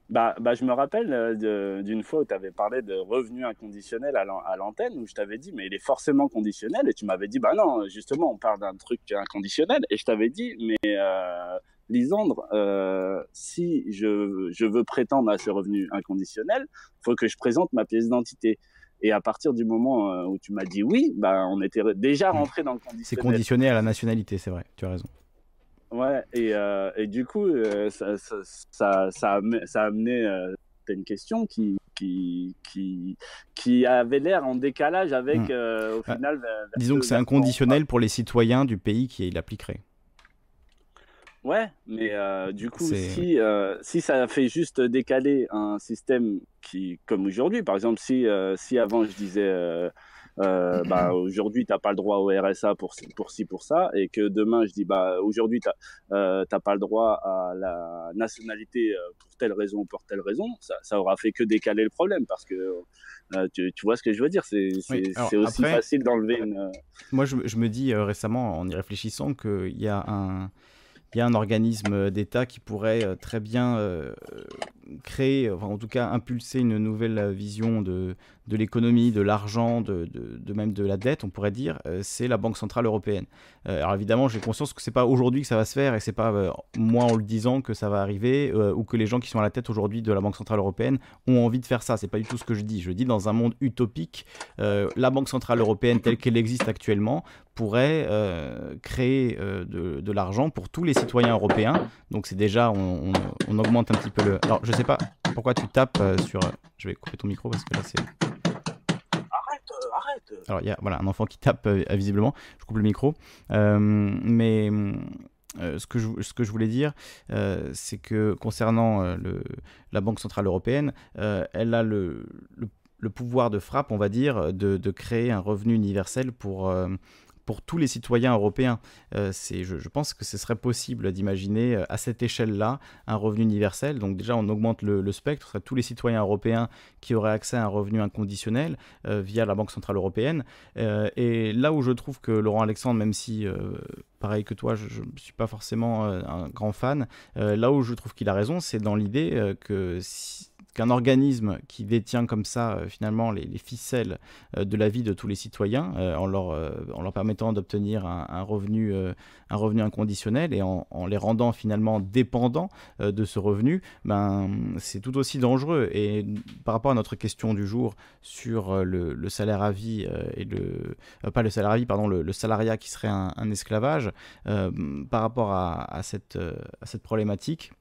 Bah, bah, je me rappelle euh, d'une fois où tu avais parlé de revenu inconditionnel à l'antenne, où je t'avais dit, mais il est forcément conditionnel, et tu m'avais dit, bah non, justement, on parle d'un truc inconditionnel, et je t'avais dit, mais euh, Lisandre, euh, si je, je, veux prétendre à ce revenu inconditionnel, faut que je présente ma pièce d'identité. Et à partir du moment où tu m'as dit oui, bah, on était déjà rentré dans le conditionnel. C'est conditionné à la nationalité, c'est vrai, tu as raison. Ouais, et, euh, et du coup, euh, ça, ça, ça, ça, a, amené euh, une question qui, qui, qui, qui avait l'air en décalage avec, hmm. au bah, final. disons que c'est inconditionnel pour les citoyens du pays qui l'appliquerait. Ouais, mais du coup, si, si ça fait juste décaler un système qui, comme aujourd'hui, par exemple, si, si avant je disais euh, bah, aujourd'hui, tu n'as pas le droit au RSA pour, pour ci, pour ça, et que demain, je dis, bah, aujourd'hui, tu n'as euh, pas le droit à la nationalité euh, pour telle raison ou pour telle raison, ça, ça aura fait que décaler le problème, parce que euh, tu, tu, vois ce que je veux dire, c'est aussi facile d'enlever une... Moi, je, je, me dis récemment, en y réfléchissant, qu'il y a un il y a un organisme d'État qui pourrait très bien créer, en tout cas impulser une nouvelle vision de, de l'économie, de l'argent, de, de, même de la dette, on pourrait dire, euh, c'est la Banque Centrale Européenne. Euh, alors évidemment, j'ai conscience que c'est pas aujourd'hui que ça va se faire et c'est pas euh, moi en le disant que ça va arriver ou que les gens qui sont à la tête aujourd'hui de la Banque Centrale Européenne ont envie de faire ça. C'est pas du tout ce que je dis. Je dis dans un monde utopique, la Banque Centrale Européenne telle qu'elle existe actuellement pourrait créer de, de l'argent pour tous les citoyens européens. Donc c'est déjà, on, on, augmente un petit peu le... Alors je sais pas pourquoi tu tapes sur... Je vais couper ton micro parce que là c'est... Alors, il y a voilà, un enfant qui tape euh, visiblement. Je coupe le micro. Euh, mais. Euh, ce, que je, ce que je voulais dire, c'est que concernant le, la Banque Centrale Européenne, elle a le, le, pouvoir de frappe, on va dire, de, de créer un revenu universel pour, pour tous les citoyens européens. Euh, je, pense que ce serait possible d'imaginer euh, à cette échelle-là un revenu universel. Donc déjà, on augmente le, spectre, ce serait tous les citoyens européens qui auraient accès à un revenu inconditionnel euh, via la Banque Centrale Européenne. et là où je trouve que Laurent Alexandre, même si pareil que toi, je ne suis pas forcément un grand fan. là où je trouve qu'il a raison, c'est dans l'idée que si, qu'un organisme qui détient comme ça euh, finalement les, ficelles euh, de la vie de tous les citoyens euh, en, leur, en leur permettant d'obtenir un, revenu, un revenu inconditionnel et en, les rendant finalement dépendants de ce revenu, ben, c'est tout aussi dangereux. Et par rapport à notre question du jour sur le, salaire à vie et le... pas le salaire à vie, pardon, le, salariat qui serait un, esclavage, par rapport à, cette, à cette problématique,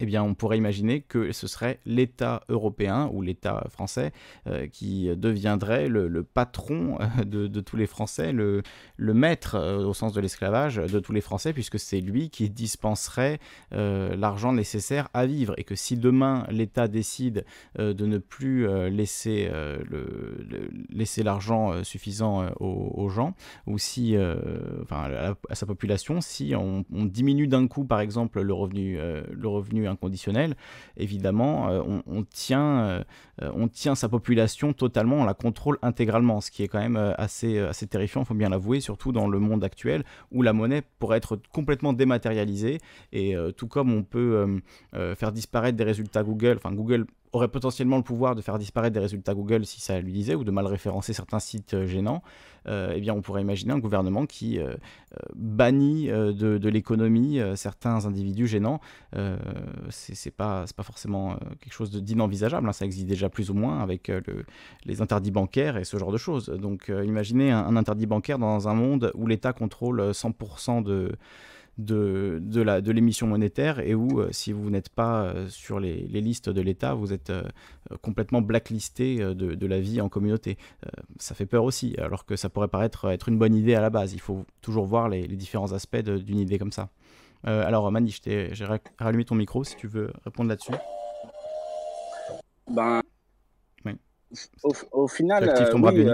eh bien, on pourrait imaginer que ce serait l'État européen ou l'État français euh, qui deviendrait le, patron euh, de, tous les Français, le, maître euh, au sens de l'esclavage de tous les Français, puisque c'est lui qui dispenserait l'argent nécessaire à vivre. Et que si demain l'État décide de ne plus laisser l'argent suffisant aux, gens, ou si, enfin, à, sa population, si on, diminue d'un coup, par exemple, le revenu inconditionnel, évidemment, euh, on, tient, euh, on tient sa population totalement, on la contrôle intégralement, ce qui est quand même euh, assez, assez terrifiant, il faut bien l'avouer, surtout dans le monde actuel où la monnaie pourrait être complètement dématérialisée et tout comme on peut faire disparaître des résultats Google, enfin Google aurait potentiellement le pouvoir de faire disparaître des résultats Google si ça lui disait, ou de mal référencer certains sites gênants, eh bien on pourrait imaginer un gouvernement qui euh, bannit de, l'économie certains individus gênants. c'est pas, pas forcément quelque chose d'inenvisageable, hein. ça existe déjà plus ou moins avec les interdits bancaires et ce genre de choses. Donc imaginez un interdit bancaire dans un monde où l'État contrôle 100% de de, de, la, de l'émission monétaire et où, euh, si vous n'êtes pas euh, sur les, les, listes de l'État, vous êtes euh, complètement blacklisté de, de, la vie en communauté. ça fait peur aussi, alors que ça pourrait paraître être une bonne idée à la base. Il faut toujours voir les, les différents aspects d'une idée comme ça. alors, Mani, j'ai rallumé ton micro si tu veux répondre là-dessus. Ben, au, au, final, oui,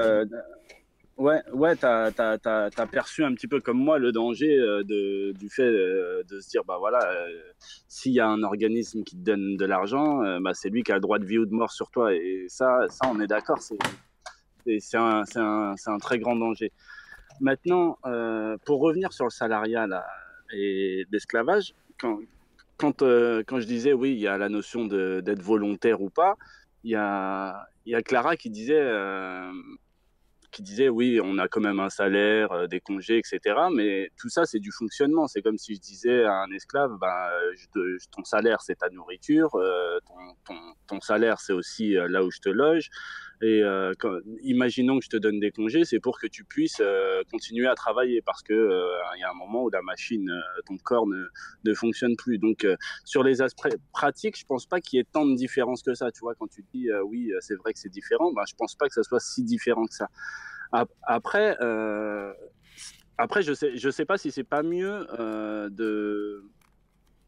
Ouais, ouais, t'as as, perçu un petit peu comme moi le danger euh, de, du fait euh, de se dire, bah voilà, euh, s'il y a un organisme qui te donne de l'argent, bah c'est lui qui a le droit de vie ou de mort sur toi. Et ça, ça on est d'accord, c'est un, un, un, très grand danger. Maintenant, pour revenir sur le salariat là, et l'esclavage, quand, quand, quand je disais, oui, il y a la notion d'être volontaire ou pas, il y a, y a Clara qui disait qui disait oui, on a quand même un salaire, euh, des congés, etc. Mais tout ça, c'est du fonctionnement. C'est comme si je disais à un esclave, ben, ton salaire, c'est ta nourriture, euh, ton, ton, salaire, c'est aussi euh, là où je te loge. Et imaginons que je te donne des congés, c'est pour que tu puisses continuer à travailler parce que il y a un moment où la machine, ton corps ne, ne fonctionne plus. Donc sur les aspects pratiques, je pense pas qu'il y ait tant de différence que ça. Tu vois, quand tu dis oui, c'est vrai que c'est différent, ben, je pense pas que ça soit si différent que ça. Après, après je sais, je sais pas si c'est pas mieux de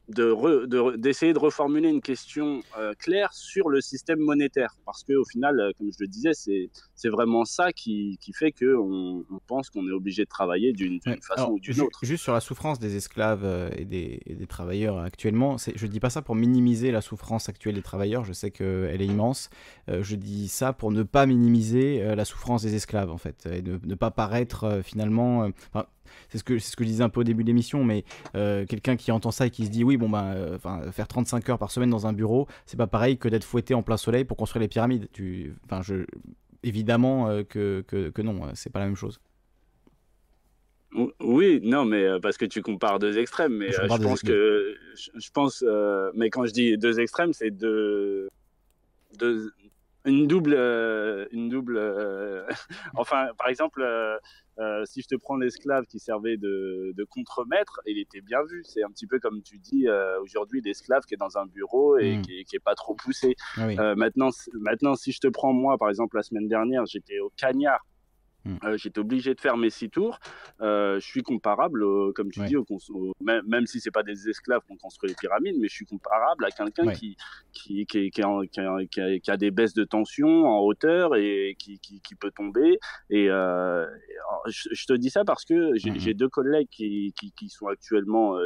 d'essayer de, reformuler une question euh, claire sur le système monétaire. Parce qu'au final, euh, comme je le disais, c'est vraiment ça qui, qui fait qu'on on pense qu'on est obligé de travailler d'une façon ou d'une autre. Juste sur la souffrance des esclaves euh, et des, des travailleurs actuellement, je ne dis pas ça pour minimiser la souffrance actuelle des travailleurs, je sais qu'elle est immense. je dis ça pour ne pas minimiser la souffrance des esclaves, en fait, et ne pas paraître finalement c'est ce que ce que je disais un peu au début de l'émission, mais euh, quelqu'un qui entend ça et qui se dit oui bon ben euh, faire 35 heures par semaine dans un bureau, c'est pas pareil que d'être fouetté en plein soleil pour construire les pyramides. Tu, enfin je, évidemment euh, que, que, que, non, c'est pas la même chose. Oui, non, mais parce que tu compares deux extrêmes, mais je, pense que je, pense, mais quand je dis deux extrêmes, c'est deux, deux, une double, une double. enfin, par exemple, euh, si je te prends l'esclave qui servait de, de contremaître, il était bien vu. C'est un petit peu comme tu dis euh, aujourd'hui, l'esclave qui est dans un bureau et hmm. qui, qui, est pas trop poussé. Ah euh, maintenant, maintenant, si je te prends moi, par exemple, la semaine dernière, j'étais au Cagnard Mm. Euh, j'étais obligé de faire mes six tours. Euh, je suis comparable, comme tu dis, au, même, même, si c'est pas des esclaves qui ont construit les pyramides, mais je suis comparable à quelqu'un qui, qui, qui, qui, a, qui, a, des baisses de tension en hauteur et qui, qui peut tomber. Et euh, je, te dis ça parce que j'ai mm-hmm. deux collègues qui, qui, sont actuellement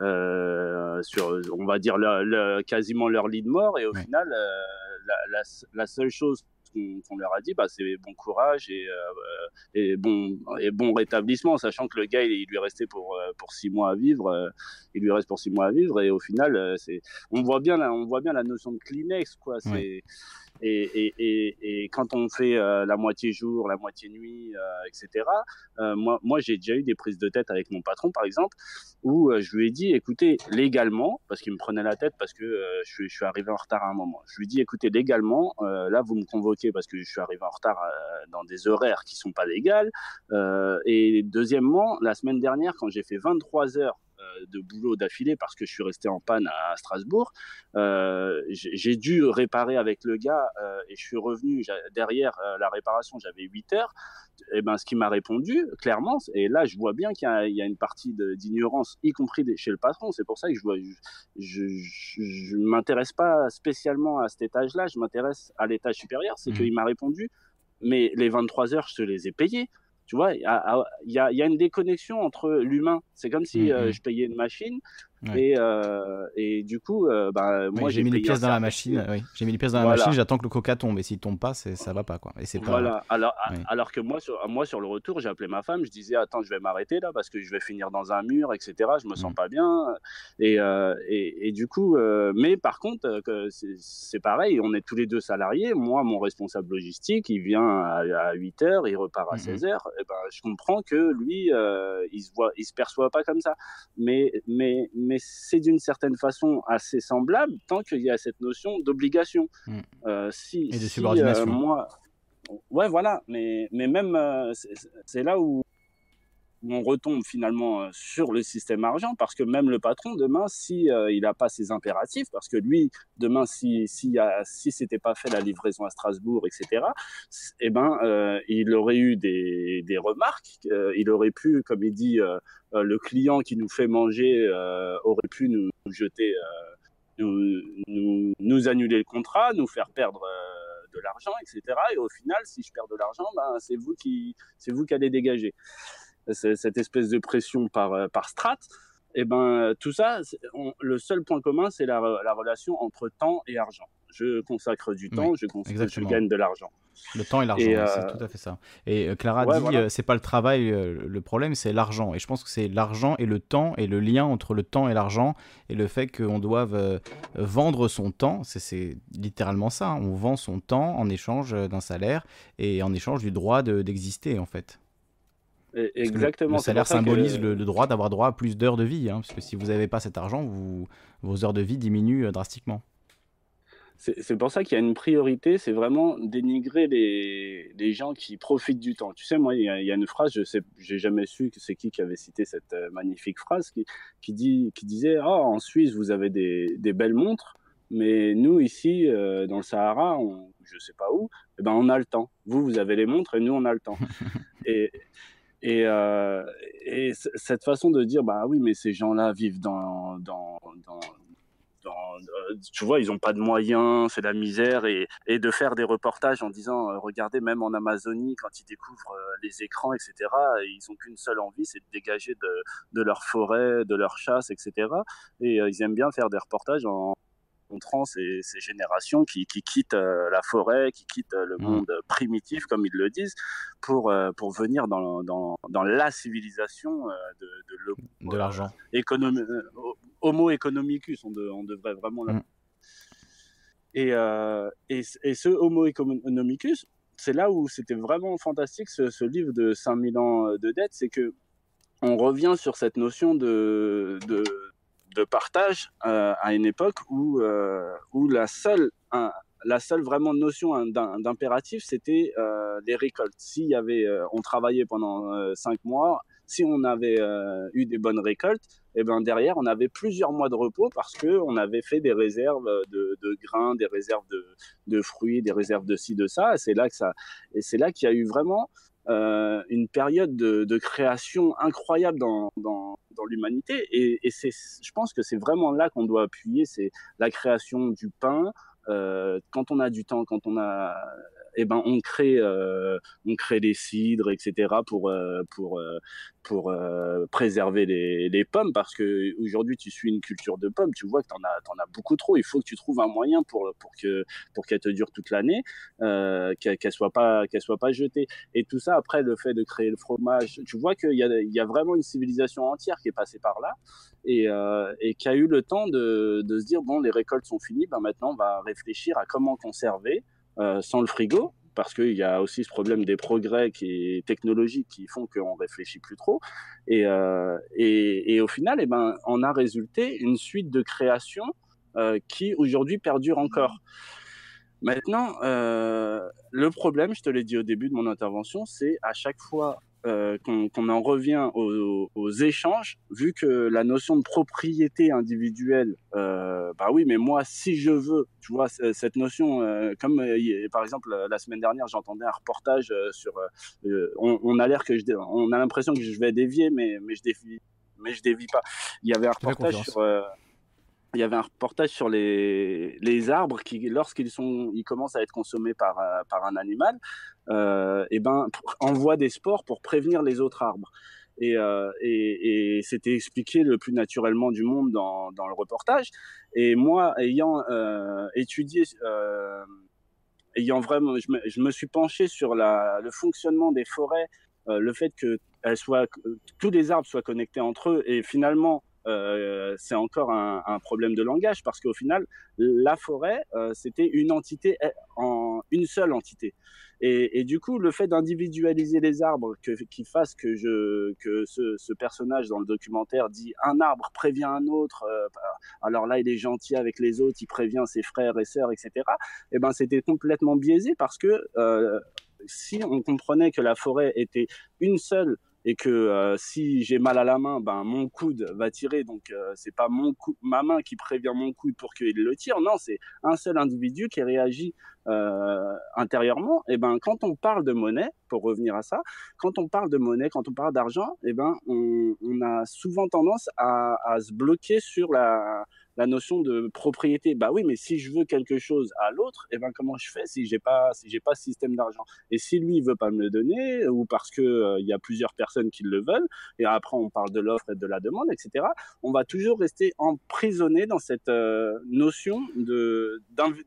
euh, sur, on va dire, quasiment leur lit de mort. Et au final, la, la, la, seule chose qu'on leur a dit, bah, c'est bon courage et, euh, et, bon, et bon rétablissement, sachant que le gars, il, lui restait pour, euh, pour six mois à vivre. Euh, il lui reste pour six mois à vivre. Et au final, c'est, on, voit bien on voit bien la notion de Kleenex. Quoi. C'est, et, et, et, quand on fait euh, la moitié jour, la moitié nuit, euh, etc., euh, moi, moi j'ai déjà eu des prises de tête avec mon patron, par exemple, où je lui ai dit, écoutez, légalement, parce qu'il me prenait la tête parce que je suis, arrivé en retard à un moment, je lui ai dit, écoutez, légalement, là, vous me convoquez parce que je suis arrivé en retard dans des horaires qui sont pas légales. et deuxièmement, la semaine dernière, quand j'ai fait 23 heures de boulot d'affilée parce que je suis resté en panne à, Strasbourg. Euh, j'ai dû réparer avec le gars euh, et je suis revenu derrière la réparation, j'avais 8 heures. Et ben, ce qui m'a répondu, clairement, et là, je vois bien qu'il y, a une partie d'ignorance, y compris chez le patron. C'est pour ça que je ne je, m'intéresse pas spécialement à cet étage-là, je m'intéresse à l'étage supérieur. C'est mmh. qu'il m'a répondu, mais les 23 heures, je te les ai payées. Tu vois, il y a, y a, une déconnexion entre l'humain. C'est comme si mmh, euh, mmh. je payais une machine et, euh, et, du coup, euh, bah, moi j'ai mis les pièces dans la machine. Oui. J'ai mis les pièces dans la machine. J'attends que le coca tombe. Et s'il tombe pas, ça va pas quoi. Et c'est pas. Voilà. Alors, alors que moi sur, moi, sur le retour, j'ai appelé ma femme. Je disais, attends, je vais m'arrêter là parce que je vais finir dans un mur, etc. Je me sens mmh. pas bien. Et, et, et, du coup, mais par contre, c'est pareil. On est tous les deux salariés. Moi, mon responsable logistique, il vient à, 8 heures, il repart à 16 heures. Et ben, je comprends que lui, il se voit, il se perçoit pas comme ça. Mais, mais, mais mais c'est d'une certaine façon assez semblable tant qu'il y a cette notion d'obligation. Mm. Euh, si, Et de subordination. Euh, moi, ouais, voilà, mais, mais même, euh, c'est là où on retombe finalement sur le système argent parce que même le patron demain si il n'a pas ses impératifs parce que lui demain si si si c'était pas fait la livraison à Strasbourg etc eh ben il aurait eu des, des remarques il aurait pu comme il dit euh, le client qui nous fait manger euh, aurait pu nous, jeter, euh, nous, nous, annuler le contrat, nous faire perdre de l'argent, etc. Et au final, si je perds de l'argent, ben, c'est vous qui, c'est vous qui allez dégager. Cette espèce de pression par, par strat, et eh ben tout ça, le seul point commun, c'est la, la, relation entre temps et argent je consacre du temps, je, je, gagne de l'argent. Le temps et l'argent, c'est euh, tout à fait ça. Et euh, Clara dit, euh, c'est pas le travail le problème, c'est l'argent. Et je pense que c'est l'argent et le temps et le lien entre le temps et l'argent et le fait qu'on doive vendre son temps. C'est littéralement ça. Hein. On vend son temps en échange d'un salaire et en échange du droit d'exister en fait. Exactement. Le, salaire symbolise le, droit d'avoir droit à plus d'heures de vie, hein, parce que si vous n'avez pas cet argent, vous, vos heures de vie diminuent drastiquement c'est pour ça qu'il y a une priorité, c'est vraiment dénigrer les, les, gens qui profitent du temps. Tu sais, moi, il y, a, une phrase, je j'ai jamais su que c'est qui qui avait cité cette euh, magnifique phrase qui, qui, dit, qui disait oh, en Suisse, vous avez des, des, belles montres, mais nous, ici, euh, dans le Sahara, on, je sais pas où, eh ben, on a le temps. Vous, vous avez les montres et nous, on a le temps. et, et, euh, et cette façon de dire, bah oui, mais ces gens-là vivent dans, dans, tu vois, ils n'ont pas de moyens, c'est la misère, et, et, de faire des reportages en disant, euh, regardez, même en Amazonie, quand ils découvrent les écrans, etc., ils n'ont qu'une seule envie, c'est de dégager de, de, leur forêt, de leur chasse, etc. Et ils aiment bien faire des reportages en, montrant ces, ces générations qui, qui quittent la forêt, qui quittent le mmh. monde primitif, comme ils le disent, pour, pour venir dans, dans, dans la civilisation de, l'argent. homo economicus, on, on devrait vraiment... Mmh. Et, et, et, ce Homo economicus, c'est là où c'était vraiment fantastique ce, ce, livre de 5000 ans de dette, c'est que on revient sur cette notion de, de, de partage euh, à une époque où, euh, où la seule, la seule vraiment notion hein, d'impératif, c'était euh, les récoltes. S'il y avait, on travaillait pendant cinq mois, si on avait eu des bonnes récoltes, et eh ben derrière on avait plusieurs mois de repos parce que on avait fait des réserves de, grains, des réserves de, de, fruits, des réserves de ci de ça. C'est là que ça, et c'est là qu'il y a eu vraiment euh, une période de, de, création incroyable dans, dans, dans l'humanité. Et, et c'est, je pense que c'est vraiment là qu'on doit appuyer, c'est la création du pain. Euh, quand on a du temps, quand on a eh ben on crée euh, on crée des cidres etc pour euh, pour euh, pour euh, préserver les, pommes parce que aujourd'hui tu suis une culture de pommes tu vois que as t'en as beaucoup trop. Il faut que tu trouves un moyen pour pour que pour qu'elle te dure toute l'année euh, qu'elle qu soit pas qu'elle soit pas jetée. Et tout ça après le fait de créer le fromage tu vois qu'il y a y a vraiment une civilisation entière qui est passée par là. Et, euh, et qui a eu le temps de, de se dire bon les récoltes sont finies ben maintenant on va réfléchir à comment conserver euh, sans le frigo, parce qu'il y a aussi ce problème des progrès qui, technologiques qui font qu'on réfléchit plus trop. Et, euh, et, et, au final, eh ben, on a résulté une suite de créations euh, qui aujourd'hui perdure encore. Maintenant, euh, le problème, je te l'ai dit au début de mon intervention, c'est à chaque fois euh, qu'on en revient aux, aux, échanges, vu que la notion de propriété individuelle, euh, bah oui, mais moi, si je veux, tu vois, cette notion, euh, comme euh, par exemple la semaine dernière, j'entendais un reportage euh, sur, on, on, a l'air que je, on a l'impression que je vais dévier, mais mais je dévie, mais je dévie pas. Il y avait un reportage sur il y avait un reportage sur les, les arbres qui, lorsqu'ils sont, ils commencent à être consommés par, euh, par un animal, euh, et ben, envoient des spores pour prévenir les autres arbres. Et, euh, et, et c'était expliqué le plus naturellement du monde dans, dans le reportage. Et moi, ayant euh, étudié, euh, ayant vraiment, je me, je me, suis penché sur la, le fonctionnement des forêts, euh, le fait que elles soient, tous les arbres soient connectés entre eux, et finalement euh, c'est encore un, un, problème de langage parce qu'au final, la forêt, euh, c'était une entité en une seule entité. Et, et du coup, le fait d'individualiser les arbres, que, qui fasse que je, que ce, ce, personnage dans le documentaire dit un arbre prévient un autre, euh, alors là il est gentil avec les autres, il prévient ses frères et sœurs, etc. Et eh ben c'était complètement biaisé parce que euh, si on comprenait que la forêt était une seule et que euh, si j'ai mal à la main, ben mon coude va tirer. Donc euh, c'est pas mon coup, ma main qui prévient mon coude pour qu'il le tire. Non, c'est un seul individu qui réagit euh, intérieurement. Et ben quand on parle de monnaie, pour revenir à ça, quand on parle de monnaie, quand on parle d'argent, et ben on, on, a souvent tendance à, à se bloquer sur la la notion de propriété. Bah oui, mais si je veux quelque chose à l'autre, et eh ben comment je fais si j'ai pas si j'ai pas ce système d'argent? Et si lui il veut pas me le donner ou parce que euh, il y a plusieurs personnes qui le veulent et après on parle de l'offre et de la demande, etc. On va toujours rester emprisonné dans cette euh, notion de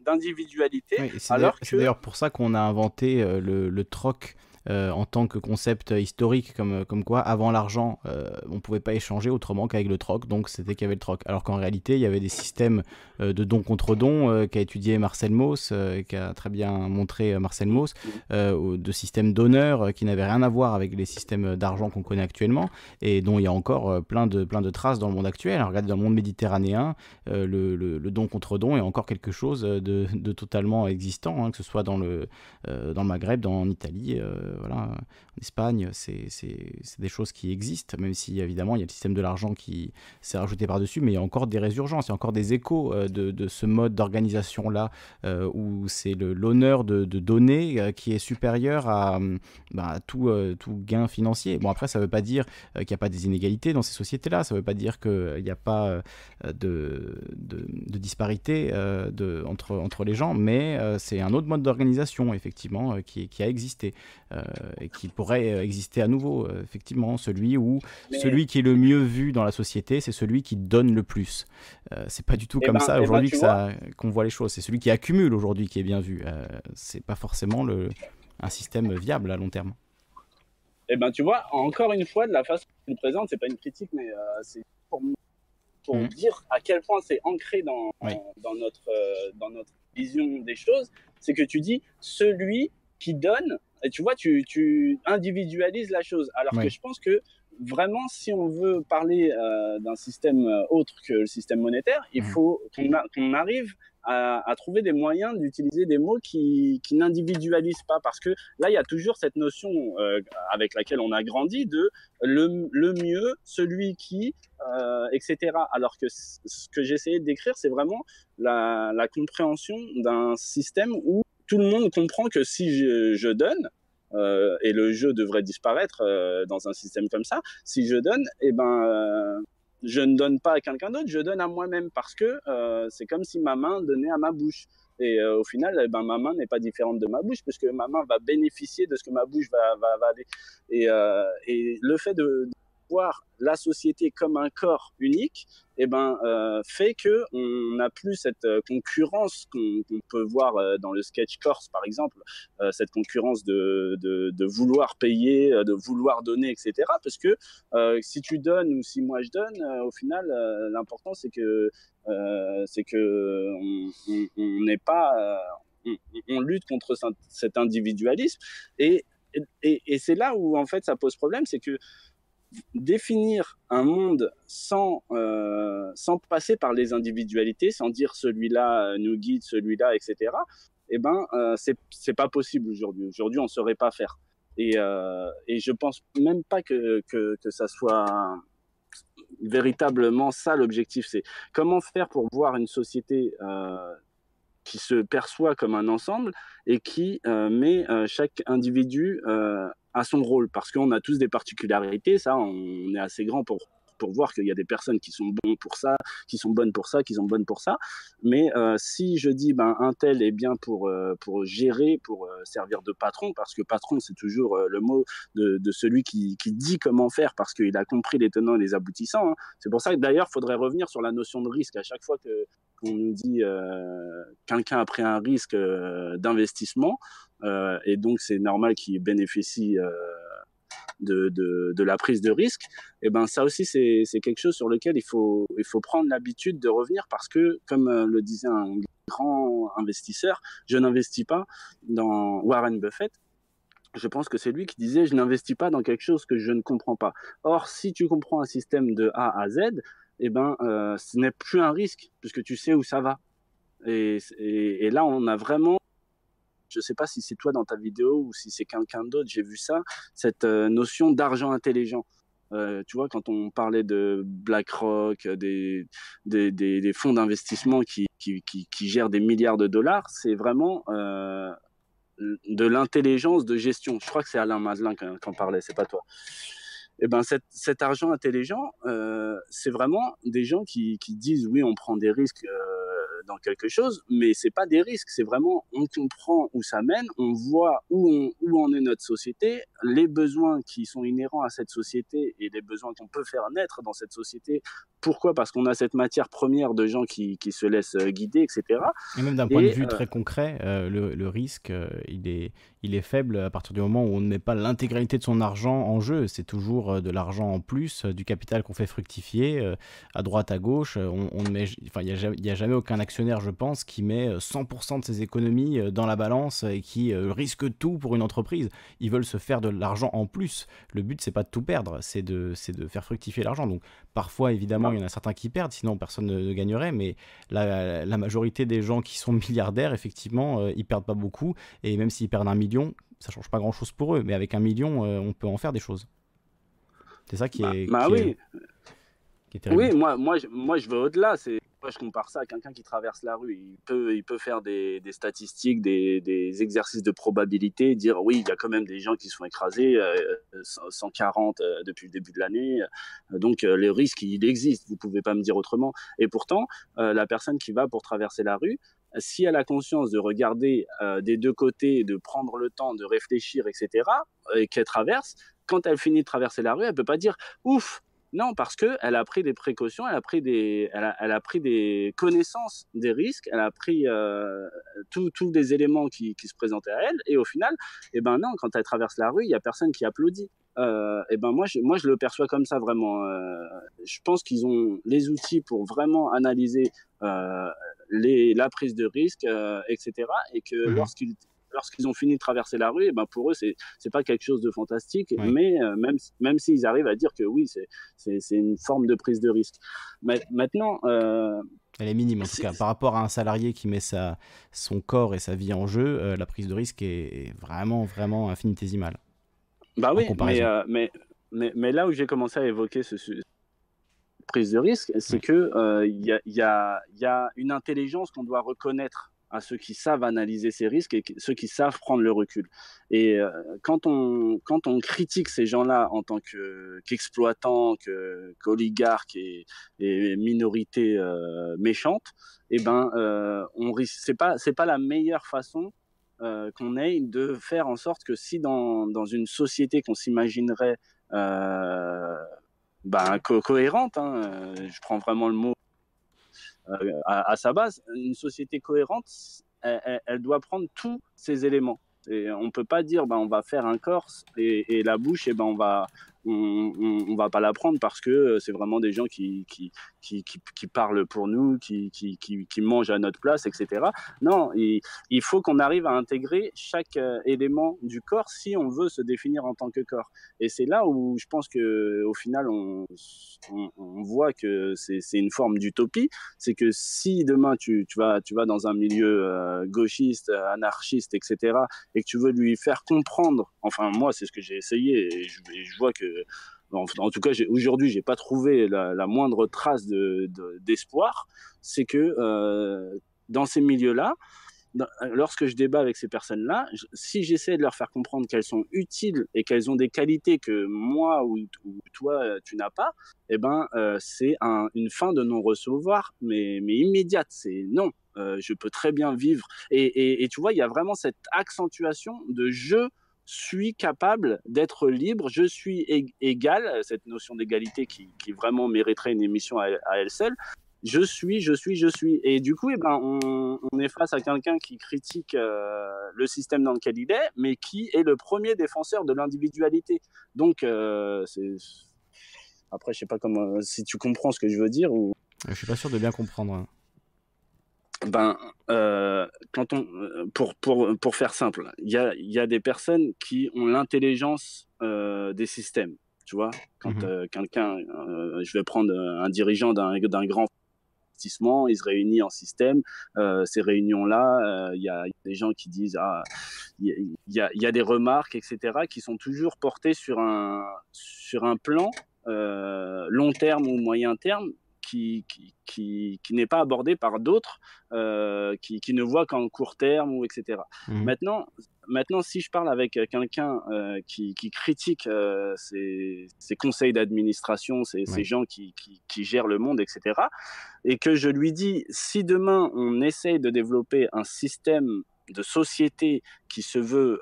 d'individualité. Oui, c'est d'ailleurs pour ça qu'on a inventé euh, le, le troc euh, en tant que concept historique, comme, comme quoi avant l'argent, euh, on pouvait pas échanger autrement qu'avec le troc, donc c'était qu'il y avait le troc. Alors qu'en réalité, il y avait des systèmes euh, de don contre don euh, qu'a étudié Marcel Mauss, euh, qui a très bien montré Marcel Mauss, de systèmes d'honneur qui n'avaient rien à voir avec les systèmes d'argent qu'on connaît actuellement et dont il y a encore plein, de, plein de traces dans le monde actuel. Alors, regardez, dans le monde méditerranéen, le, le, le, don contre don est encore quelque chose de, de totalement existant, hein, que ce soit dans le, dans le Maghreb, dans, en Italie, voilà, Espagne, c'est des choses qui existent, même si évidemment il y a le système de l'argent qui s'est rajouté par-dessus, mais il y a encore des résurgences, il y a encore des échos de, de ce mode d'organisation-là, où c'est l'honneur de, de, donner qui est supérieur à, bah, tout, tout gain financier. Bon, après, ça ne veut pas dire qu'il n'y a pas des inégalités dans ces sociétés-là, ça ne veut pas dire qu'il n'y a pas de, de, disparité entre, entre les gens, mais c'est un autre mode d'organisation, effectivement, qui, qui, a existé et qui pourrait exister à nouveau, effectivement, celui où celui qui est le mieux vu dans la société, c'est celui qui donne le plus. c'est pas du tout eh comme ben, ça eh ben, aujourd'hui qu'on voit les choses. C'est celui qui accumule aujourd'hui qui est bien vu. c'est pas forcément le, un système viable à long terme. Eh ben, tu vois, encore une fois, de la façon dont tu présente, c'est pas une critique, mais c'est pour, pour mmh. dire à quel point c'est ancré dans, dans, notre, dans notre vision des choses, c'est que tu dis celui qui donne, et tu vois, tu, tu individualises la chose. Alors que je pense que vraiment, si on veut parler euh, d'un système euh, autre que le système monétaire, il mmh. faut qu'on arrive à, trouver des moyens d'utiliser des mots qui, qui n'individualisent pas. Parce que là, il y a toujours cette notion euh, avec laquelle on a grandi de le, le mieux, celui qui, euh, etc. Alors que ce que j'essayais de décrire, c'est vraiment la, la compréhension d'un système où tout le monde comprend que si je, donne, euh, et le jeu devrait disparaître euh, dans un système comme ça, si je donne, eh ben, euh, je ne donne pas à quelqu'un d'autre, je donne à moi-même parce que c'est comme si ma main donnait à ma bouche. Et au final, eh ben, ma main n'est pas différente de ma bouche puisque ma main va bénéficier de ce que ma bouche va, euh, et le fait de, voir la société comme un corps unique, eh ben, euh, fait que on n'a plus cette euh, concurrence qu'on peut voir euh, dans le sketch corse, par exemple, cette concurrence de, de, vouloir payer, de vouloir donner, etc. Parce que si tu donnes ou si moi je donne, au final, l'important c'est que c'est que on n'est pas, on, on, lutte contre cet individualisme et et, et c'est là où en fait ça pose problème, c'est que définir un monde sans, euh, sans passer par les individualités, sans dire celui-là euh, nous guide, celui-là, etc., eh ben, euh, c'est pas possible aujourd'hui. Aujourd'hui, on ne saurait pas faire. Et, euh, et je pense même pas que, que, ça soit véritablement ça l'objectif. C'est comment faire pour voir une société qui se perçoit comme un ensemble et qui met chaque individu à son rôle parce qu'on a tous des particularités. Ça, on est assez grand pour pour voir qu'il y a des personnes qui sont bonnes pour ça, qui sont bonnes pour ça, qui sont bonnes pour ça. Mais euh, si je dis ben un tel est bien pour euh, pour gérer, pour euh, servir de patron, parce que patron c'est toujours le mot de, de celui qui, qui, dit comment faire, parce qu'il a compris les tenants et les aboutissants. Hein. C'est pour ça que d'ailleurs faudrait revenir sur la notion de risque à chaque fois que qu'on nous dit quelqu'un a pris un risque d'investissement et donc c'est normal qu'il bénéficie de, de, la prise de risque, et eh ben ça aussi c'est quelque chose sur lequel il faut, prendre l'habitude de revenir parce que, comme euh, le disait un grand investisseur, je n'investis pas dans Warren Buffett. Je pense que c'est lui qui disait je n'investis pas dans quelque chose que je ne comprends pas. Or, si tu comprends un système de A à Z, et eh ben euh, ce n'est plus un risque puisque tu sais où ça va. Et là, on a vraiment je sais pas si c'est toi dans ta vidéo ou si c'est quelqu'un d'autre, j'ai vu ça, cette euh, notion d'argent intelligent. Euh, tu vois, quand on parlait de BlackRock, des, des, fonds d'investissement qui, gèrent des milliards de dollars, c'est vraiment euh, de l'intelligence de gestion. Je crois que c'est Alain Madelin qui en parlait, c'est pas toi. Et eh ben cet, argent intelligent, euh, c'est vraiment des gens qui disent oui, on prend des risques. Dans quelque chose, mais c'est pas des risques, c'est vraiment on comprend où ça mène, on voit où on, où en est notre société, les besoins qui sont inhérents à cette société et les besoins qu'on peut faire naître dans cette société. Pourquoi? Parce qu'on a cette matière première de gens qui, qui se laissent euh, guider, etc. Et même d'un point de vue euh, très concret, euh, le, le, risque, euh, il, est, il est faible à partir du moment où on ne met pas l'intégralité de son argent en jeu. C'est toujours de l'argent en plus, du capital qu'on fait fructifier à droite, à gauche. On, on met, enfin, il n'y a, a, jamais aucun action actionnaire, je pense, qui met 100% de ses économies dans la balance et qui risque tout pour une entreprise. Ils veulent se faire de l'argent en plus. Le but, c'est pas de tout perdre, c'est de, de faire fructifier l'argent. Donc, parfois, évidemment, il y en a certains qui perdent, sinon personne ne, gagnerait. Mais la, la, majorité des gens qui sont milliardaires, effectivement, ils perdent pas beaucoup. Et même s'ils perdent un million, ça change pas grand chose pour eux. Mais avec un million, on peut en faire des choses. C'est ça qui bah, est. Bah, oui. oui, moi, moi, je, moi, je veux au-delà. C'est je compare ça à quelqu'un qui traverse la rue. Il peut, il peut faire des, statistiques, des, exercices de probabilité, dire oui, il y a quand même des gens qui se font écraser, 140 euh, euh, depuis le début de l'année. Donc, euh, le risque, il existe. Vous pouvez pas me dire autrement. Et pourtant, la personne qui va pour traverser la rue, si elle a conscience de regarder des deux côtés, de prendre le temps de réfléchir, etc., et qu'elle traverse, quand elle finit de traverser la rue, elle peut pas dire ouf. Non, parce que elle a pris des précautions, elle a pris des, elle a, pris des connaissances des risques, elle a pris euh, tous des éléments qui, se présentaient à elle, et au final, eh ben non, quand elle traverse la rue, il y a personne qui applaudit. Euh, et ben moi, je, moi, je le perçois comme ça vraiment. Euh, je pense qu'ils ont les outils pour vraiment analyser euh, les, la prise de risque, etc. Et que mmh lorsqu'ils lorsqu'ils ont fini de traverser la rue, et ben pour eux, c'est n'est pas quelque chose de fantastique, mais euh, même, même s'ils arrivent à dire que oui, c'est une forme de prise de risque. Maintenant. Euh, elle est minime en tout cas. Par rapport à un salarié qui met sa, son corps et sa vie en jeu, euh, la prise de risque est, vraiment, vraiment infinitésimale. Bah oui, mais, mais, mais, là où j'ai commencé à évoquer ce, prise de risque, c'est qu'il il y, a, y, a, y a une intelligence qu'on doit reconnaître à ceux qui savent analyser ces risques et ceux qui savent prendre le recul. Et euh, quand, on, quand on critique ces gens-là en tant qu'exploitants, qu'oligarques et, et minorités euh, méchantes, eh ben, euh, on pas pas la meilleure façon qu'on ait de faire en sorte que si dans, dans une société qu'on s'imaginerait ben, cohérente, hein, je prends vraiment le mot euh, à, sa base, une société cohérente, elle, doit prendre tous ces éléments. On peut pas dire, ben, on va faire un corse et, et la bouche, et ben, on va, on, va pas la prendre parce que euh, c'est vraiment des gens qui, qui, qui, qui, parlent pour nous, qui, qui, qui, mangent à notre place, etc. Non, il, il faut qu'on arrive à intégrer chaque euh, élément du corps si on veut se définir en tant que corps. Et c'est là où je pense que au final, on, on, voit que c'est une forme d'utopie. C'est que si demain tu, tu, vas, tu vas dans un milieu euh, gauchiste, anarchiste, etc., et que tu veux lui faire comprendre, enfin moi c'est ce que j'ai essayé, et je vois que en, tout cas, aujourd'hui, j'ai pas trouvé la, moindre trace d'espoir. c'est que euh, dans ces milieux-là, lorsque je débat avec ces personnes-là, si j'essaie de leur faire comprendre qu'elles sont utiles et qu'elles ont des qualités que moi ou, toi tu n'as pas, eh ben euh, c'est une fin de non-recevoir, mais, mais immédiate. C'est non, euh, je peux très bien vivre. Et, et, tu vois, il y a vraiment cette accentuation de je suis capable d'être libre, je suis égal, cette notion d'égalité qui, vraiment mériterait une émission à, elle seule. Je suis, je suis, je suis. Et du coup, eh ben, on, est face à quelqu'un qui critique euh, le système dans lequel il est, mais qui est le premier défenseur de l'individualité. Donc, euh, après, je sais pas comment, si tu comprends ce que je veux dire. Ou... Je suis pas sûr de bien comprendre. Ben, euh, quand on, euh, pour, pour, pour faire simple, il y a, y a des personnes qui ont l'intelligence euh, des systèmes. Tu vois, quand mmh quelqu'un, je vais prendre un dirigeant d'un grand investissement, il se réunit en système. ces réunions-là, il y, a des gens qui disent ah, il y, a, y a des remarques, etc., qui sont toujours portées sur un, sur un plan long terme ou moyen terme qui, qui, qui, n'est pas abordé par d'autres euh, qui, qui, ne voient qu'en court terme ou etc. Mmh. Maintenant, maintenant, si je parle avec quelqu'un euh, qui, critique euh, ces, conseils d'administration, ces, ces, gens qui, gèrent le monde, etc., et que je lui dis, si demain on essaye de développer un système de société qui se veut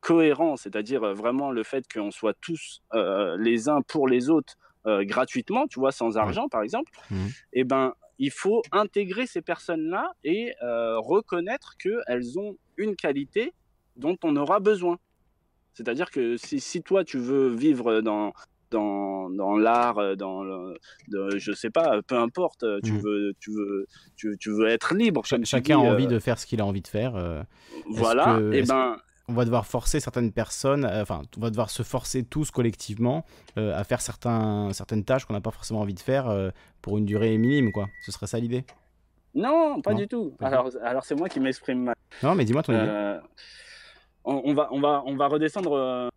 cohérent, c'est-à-dire vraiment le fait qu'on soit tous les uns pour les autres, euh, gratuitement, tu vois, sans argent, par exemple, mmh. eh ben, il faut intégrer ces personnes-là et euh, reconnaître qu'elles ont une qualité dont on aura besoin. C'est-à-dire que si, si, toi, tu veux vivre dans, dans, dans l'art, dans le, de, je sais pas, peu importe. Tu mmh. veux, tu veux, tu, tu, veux être libre. chacun a envie de faire ce qu'il a envie de faire. voilà. et eh ben on va devoir forcer certaines personnes, euh, enfin, on va devoir se forcer tous collectivement euh, à faire certains, certaines tâches qu'on n'a pas forcément envie de faire euh, pour une durée minime, quoi. Ce serait ça l'idée? Non, pas du tout. alors, alors c'est moi qui m'exprime mal. Non, mais dis-moi ton idée. On, va, on, va, on va redescendre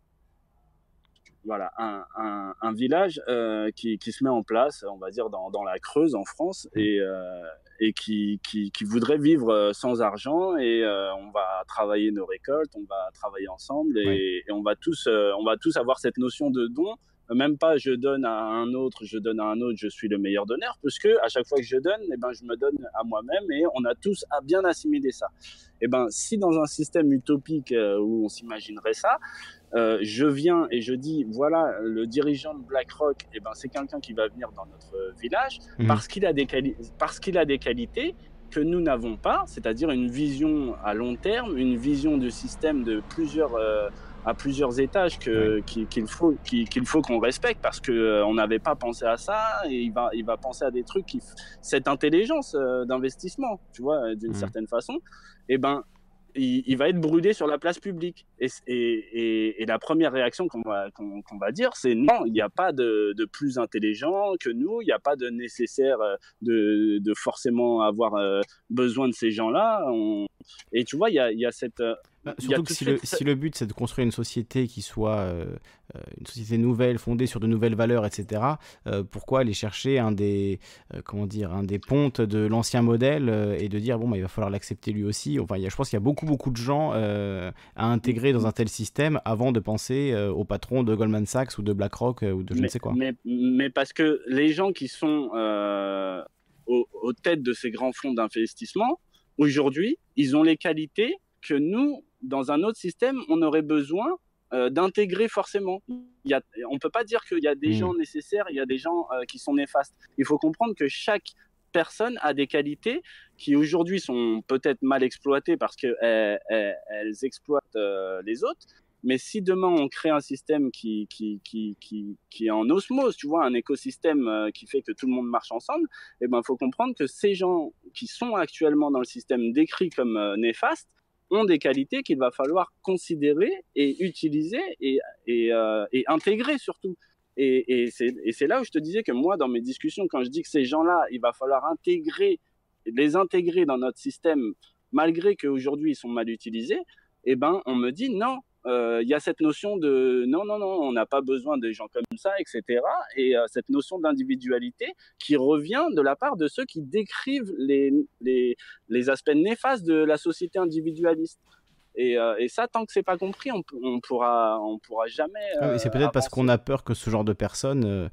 voilà, un, un, village euh, qui, qui, se met en place, on va dire, dans, dans la Creuse en France mmh. et, euh, et qui, qui, qui, voudrait vivre euh, sans argent et on va travailler nos récoltes, on va travailler ensemble et, et on, va tous, on va tous avoir cette notion de don. Même pas je donne à un autre, je donne à un autre, je suis le meilleur donneur, parce que à chaque fois que je donne, eh ben, je me donne à moi-même et on a tous à bien assimiler ça. Et eh ben, si dans un système utopique où on s'imaginerait ça, euh, je viens et je dis voilà le dirigeant de BlackRock et eh ben c'est quelqu'un qui va venir dans notre village mhm. parce qu'il a des parce qu'il a des qualités que nous n'avons pas c'est-à-dire une vision à long terme une vision de système de plusieurs euh, à plusieurs étages que qu'il faut qu'il faut qu'on respecte parce que euh, on n'avait pas pensé à ça et il va il va penser à des trucs qui cette intelligence d'investissement tu vois d'une mhm. certaine façon et eh ben il, va être brûlé sur la place publique. Et, et, la première réaction qu'on va, va dire, c'est non, il n'y a pas de, de, plus intelligent que nous, il n'y a pas de nécessaire euh, de, de forcément avoir euh, besoin de ces gens-là. Et tu vois, il y a, il y a cette, euh, bah, surtout que si, le, si le, but c'est de construire une société qui soit euh, euh, une société nouvelle, fondée sur de nouvelles valeurs, etc., euh, pourquoi aller chercher un des, comment dire, un des pontes de l'ancien modèle et de dire bon, bah, il va falloir l'accepter lui aussi enfin, y a, Je pense qu'il y a beaucoup, beaucoup de gens à intégrer dans un tel système avant de penser au patron de Goldman Sachs ou de BlackRock ou de je ne sais quoi. Mais, mais, parce que les gens qui sont aux, aux têtes de ces grands fonds d'investissement, aujourd'hui, ils ont les qualités que nous, dans un autre système, on aurait besoin euh, d'intégrer forcément. Il y a, on peut pas dire qu'il y a des hmm. gens nécessaires, il y a des gens euh, qui sont néfastes. Il faut comprendre que chaque personne a des qualités qui aujourd'hui sont peut-être mal exploitées parce qu'elles elles, exploitent euh, les autres. Mais si demain on crée un système qui, qui, qui, qui, qui est en osmose, tu vois, un écosystème qui fait que tout le monde marche ensemble, eh ben, faut comprendre que ces gens qui sont actuellement dans le système décrit comme néfastes, ont des qualités qu'il va falloir considérer et utiliser et, et, euh, intégrer surtout. Et, et c'est là où je te disais que moi, dans mes discussions, quand je dis que ces gens-là, il va falloir intégrer, les intégrer dans notre système, malgré qu'aujourd'hui ils sont mal utilisés, eh ben, on me dit non, euh, il y a cette notion de non, non, non, on n'a pas besoin de gens comme ça, etc. Et euh, cette notion d'individualité qui revient de la part de ceux qui décrivent les, les, les aspects néfastes de la société individualiste. Et, euh, et, ça, tant que c'est pas compris, on, on pourra, on pourra jamais. Euh, c'est peut-être parce qu'on a peur que ce genre de personnes, euh,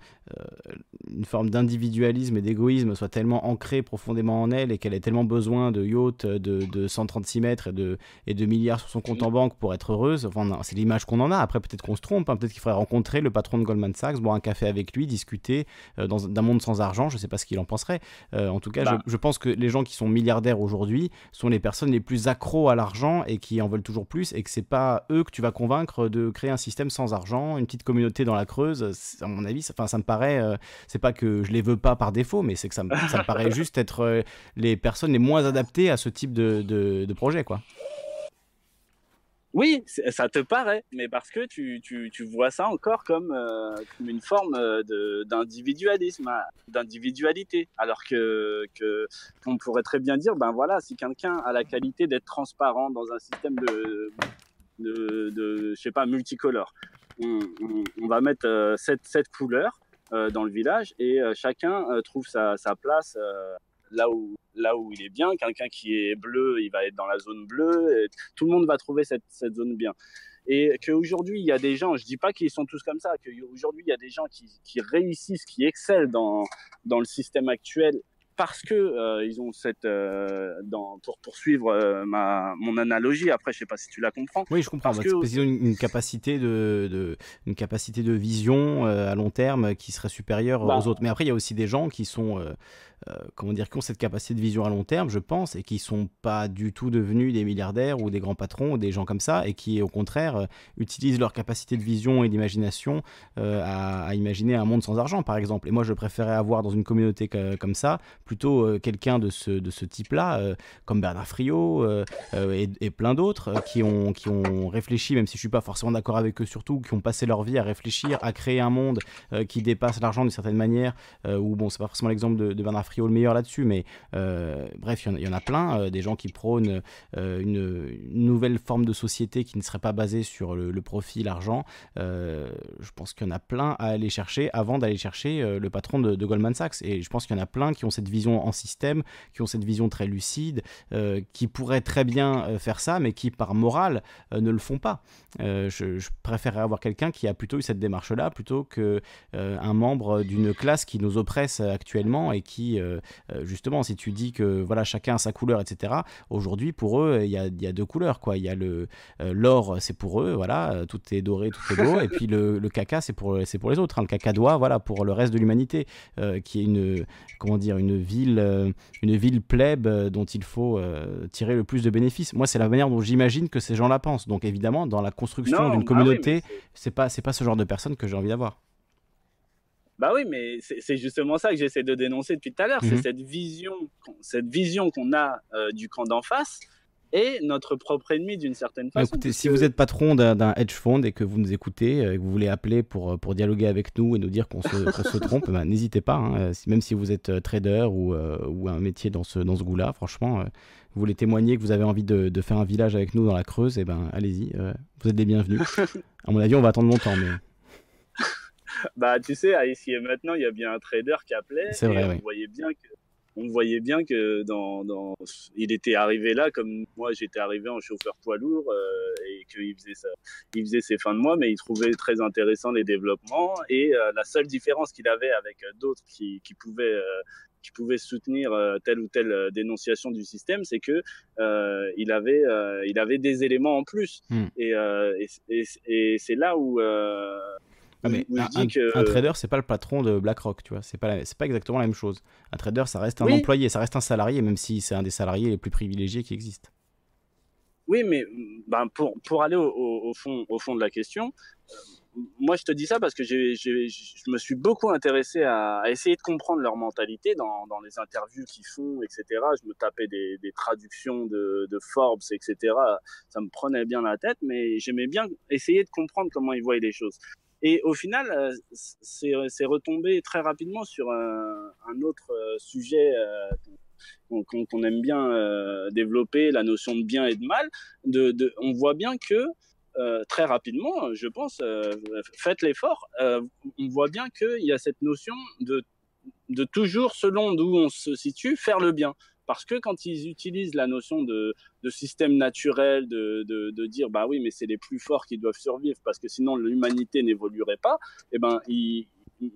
une forme d'individualisme et d'égoïsme soit tellement ancrée profondément en elle et qu'elle ait tellement besoin de yachts de, de 136 mètres et de, et de milliards sur son compte en banque pour être heureuse. Enfin, c'est l'image qu'on en a. Après, peut-être qu'on se trompe. Hein. Peut-être qu'il faudrait rencontrer le patron de Goldman Sachs, boire un café avec lui, discuter dans d'un monde sans argent. Je sais pas ce qu'il en penserait. en tout cas, je, bah. je, pense que les gens qui sont milliardaires aujourd'hui sont les personnes les plus accros à l'argent et qui en veulent toujours plus et que c'est pas eux que tu vas convaincre de créer un système sans argent, une petite communauté dans la Creuse. À mon avis, ça, ça me paraît, euh, c'est pas que je les veux pas par défaut, mais c'est que ça me, ça me paraît juste être euh, les personnes les moins adaptées à ce type de, de, de projet, quoi. Oui, ça te paraît, mais parce que tu, tu, tu vois ça encore comme, euh, comme une forme euh, d'individualisme, hein, d'individualité. Alors que qu'on pourrait très bien dire, ben voilà, si quelqu'un a la qualité d'être transparent dans un système de, de, de je sais pas, multicolore, on, on, va mettre euh, cette, cette couleur dans le village et chacun trouve sa, sa place là où, là où il est bien. Quelqu'un qui est bleu, il va être dans la zone bleue. Et tout le monde va trouver cette, cette zone bien. Et qu'aujourd'hui, il y a des gens, je dis pas qu'ils sont tous comme ça, qu'aujourd'hui, il y a des gens qui, qui, réussissent, qui excellent dans, dans le système actuel parce que euh, ils ont cette euh, dans, pour poursuivre euh, ma mon analogie après je sais pas si tu la comprends oui je comprends parce, qu'ils ont une, capacité de, de, une capacité de vision à long terme qui serait supérieure bah. aux autres mais après il y a aussi des gens qui sont euh, comment dire, qui ont cette capacité de vision à long terme, je pense, et qui sont pas du tout devenus des milliardaires ou des grands patrons ou des gens comme ça, et qui au contraire euh, utilisent leur capacité de vision et d'imagination euh, à, imaginer un monde sans argent, par exemple. Et moi, je préférais avoir dans une communauté comme ça plutôt quelqu'un de ce, de ce type-là, comme Bernard Friot et, plein d'autres, qui, ont, qui ont réfléchi, même si je suis pas forcément d'accord avec eux surtout, qui ont passé leur vie à réfléchir, à créer un monde qui dépasse l'argent d'une certaine manière, ou bon, c'est pas forcément l'exemple de, de Bernard Frio le meilleur là-dessus, mais euh, bref, il y, en a plein, euh, des gens qui prônent euh, une, nouvelle forme de société qui ne serait pas basée sur le, profit, l'argent. je pense qu'il y en a plein à aller chercher avant d'aller chercher le patron de, Goldman Sachs. Et je pense qu'il y en a plein qui ont cette vision en système, qui ont cette vision très lucide, qui pourraient très bien faire ça, mais qui par morale ne le font pas. Je, préférerais avoir quelqu'un qui a plutôt eu cette démarche-là plutôt que un membre d'une classe qui nous oppresse actuellement et qui euh, euh, justement, si tu dis que voilà, chacun a sa couleur, etc. Aujourd'hui, pour eux, il y a, y a, deux couleurs, quoi. Il y a le euh, l'or, c'est pour eux, voilà, tout est doré, tout est beau, et puis le, le caca, c'est pour c'est pour les autres. Hein. Le caca doit, voilà, pour le reste de l'humanité, qui est une comment dire, une ville, une ville plèbe dont il faut tirer le plus de bénéfices. Moi, c'est la manière dont j'imagine que ces gens-là pensent. Donc, évidemment, dans la construction d'une ah communauté, c'est pas c'est pas ce genre de personne que j'ai envie d'avoir. Bah oui, mais c'est justement ça que j'essaie de dénoncer depuis tout à l'heure. C'est mhm. cette vision, cette vision qu'on a euh, du camp d'en face et notre propre ennemi d'une certaine façon. Écoutez, si vous êtes patron d'un hedge fund et que vous nous écoutez euh, et que vous voulez appeler pour, euh, pour dialoguer avec nous et nous dire qu'on se, se, trompe, bah, n'hésitez pas. Hein, même si vous êtes trader ou, ou un métier dans ce, dans ce goût-là, franchement, vous voulez témoigner que vous avez envie de, de, faire un village avec nous dans la Creuse, et eh ben allez-y, vous êtes les bienvenus. à mon avis, on va attendre longtemps, mais bah, tu sais, ici et maintenant, il y a bien un trader qui appelait. C'est vrai, on voyait bien que on voyait bien que dans, dans, il était arrivé là comme moi j'étais arrivé en chauffeur poids lourd euh, et qu'il faisait ça, il faisait ses fins de mois, mais il trouvait très intéressant les développements et euh, la seule différence qu'il avait avec d'autres qui, qui pouvaient euh, qui pouvaient soutenir telle ou telle dénonciation du système, c'est que il avait il avait des éléments en plus hmm. et, et, et c'est là où ah, mais un, trader, c'est pas le patron de BlackRock, tu vois. C'est pas, c'est pas exactement la même chose. Un trader, ça reste un employé, ça reste un salarié, même si c'est un des salariés les plus privilégiés qui existent. Oui, mais ben, pour, pour aller au, fond, au fond de la question, euh, moi je te dis ça parce que je me suis beaucoup intéressé à, essayer de comprendre leur mentalité dans, dans les interviews qu'ils font, etc. Je me tapais des, des traductions de, de, Forbes, etc. Ça me prenait bien la tête, mais j'aimais bien essayer de comprendre comment ils voyaient les choses. Et au final, euh, c'est retombé très rapidement sur un, un autre euh, sujet euh, qu'on aime bien développer, la notion de bien et de mal. On voit bien que euh, très rapidement, je pense, euh, faites l'effort, euh, on voit bien qu'il y a cette notion de toujours, selon d'où on se situe, faire le bien. Parce que quand ils utilisent la notion de, système naturel, de, dire bah oui, mais c'est les plus forts qui doivent survivre parce que sinon l'humanité n'évoluerait pas, eh ben ils,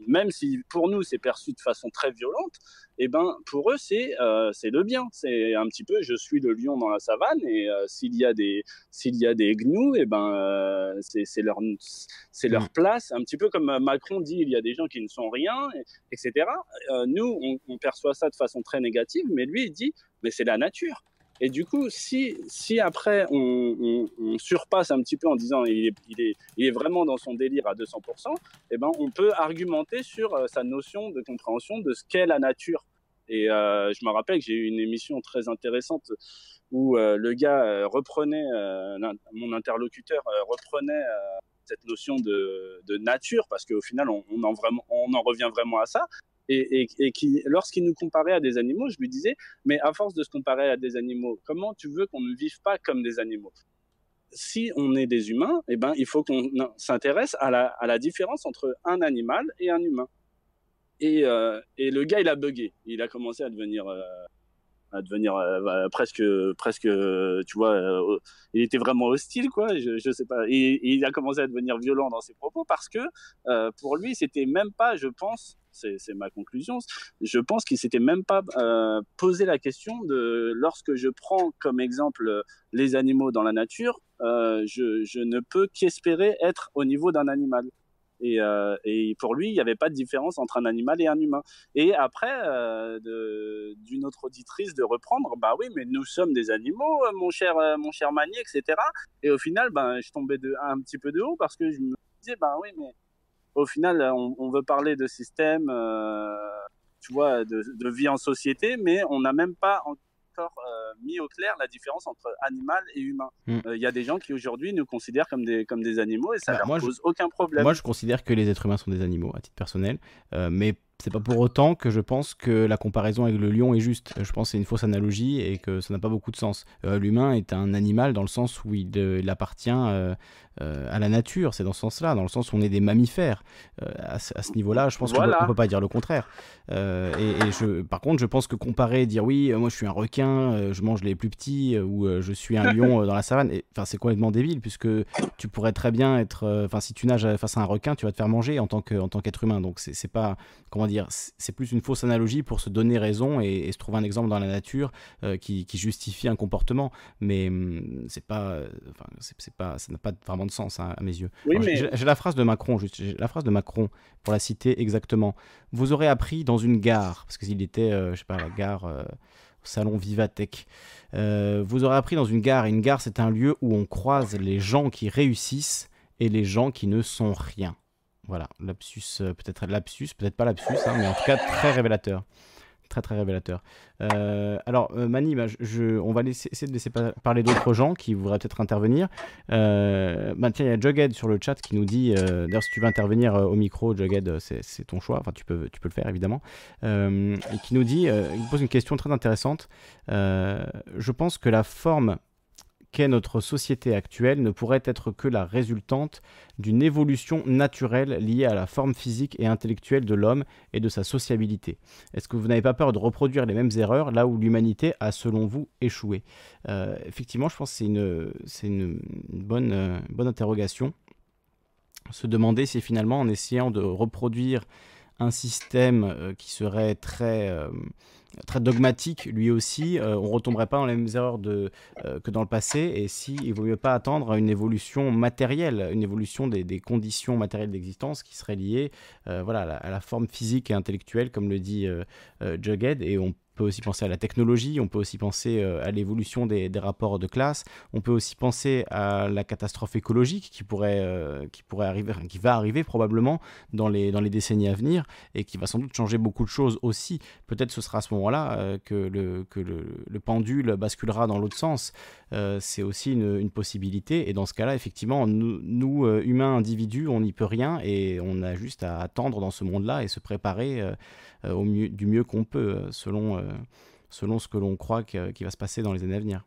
même si pour nous c'est perçu de façon très violente, et eh ben pour eux c'est euh, c'est le bien. C'est un petit peu je suis le lion dans la savane et euh, s'il y a des s'il y a des gnous, et eh ben euh, c'est leur c'est leur mm. place. Un petit peu comme Macron dit, il y a des gens qui ne sont rien, etc. nous on, on perçoit ça de façon très négative, mais lui il dit mais c'est la nature. Et du coup, si, si après on, surpasse un petit peu en disant il est, il est, il est vraiment dans son délire à 200%, eh ben, on peut argumenter sur euh, sa notion de compréhension de ce qu'est la nature. Et euh, je me rappelle que j'ai eu une émission très intéressante où euh, le gars reprenait, mon interlocuteur reprenait cette notion de, nature, parce qu'au final, on, en vraiment, on en revient vraiment à ça et, qui, lorsqu'il nous comparait à des animaux, je lui disais, mais à force de se comparer à des animaux, comment tu veux qu'on ne vive pas comme des animaux? Si on est des humains, eh ben, il faut qu'on s'intéresse à la, différence entre un animal et un humain. Et, euh, et, le gars, il a bugué. Il a commencé à devenir, euh, à devenir euh, bah, presque, presque, tu vois, il était vraiment hostile, quoi. Je, sais pas. Il a commencé à devenir violent dans ses propos parce que pour lui, c'était même pas, je pense, c'est ma conclusion. Je pense qu'il s'était même pas euh, posé la question de lorsque je prends comme exemple les animaux dans la nature, euh, je, ne peux qu'espérer être au niveau d'un animal. Et, euh, pour lui, il n'y avait pas de différence entre un animal et un humain. Et après, d'une autre auditrice de reprendre, bah oui, mais nous sommes des animaux, mon cher, mon cher Mani, etc. Et au final, ben, je tombais de, un petit peu de haut parce que je me disais, bah oui, mais au final, on, veut parler de système, euh, tu vois, de, de, vie en société, mais on n'a même pas encore euh, mis au clair la différence entre animal et humain. Il mm. euh, y a des gens qui aujourd'hui nous considèrent comme des, comme des animaux et ça ne bah, pose aucun problème. Moi, je considère que les êtres humains sont des animaux à titre personnel, mais c'est pas pour autant que je pense que la comparaison avec le lion est juste. Je pense que c'est une fausse analogie et que ça n'a pas beaucoup de sens. L'humain est un animal dans le sens où il, appartient euh, à la nature, c'est dans ce sens-là, dans le sens où on est des mammifères. Euh, à, ce niveau-là, je pense qu'on ne peut pas dire le contraire. Euh, et, je, par contre, je pense que comparer, dire oui, moi je suis un requin, je mange les plus petits, ou je suis un lion dans la savane, enfin c'est complètement débile, puisque tu pourrais très bien être, enfin si tu nages face à un requin, tu vas te faire manger en tant qu'être humain. Donc c'est pas, comment dire, c'est plus une fausse analogie pour se donner raison et, se trouver un exemple dans la nature qui, justifie un comportement. Mais hum, c'est pas, enfin c'est pas, ça n'a pas vraiment de sens hein, à mes yeux. J'ai la phrase de Macron, juste, la phrase de Macron pour la citer exactement. Vous aurez appris dans une gare, parce qu'il était, euh, je sais pas, la gare. Euh, au salon Vivatech. Euh, vous aurez appris dans une gare, une gare c'est un lieu où on croise les gens qui réussissent et les gens qui ne sont rien. Voilà, lapsus, peut-être lapsus, peut-être pas lapsus, hein, mais en tout cas très révélateur très très révélateur. Euh, alors euh, Mani, bah, on va essayer de laisser parler d'autres gens qui voudraient peut-être intervenir. Euh, bah, tiens, il y a Jughead sur le chat qui nous dit, d'ailleurs si tu veux intervenir au micro, Jughead, c'est ton choix, enfin tu peux, tu peux le faire évidemment, et qui nous dit, il pose une question très intéressante. je pense que la forme qu'est notre société actuelle ne pourrait être que la résultante d'une évolution naturelle liée à la forme physique et intellectuelle de l'homme et de sa sociabilité. Est-ce que vous n'avez pas peur de reproduire les mêmes erreurs là où l'humanité a, selon vous, échoué? Euh, Effectivement, je pense que c'est une, euh, bonne interrogation. Se demander si finalement, en essayant de reproduire un système euh, qui serait très très dogmatique lui aussi, euh, on retomberait pas dans les mêmes erreurs euh, que dans le passé, et si il vaut pas attendre une évolution matérielle, une évolution des, conditions matérielles d'existence qui serait liée euh, voilà, à la, à, la, forme physique et intellectuelle, comme le dit Jughead, et on peut aussi penser à la technologie, on peut aussi penser euh, à l'évolution des, rapports de classe, on peut aussi penser à la catastrophe écologique qui pourrait, euh, qui pourrait arriver, qui va arriver probablement dans les, dans les décennies à venir et qui va sans doute changer beaucoup de choses aussi. Peut-être ce sera à ce moment-là euh, que, le, que le, pendule basculera dans l'autre sens. C'est aussi une, possibilité et dans ce cas-là, effectivement, nous, nous humains individus, on n'y peut rien et on a juste à attendre dans ce monde-là et se préparer au mieux, du mieux qu'on peut, selon, selon ce que l'on croit qui va se passer dans les années à venir.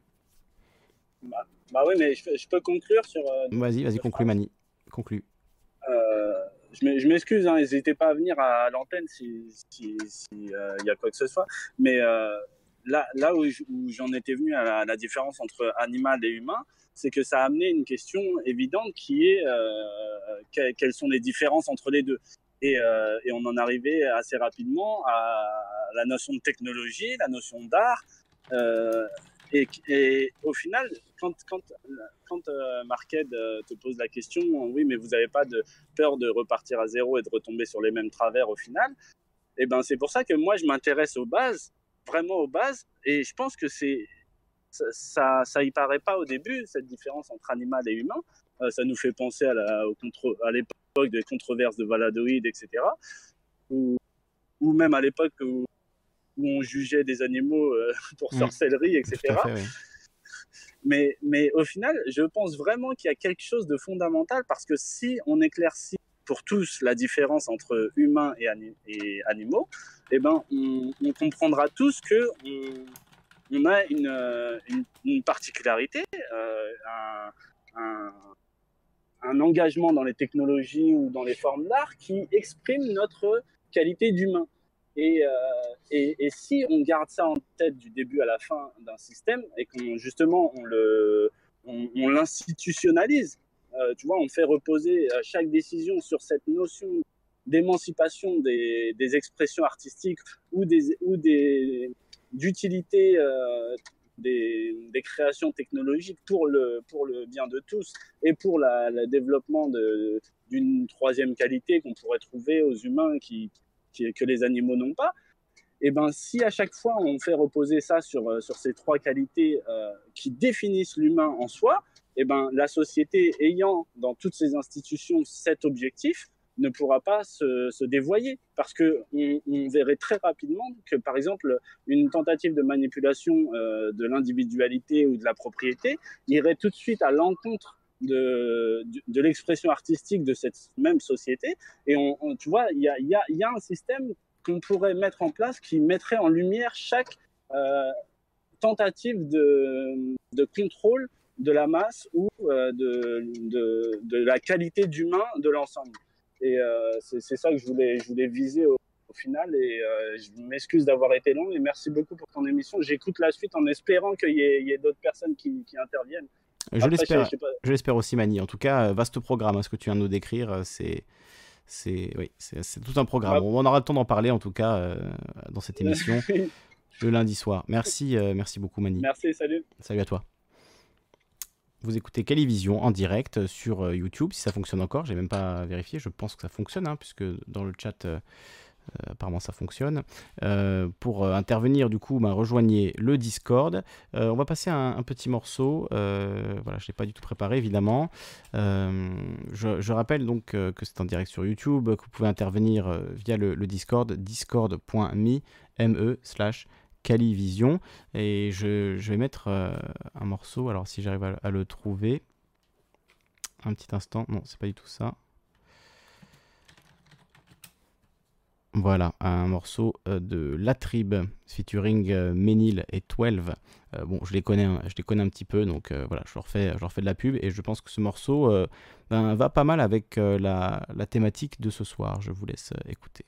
Bah, bah oui, mais je, peux conclure sur. vas-y, vas-y, conclue, Mani. Conclue. je m'excuse, hein, n'hésitez pas à venir à, l'antenne s'il si, si, y a quoi que ce soit. Mais là, là où j'en étais venu à la, différence entre animal et humain, c'est que ça a amené une question évidente qui est quelles sont les différences entre les deux. Euh, et, on en arrivait assez rapidement à la notion de technologie, la notion d'art. Euh, et, au final, quand, quand, euh, Marquette te pose la question, oui, mais vous n'avez pas peur de repartir à zéro et de retomber sur les mêmes travers au final, et eh ben c'est pour ça que moi je m'intéresse aux bases, vraiment aux bases, et je pense que ça, ça, y paraît pas au début cette différence entre animal et humain. ça nous fait penser à à l'époque des controverses de valadoïdes, etc. Ou, ou même à l'époque où, on jugeait des animaux euh, pour mm. sorcellerie, etc. mais, mais au final, je pense vraiment qu'il y a quelque chose de fondamental parce que si on éclaircit pour tous la différence entre humains et, et animaux, eh ben, on, comprendra tous que on, a une, une, particularité, euh, un, un engagement dans les technologies ou dans les formes d'art qui exprime notre qualité d'humain. Et, euh, et, et, si on garde ça en tête du début à la fin d'un système et qu'on justement on le on, l'institutionnalise, euh, tu vois, on fait reposer euh, chaque décision sur cette notion d'émancipation des, des, expressions artistiques ou des ou des d'utilité des, créations technologiques pour le pour le bien de tous et pour le développement d'une troisième qualité qu'on pourrait trouver aux humains qui, que les animaux n'ont pas. Et eh ben si à chaque fois on fait reposer ça sur sur ces trois qualités euh, qui définissent l'humain en soi, et eh ben la société ayant dans toutes ses institutions cet objectif, ne pourra pas se, dévoyer parce que on, verrait très rapidement que par exemple une tentative de manipulation euh, de l'individualité ou de la propriété irait tout de suite à l'encontre de, de, l'expression artistique de cette même société et on, on tu vois il y a, y, a, y a un système qu'on pourrait mettre en place qui mettrait en lumière chaque euh, tentative de, de contrôle de la masse ou euh, de, de, de la qualité d'humain de l'ensemble. Et euh, c'est ça que je voulais, je voulais viser au, au final. Et euh, je m'excuse d'avoir été long. Et merci beaucoup pour ton émission. J'écoute la suite en espérant qu'il y ait, ait d'autres personnes qui, qui, interviennent. Je l'espère. Je l'espère aussi, Mani. En tout cas, vaste programme. Hein, ce que tu viens de nous décrire, c'est c'est oui, c'est tout un programme. Ah. On aura le temps d'en parler en tout cas euh, dans cette émission le lundi soir. Merci, euh, merci beaucoup Mani. Merci, salut. Salut à toi. Vous écoutez Calivision en direct sur YouTube, si ça fonctionne encore. J'ai même pas vérifié. Je pense que ça fonctionne, hein, puisque dans le chat, euh, apparemment ça fonctionne. Euh, pour intervenir, du coup, bah, rejoignez le Discord. Euh, on va passer un, un petit morceau. voilà, je l'ai pas du tout préparé, évidemment. Je, rappelle donc que c'est en direct sur YouTube, que vous pouvez intervenir via le, Discord, discord.me me Calivision. Et je, vais mettre euh, un morceau, alors si j'arrive à, le trouver. Un petit instant, non, c'est pas du tout ça. Voilà, un morceau euh, de La Tribe featuring euh, Ménil et 12. Euh, bon, je les connais, je les connais un petit peu, donc voilà, je leur, fais, je leur fais de la pub et je pense que ce morceau ben, va pas mal avec la, la thématique de ce soir. Je vous laisse écouter.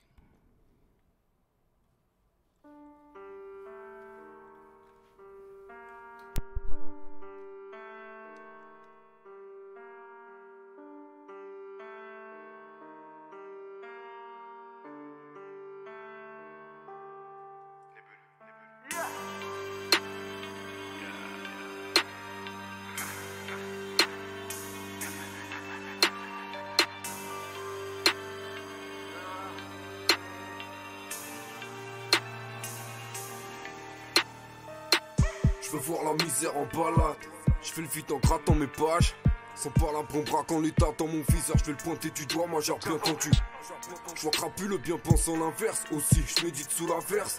Vide en grattant mes pages. Sans pas la bombe braquant l'état dans mon viseur, je vais le pointer du doigt, moi j'ai bien entendu. Je vois crapule bien pense en l'inverse aussi, je médite sous la verse.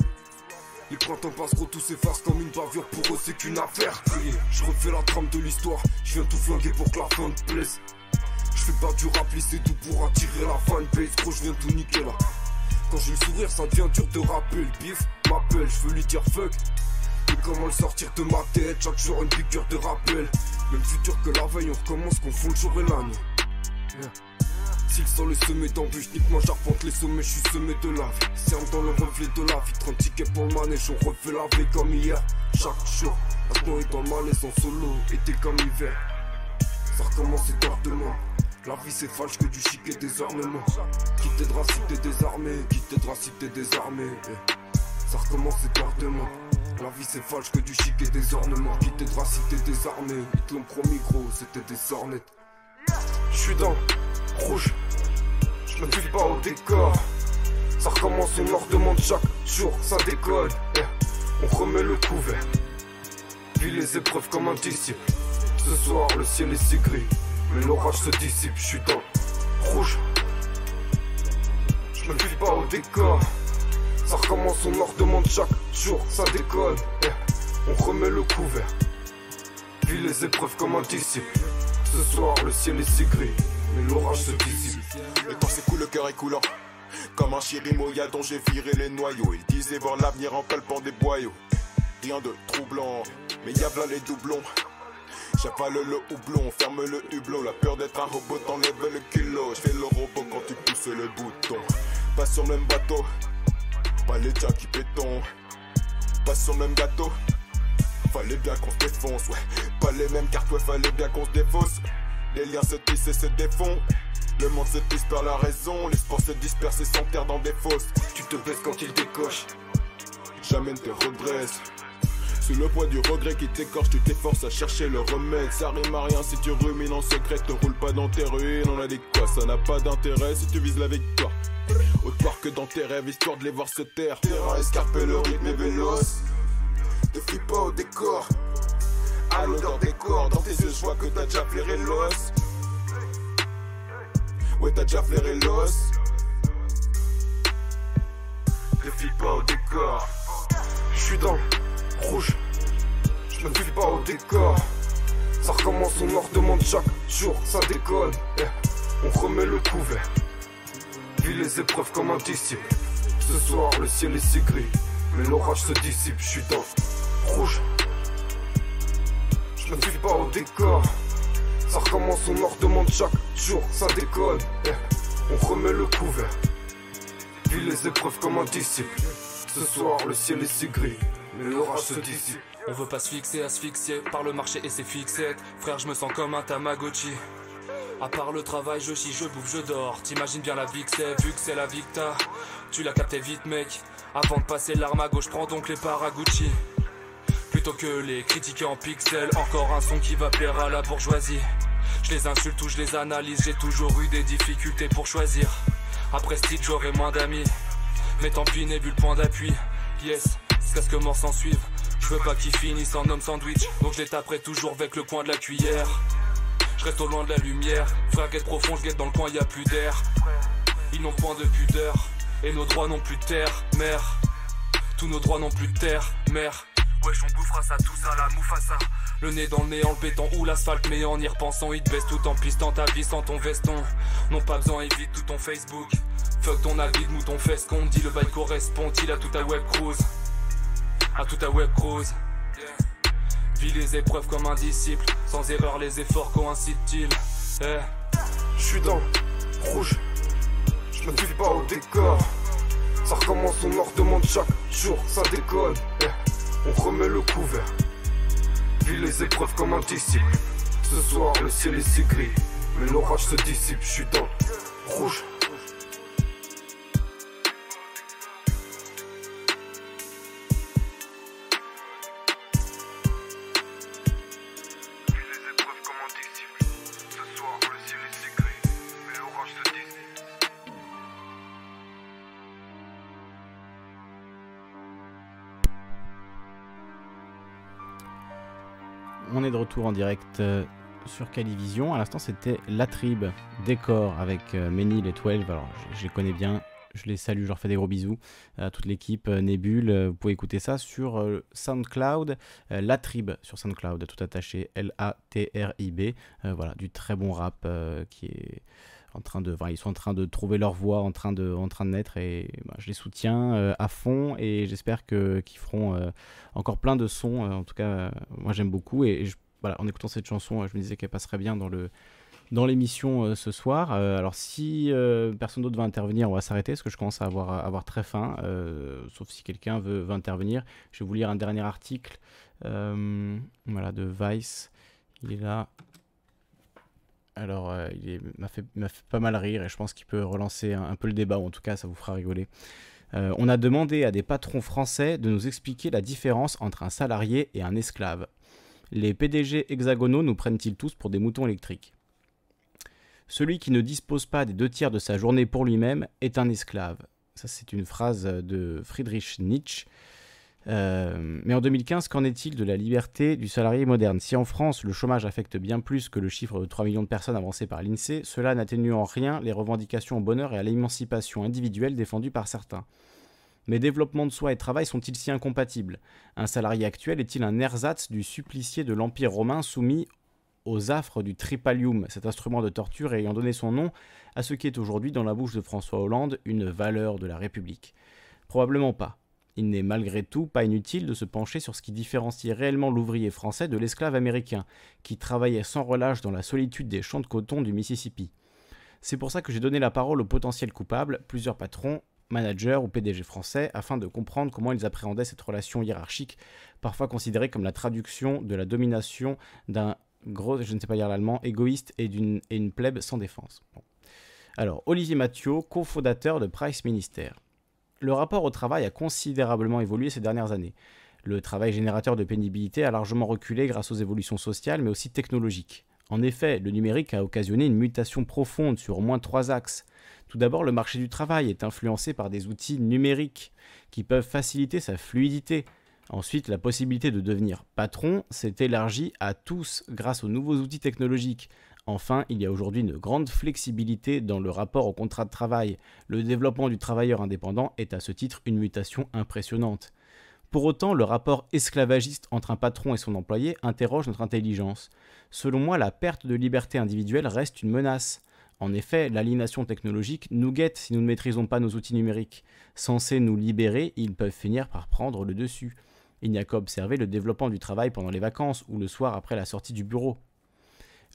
Les printemps passent gros, tout s'efface comme une bavure, pour eux c'est qu'une affaire. Je refais la trame de l'histoire, je viens tout flinguer pour que la fin te plaise. Je fais pas du rap, c'est tout pour attirer la fanbase, gros je viens tout niquer là. Quand j'ai le sourire, ça devient dur de rapper, le bif m'appelle, je veux lui dire fuck. Comment le sortir de ma tête. Chaque jour une piqûre de rappel. Même futur que la veille on recommence confond le jour et la nuit. S'il sent le sommet d'embûche Nique moi j'arpente les sommets Je suis semé de la vie. Dans le reflet de la vie 30 tickets pour le manège On refait la veille comme hier. Chaque jour Maintenant est dans le malaise en solo Été comme hiver. Ça recommence et tard demain. La vie c'est falche que du chic et des ornements Qui t'aidera si t'es désarmé Qui t'aidera si t'es désarmé. Ça recommence et tard demain. La vie c'est falche que du chic et des ornements. Qui t'aidera si t'es désarmé Ils te l'ont promis gros, c'était des sornettes J'suis dans rouge. Je me pas au décor. Ça recommence, on leur demande chaque jour Ça décolle, yeah. on remet le couvert. Vis les épreuves comme un disciple. Ce soir le ciel est si gris Mais l'orage se dissipe, j'suis dans rouge. Je me pas au décor ça recommence, on leur demande chaque jour, ça. Yeah. On remet le couvert. Vis les épreuves comme un disciple. Ce soir, le ciel est si gris, mais l'orage se dissipe. Le temps s'écoule, le cœur est coulant. Comme un chirimoya dont j'ai viré les noyaux. Il disait voir l'avenir en palpant des boyaux. Rien de troublant, mais y'a plein les doublons. J'avale le houblon, ferme le hublot. La peur d'être un robot t'enlève le kilo. J'fais le robot quand tu pousses le bouton. Pas sur le même bateau, pas les gars qui béton. Pas sur le même gâteau. Fallait bien qu'on se défonce, ouais. Pas les mêmes cartes, ouais, fallait bien qu'on se défausse. Les liens se tissent et se défont. Le monde se perd la raison, l'espoir se disperse et s'enterre dans des fosses. Tu te baisses quand il décoche. Jamais ne te redresse. Sous le poids du regret qui t'écorche, tu t'efforces à chercher le remède. Ça rime à rien si tu rumines en secret, te roule pas dans tes ruines. On a des quoi, ça n'a pas d'intérêt si tu vises la victoire. Autant que dans tes rêves, histoire de les voir se taire. Terrain escarpé, le rythme est véloce. Te fuis pas au décor. À l'odeur des corps, dans tes yeux, je vois que t'as déjà flairé l'os. Ouais, t'as déjà flairé l'os. Te fuis pas au décor. Je suis dans rouge. Je me fuis pas au décor. Ça recommence, on leur demande chaque jour, ça déconne. Eh, on remet le couvert. Vis les épreuves comme un disciple. Ce soir, le ciel est si gris, mais l'orage se dissipe. Je suis dans rouge. Je me fuis pas au décor. Ça recommence, on leur demande chaque jour, ça déconne. Eh, on remet le couvert. Vis les épreuves comme un disciple. Ce soir, le ciel est si gris, mais l'orage se dissipe. On veut pas se fixer, asphyxier par le marché et ses fixettes. Frère, je me sens comme un Tamagotchi. À part le travail, je chie, je bouffe, je dors. T'imagines bien la vie que c'est, vu que c'est la Victa. Tu l'as capté vite, mec. Avant de passer l'arme à gauche, prends donc les Paragucci. Plutôt que les critiquer en pixels, encore un son qui va plaire à la bourgeoisie. Je les insulte ou je les analyse, j'ai toujours eu des difficultés pour choisir. Après Steve, j'aurai moins d'amis. Mais tant pis, n'est vu le point d'appui. Yes, c'est ce que mort s'en suivre. Je veux pas qu'ils finissent en homme sandwich, donc je les taperai toujours avec le coin de la cuillère. Je reste au loin de la lumière, frère guette profond, je guette dans le coin, y a plus d'air. Ils n'ont point de pudeur, et nos droits n'ont plus de terre, mère. Tous nos droits n'ont plus de terre, mère. Wesh, on bouffera ça, tout ça, la moufassa. Le nez dans le nez, en le béton ou l'asphalte, mais en y repensant, il te baisse tout en pistant ta vie sans ton veston. Non, pas besoin, évite tout ton Facebook. Fuck ton habit, ou ton fesse qu'on dit le bail correspond-il à tout ta web cruise? À tout ta web cruise Vis les épreuves comme un disciple, sans erreur les efforts coïncident-ils? Eh, Je suis dans rouge. Je me fuis pas au décor. Ça recommence, on leur demande chaque jour, ça déconne. Eh, On remet le couvert. Vis les épreuves comme un disciple. Ce soir, le ciel est si gris, mais l'orage se dissipe. Je suis dans rouge. De retour en direct euh, sur Calivision. À l'instant, c'était La Tribe, décor avec euh, Ménil et 12. Alors, je, les connais bien. Je les salue, je leur fais des gros bisous à toute l'équipe euh, Nébule. euh, Vous pouvez écouter ça sur SoundCloud, La Tribe sur SoundCloud, tout attaché, L-A-T-R-I-B. Voilà, du très bon rap qui est en train de, ils sont en train de trouver leur voix, en train de, en train de naître et bah, je les soutiens euh, à fond et j'espère qu'ils feront euh, encore plein de sons. euh, en tout cas, moi j'aime beaucoup et en écoutant cette chanson, je me disais qu'elle passerait bien dans l'émission ce soir. Alors si personne d'autre va intervenir, on va s'arrêter parce que je commence à avoir, très faim. sauf si quelqu'un veut, veut intervenir. Je vais vous lire un dernier article voilà, de Vice. Il est là. Alors, euh, il m'a fait, pas mal rire et je pense qu'il peut relancer un, un peu le débat, ou en tout cas, ça vous fera rigoler. Euh, on a demandé à des patrons français de nous expliquer la différence entre un salarié et un esclave. Les PDG hexagonaux nous prennent-ils tous pour des moutons électriques? Celui qui ne dispose pas des deux tiers de sa journée pour lui-même est un esclave. Ça, c'est une phrase de Friedrich Nietzsche. Euh, mais en 2015, qu'en est-il de la liberté du salarié moderne? Si en France, le chômage affecte bien plus que le chiffre de 3 millions de personnes avancé par l'INSEE, cela n'atténue en rien les revendications au bonheur et à l'émancipation individuelle défendues par certains. Mais développement de soi et travail sont-ils si incompatibles? Un salarié actuel est-il un ersatz du supplicié de l'Empire romain soumis aux affres du tripalium, cet instrument de torture ayant donné son nom à ce qui est aujourd'hui dans la bouche de François Hollande une valeur de la République Probablement pas. Il n'est malgré tout pas inutile de se pencher sur ce qui différencie réellement l'ouvrier français de l'esclave américain, qui travaillait sans relâche dans la solitude des champs de coton du Mississippi. C'est pour ça que j'ai donné la parole aux potentiels coupables, plusieurs patrons, managers ou PDG français, afin de comprendre comment ils appréhendaient cette relation hiérarchique, parfois considérée comme la traduction de la domination d'un gros, je ne sais pas lire l'allemand, égoïste et d'une plèbe sans défense. Alors, Olivier Mathieu, cofondateur de Price Minister. Le rapport au travail a considérablement évolué ces dernières années. Le travail générateur de pénibilité a largement reculé grâce aux évolutions sociales mais aussi technologiques. En effet, le numérique a occasionné une mutation profonde sur au moins trois axes. Tout d'abord, le marché du travail est influencé par des outils numériques qui peuvent faciliter sa fluidité. Ensuite, la possibilité de devenir patron s'est élargie à tous grâce aux nouveaux outils technologiques. Enfin, il y a aujourd'hui une grande flexibilité dans le rapport au contrat de travail. Le développement du travailleur indépendant est à ce titre une mutation impressionnante. Pour autant, le rapport esclavagiste entre un patron et son employé interroge notre intelligence. Selon moi, la perte de liberté individuelle reste une menace. En effet, l'aliénation technologique nous guette si nous ne maîtrisons pas nos outils numériques. Censés nous libérer, ils peuvent finir par prendre le dessus. Il n'y a qu'à observer le développement du travail pendant les vacances ou le soir après la sortie du bureau.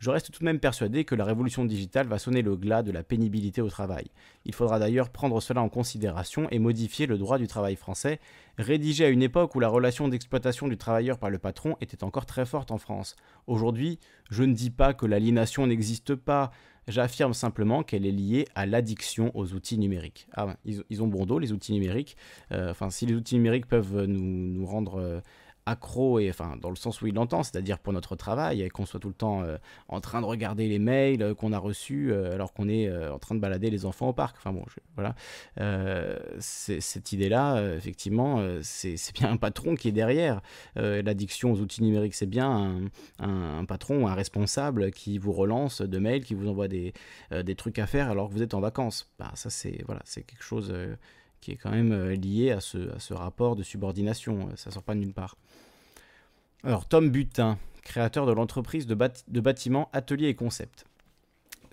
Je reste tout de même persuadé que la révolution digitale va sonner le glas de la pénibilité au travail. Il faudra d'ailleurs prendre cela en considération et modifier le droit du travail français, rédigé à une époque où la relation d'exploitation du travailleur par le patron était encore très forte en France. Aujourd'hui, je ne dis pas que l'aliénation n'existe pas, j'affirme simplement qu'elle est liée à l'addiction aux outils numériques. Ah, ils, ont bon dos, les outils numériques. Euh, enfin, si les outils numériques peuvent nous, nous rendre... Accro, et enfin dans le sens où il l'entend, c'est-à-dire pour notre travail, qu'on soit tout le temps euh, en train de regarder les mails euh, qu'on a reçus euh, alors qu'on est en train de balader les enfants au parc. Enfin bon, voilà. cette idée-là, effectivement, c'est bien un patron qui est derrière. L'addiction aux outils numériques, c'est bien un, patron, un responsable qui vous relance de mails, qui vous envoie des, des trucs à faire alors que vous êtes en vacances. Bah, ça, c'est voilà, c'est quelque chose qui est quand même lié à ce, rapport de subordination. Ça sort pas de nulle part. Alors, Tom Butin, créateur de l'entreprise de, bâtiments Atelier et Concept.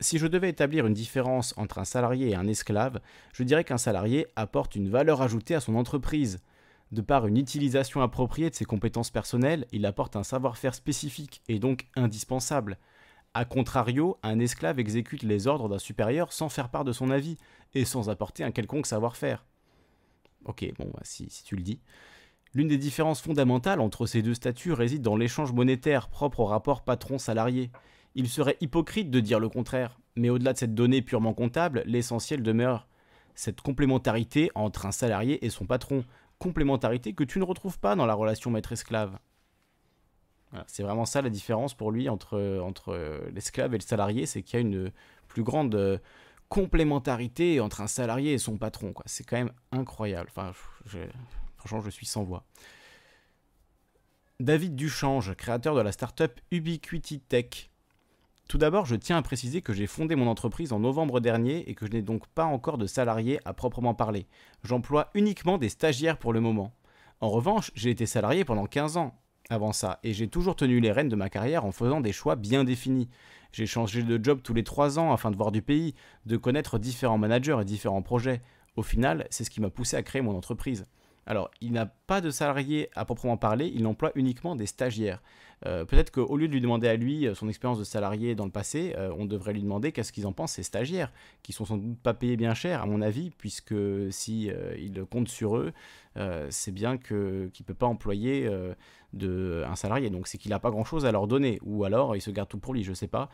Si je devais établir une différence entre un salarié et un esclave, je dirais qu'un salarié apporte une valeur ajoutée à son entreprise. De par une utilisation appropriée de ses compétences personnelles, il apporte un savoir-faire spécifique et donc indispensable. A contrario, un esclave exécute les ordres d'un supérieur sans faire part de son avis et sans apporter un quelconque savoir-faire. Ok, bon, bah, si tu le dis. L'une des différences fondamentales entre ces deux statuts réside dans l'échange monétaire propre au rapport patron-salarié. Il serait hypocrite de dire le contraire, mais au-delà de cette donnée purement comptable, l'essentiel demeure cette complémentarité entre un salarié et son patron, complémentarité que tu ne retrouves pas dans la relation maître-esclave. c'est vraiment ça la différence pour lui entre, l'esclave et le salarié, c'est qu'il y a une plus grande euh, complémentarité entre un salarié et son patron. C'est quand même incroyable. Franchement, je suis sans voix. David Duchange, créateur de la startup Ubiquity Tech. Tout d'abord, je tiens à préciser que j'ai fondé mon entreprise en novembre dernier et que je n'ai donc pas encore de salariés à proprement parler. J'emploie uniquement des stagiaires pour le moment. En revanche, j'ai été salarié pendant 15 ans avant ça et j'ai toujours tenu les rênes de ma carrière en faisant des choix bien définis. J'ai changé de job tous les 3 ans afin de voir du pays, de connaître différents managers et différents projets. Au final, c'est ce qui m'a poussé à créer mon entreprise. Alors, il n'a pas de salariés à proprement parler, il emploie uniquement des stagiaires. Euh, peut-être qu'au lieu de lui demander à lui euh, son expérience de salarié dans le passé, euh, on devrait lui demander qu'est-ce qu'ils en pensent ces stagiaires, qui sont sans doute pas payés bien cher à mon avis, puisque si il compte sur eux, c'est bien que qu'il peut pas employer de un salarié. Donc c'est qu'il n'a pas grand-chose à leur donner, ou alors il se garde tout pour lui, je sais pas.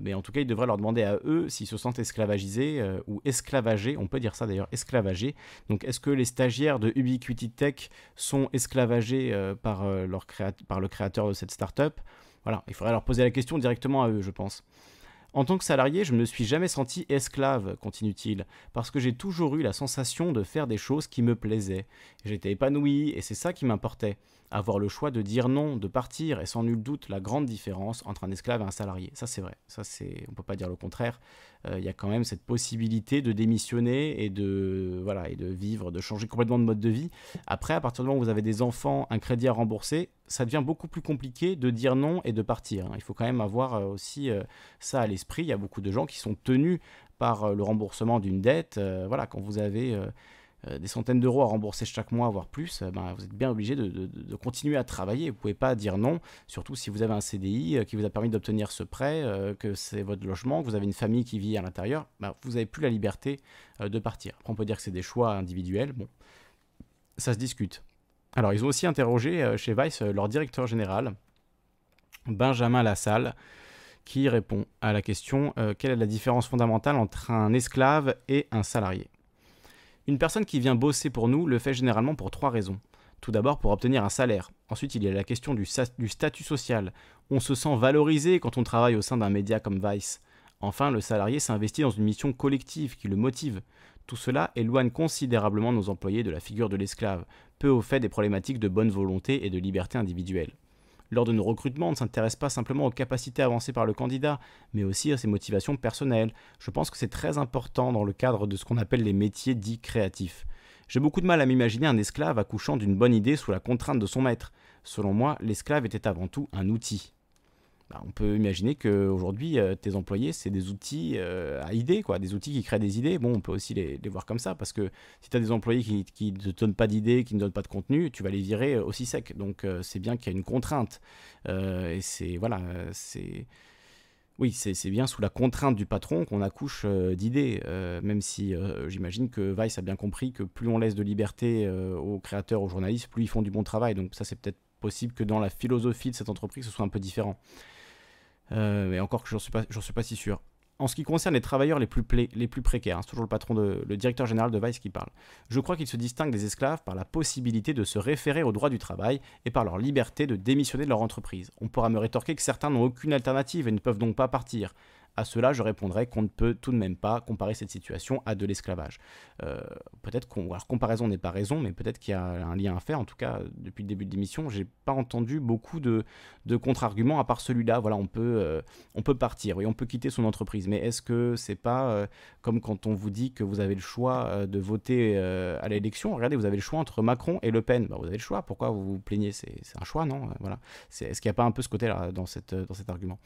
mais en tout cas, il devrait leur demander à eux s'ils se sentent esclavagisés ou esclavagés. On peut dire ça d'ailleurs, esclavagés. Donc est-ce que les stagiaires de Ubiquity Tech sont esclavagés par par le créateur de cette startup? Voilà, il faudrait leur poser la question directement à eux, je pense. En tant que salarié, je ne me suis jamais senti esclave, continue-t-il, parce que j'ai toujours eu la sensation de faire des choses qui me plaisaient. J'étais épanoui et c'est ça qui m'importait. Avoir le choix de dire non, de partir, et sans nul doute la grande différence entre un esclave et un salarié. Ça c'est vrai, ça c'est, on peut pas dire le contraire. Euh, il y a quand même cette possibilité de démissionner et de voilà et de vivre, de changer complètement de mode de vie. Après, à partir du moment où vous avez des enfants, un crédit à rembourser, ça devient beaucoup plus compliqué de dire non et de partir. Hein. Il faut quand même avoir euh, aussi euh, ça à l'esprit. Il y a beaucoup de gens qui sont tenus par le remboursement d'une dette. voilà, quand vous avez des centaines d'euros à rembourser chaque mois, voire plus, euh, ben, vous êtes bien obligé de, continuer à travailler. Vous ne pouvez pas dire non, surtout si vous avez un CDI euh, qui vous a permis d'obtenir ce prêt, que c'est votre logement, que vous avez une famille qui vit à l'intérieur. Ben, vous n'avez plus la liberté de partir. on peut dire que c'est des choix individuels. Bon, ça se discute. Alors, ils ont aussi interrogé chez Vice leur directeur général, Benjamin Lassalle, qui répond à la question quelle est la différence fondamentale entre un esclave et un salarié? Une personne qui vient bosser pour nous le fait généralement pour trois raisons. Tout d'abord pour obtenir un salaire. Ensuite, il y a la question du, statut social. On se sent valorisé quand on travaille au sein d'un média comme Vice. Enfin, le salarié s'investit dans une mission collective qui le motive. Tout cela éloigne considérablement nos employés de la figure de l'esclave, peu au fait des problématiques de bonne volonté et de liberté individuelle. Lors de nos recrutements, on ne s'intéresse pas simplement aux capacités avancées par le candidat, mais aussi à ses motivations personnelles. Je pense que c'est très important dans le cadre de ce qu'on appelle les métiers dits créatifs. J'ai beaucoup de mal à m'imaginer un esclave accouchant d'une bonne idée sous la contrainte de son maître. Selon moi, l'esclave était avant tout un outil. Bah, on peut imaginer qu'aujourd'hui, euh, tes employés, c'est des outils euh, à idées, quoi, des outils qui créent des idées. Bon, on peut aussi les, voir comme ça, parce que si tu as des employés qui, ne te donnent pas d'idées, qui ne donnent pas de contenu, tu vas les virer euh, aussi sec. Donc, c'est bien qu'il y a une contrainte. et c'est, voilà, c'est bien sous la contrainte du patron qu'on accouche d'idées, même si j'imagine que Vice a bien compris que plus on laisse de liberté aux créateurs, aux journalistes, plus ils font du bon travail. Donc ça, c'est peut-être possible que dans la philosophie de cette entreprise, ce soit un peu différent. Euh, mais encore que je n'en suis, pas, si sûr. En ce qui concerne les travailleurs les plus, précaires, hein, c'est toujours le patron, le directeur général de Vice qui parle, je crois qu'ils se distinguent des esclaves par la possibilité de se référer au droit du travail et par leur liberté de démissionner de leur entreprise. On pourra me rétorquer que certains n'ont aucune alternative et ne peuvent donc pas partir. À cela, je répondrai qu'on ne peut tout de même pas comparer cette situation à de l'esclavage. Euh, peut-être qu'on, alors comparaison n'est pas raison, mais peut-être qu'il y a un lien à faire. En tout cas, depuis le début de l'émission, j'ai pas entendu beaucoup de, contre-arguments à part celui-là. Voilà, on peut, euh, on peut partir, oui, on peut quitter son entreprise. Mais est-ce que c'est pas euh, comme quand on vous dit que vous avez le choix de voter à l'élection? Regardez, vous avez le choix entre Macron et Le Pen. Bah, vous avez le choix. Pourquoi vous vous plaignez? C'est, un choix, non? Voilà. est-ce qu'il n'y a pas un peu ce côté-là dans, cette, dans cet argument?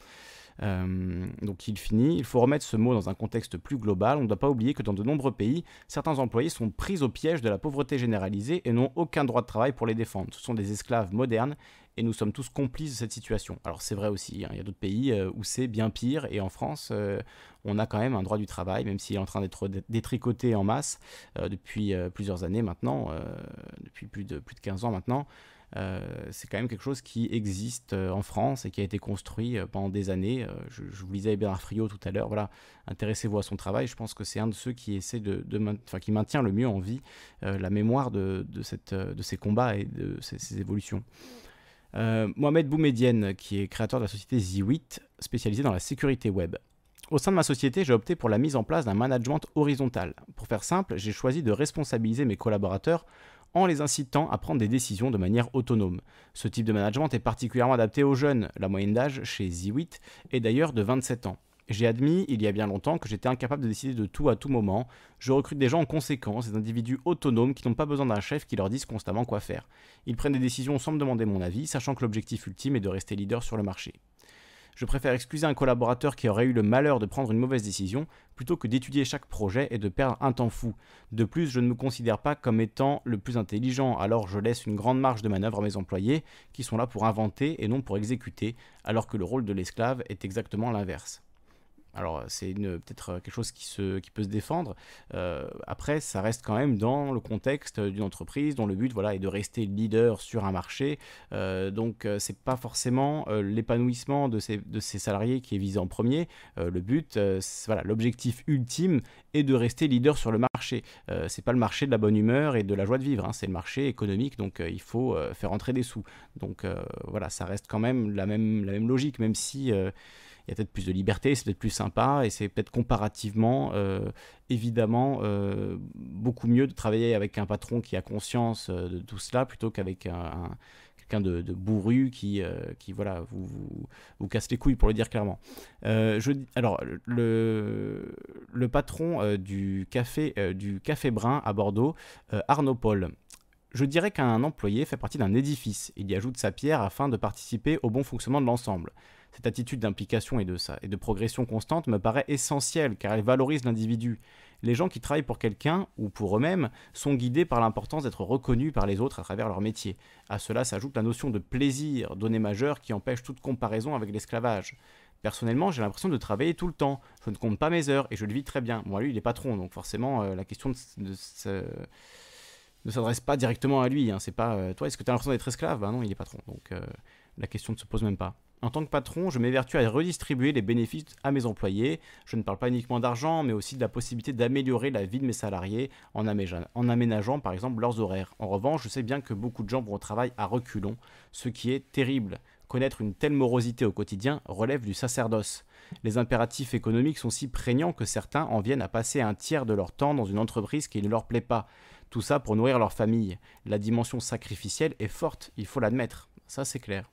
Euh, donc il finit, il faut remettre ce mot dans un contexte plus global. On ne doit pas oublier que dans de nombreux pays, certains employés sont pris au piège de la pauvreté généralisée et n'ont aucun droit de travail pour les défendre. Ce sont des esclaves modernes et nous sommes tous complices de cette situation. Alors c'est vrai aussi, hein, il y a d'autres pays euh, où c'est bien pire et en France, euh, on a quand même un droit du travail, même s'il est en train d'être détricoté en masse depuis plusieurs années maintenant, depuis plus de, plus de 15 ans maintenant. Euh, c'est quand même quelque chose qui existe euh, en France et qui a été construit euh, pendant des années. Je, vous lisais Bernard Friot tout à l'heure. Voilà, intéressez-vous à son travail. Je pense que c'est un de ceux qui essaie de, enfin, qui maintient le mieux en vie la mémoire de, cette, de ces combats et de ces, évolutions. Mohamed Boumedienne, qui est créateur de la société Z8, spécialisée dans la sécurité web. Au sein de ma société, j'ai opté pour la mise en place d'un management horizontal. Pour faire simple, j'ai choisi de responsabiliser mes collaborateurs en les incitant à prendre des décisions de manière autonome. Ce type de management est particulièrement adapté aux jeunes. La moyenne d'âge chez Z8 est d'ailleurs de 27 ans. J'ai admis il y a bien longtemps que j'étais incapable de décider de tout à tout moment. Je recrute des gens en conséquence, des individus autonomes qui n'ont pas besoin d'un chef qui leur dise constamment quoi faire. Ils prennent des décisions sans me demander mon avis, sachant que l'objectif ultime est de rester leader sur le marché. Je préfère excuser un collaborateur qui aurait eu le malheur de prendre une mauvaise décision plutôt que d'étudier chaque projet et de perdre un temps fou. De plus, je ne me considère pas comme étant le plus intelligent, alors je laisse une grande marge de manœuvre à mes employés qui sont là pour inventer et non pour exécuter, alors que le rôle de l'esclave est exactement l'inverse. Alors c'est peut-être quelque chose qui, peut se défendre. Euh, après, ça reste quand même dans le contexte d'une entreprise dont le but voilà, est de rester leader sur un marché. Euh, donc euh, c'est pas forcément l'épanouissement de ces salariés qui est visé en premier. le but, voilà, l'objectif ultime est de rester leader sur le marché. c'est pas le marché de la bonne humeur et de la joie de vivre, hein. c'est le marché économique, donc il faut faire entrer des sous. Donc voilà, ça reste quand même, la même logique, même si il y a peut-être plus de liberté, c'est peut-être plus sympa et c'est peut-être comparativement, euh, évidemment, euh, beaucoup mieux de travailler avec un patron qui a conscience euh, de tout cela plutôt qu'avec un, quelqu'un de, bourru qui, qui voilà, vous, vous, casse les couilles, pour le dire clairement. alors, le, le patron du, café, du Café Brun à Bordeaux, Arnaud Paul, je dirais qu'un employé fait partie d'un édifice. Il y ajoute sa pierre afin de participer au bon fonctionnement de l'ensemble. Cette attitude d'implication et de, progression constante me paraît essentielle car elle valorise l'individu. Les gens qui travaillent pour quelqu'un ou pour eux-mêmes sont guidés par l'importance d'être reconnus par les autres à travers leur métier. À cela s'ajoute la notion de plaisir, donnée majeure qui empêche toute comparaison avec l'esclavage. Personnellement, j'ai l'impression de travailler tout le temps. Je ne compte pas mes heures et je le vis très bien. Moi, lui, il est patron, donc forcément, euh, la question ne s'adresse pas directement à lui. Hein. C'est pas euh, toi, est-ce que tu as l'impression d'être esclave? Ben non, il est patron. Donc, euh, La question ne se pose même pas. En tant que patron, je m'évertue à redistribuer les bénéfices à mes employés. Je ne parle pas uniquement d'argent, mais aussi de la possibilité d'améliorer la vie de mes salariés en, aménageant par exemple leurs horaires. En revanche, je sais bien que beaucoup de gens vont au travail à reculons, ce qui est terrible. Connaître une telle morosité au quotidien relève du sacerdoce. Les impératifs économiques sont si prégnants que certains en viennent à passer un tiers de leur temps dans une entreprise qui ne leur plaît pas. Tout ça pour nourrir leur famille. La dimension sacrificielle est forte, il faut l'admettre. Ça c'est clair.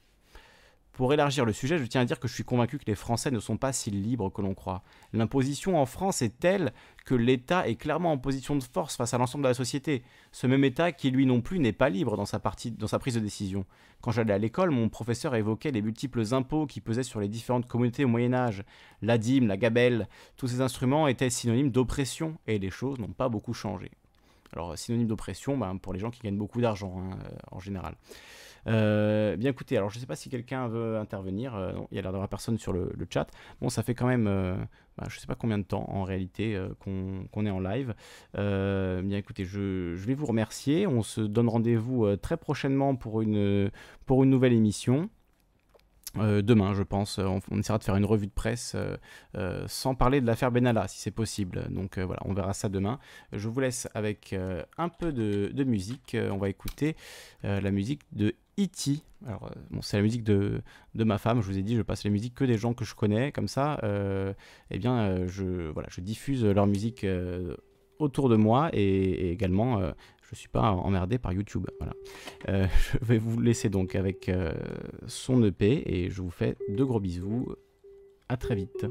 Pour élargir le sujet, je tiens à dire que je suis convaincu que les Français ne sont pas si libres que l'on croit. L'imposition en France est telle que l'État est clairement en position de force face à l'ensemble de la société. Ce même État qui, lui non plus, n'est pas libre dans sa, prise de décision. Quand j'allais à l'école, mon professeur évoquait les multiples impôts qui pesaient sur les différentes communautés au Moyen Âge. La dîme, la gabelle, tous ces instruments étaient synonymes d'oppression, et les choses n'ont pas beaucoup changé. Alors, synonyme d'oppression, ben, pour les gens qui gagnent beaucoup d'argent, hein, euh, en général. Euh, bien écoutez, alors je ne sais pas si quelqu'un veut intervenir. Euh, il y a l'air d'avoir personne sur le, chat. Bon, ça fait quand même, euh, bah, je ne sais pas combien de temps en réalité qu'on est en live. bien écoutez, je, vais vous remercier. On se donne rendez-vous très prochainement pour une, pour une nouvelle émission. demain, je pense, on, essaiera de faire une revue de presse sans parler de l'affaire Benalla, si c'est possible. Donc voilà, on verra ça demain. Je vous laisse avec un peu de musique. on va écouter la musique de E.T. Alors, euh, c'est la musique de, ma femme. Je vous ai dit, je passe les musiques que des gens que je connais. Comme ça, euh, eh bien, euh, je, voilà, je diffuse leur musique autour de moi et, également, je ne suis pas emmerdé par YouTube. Je vais vous laisser donc avec son EP et je vous fais de gros bisous. À très vite.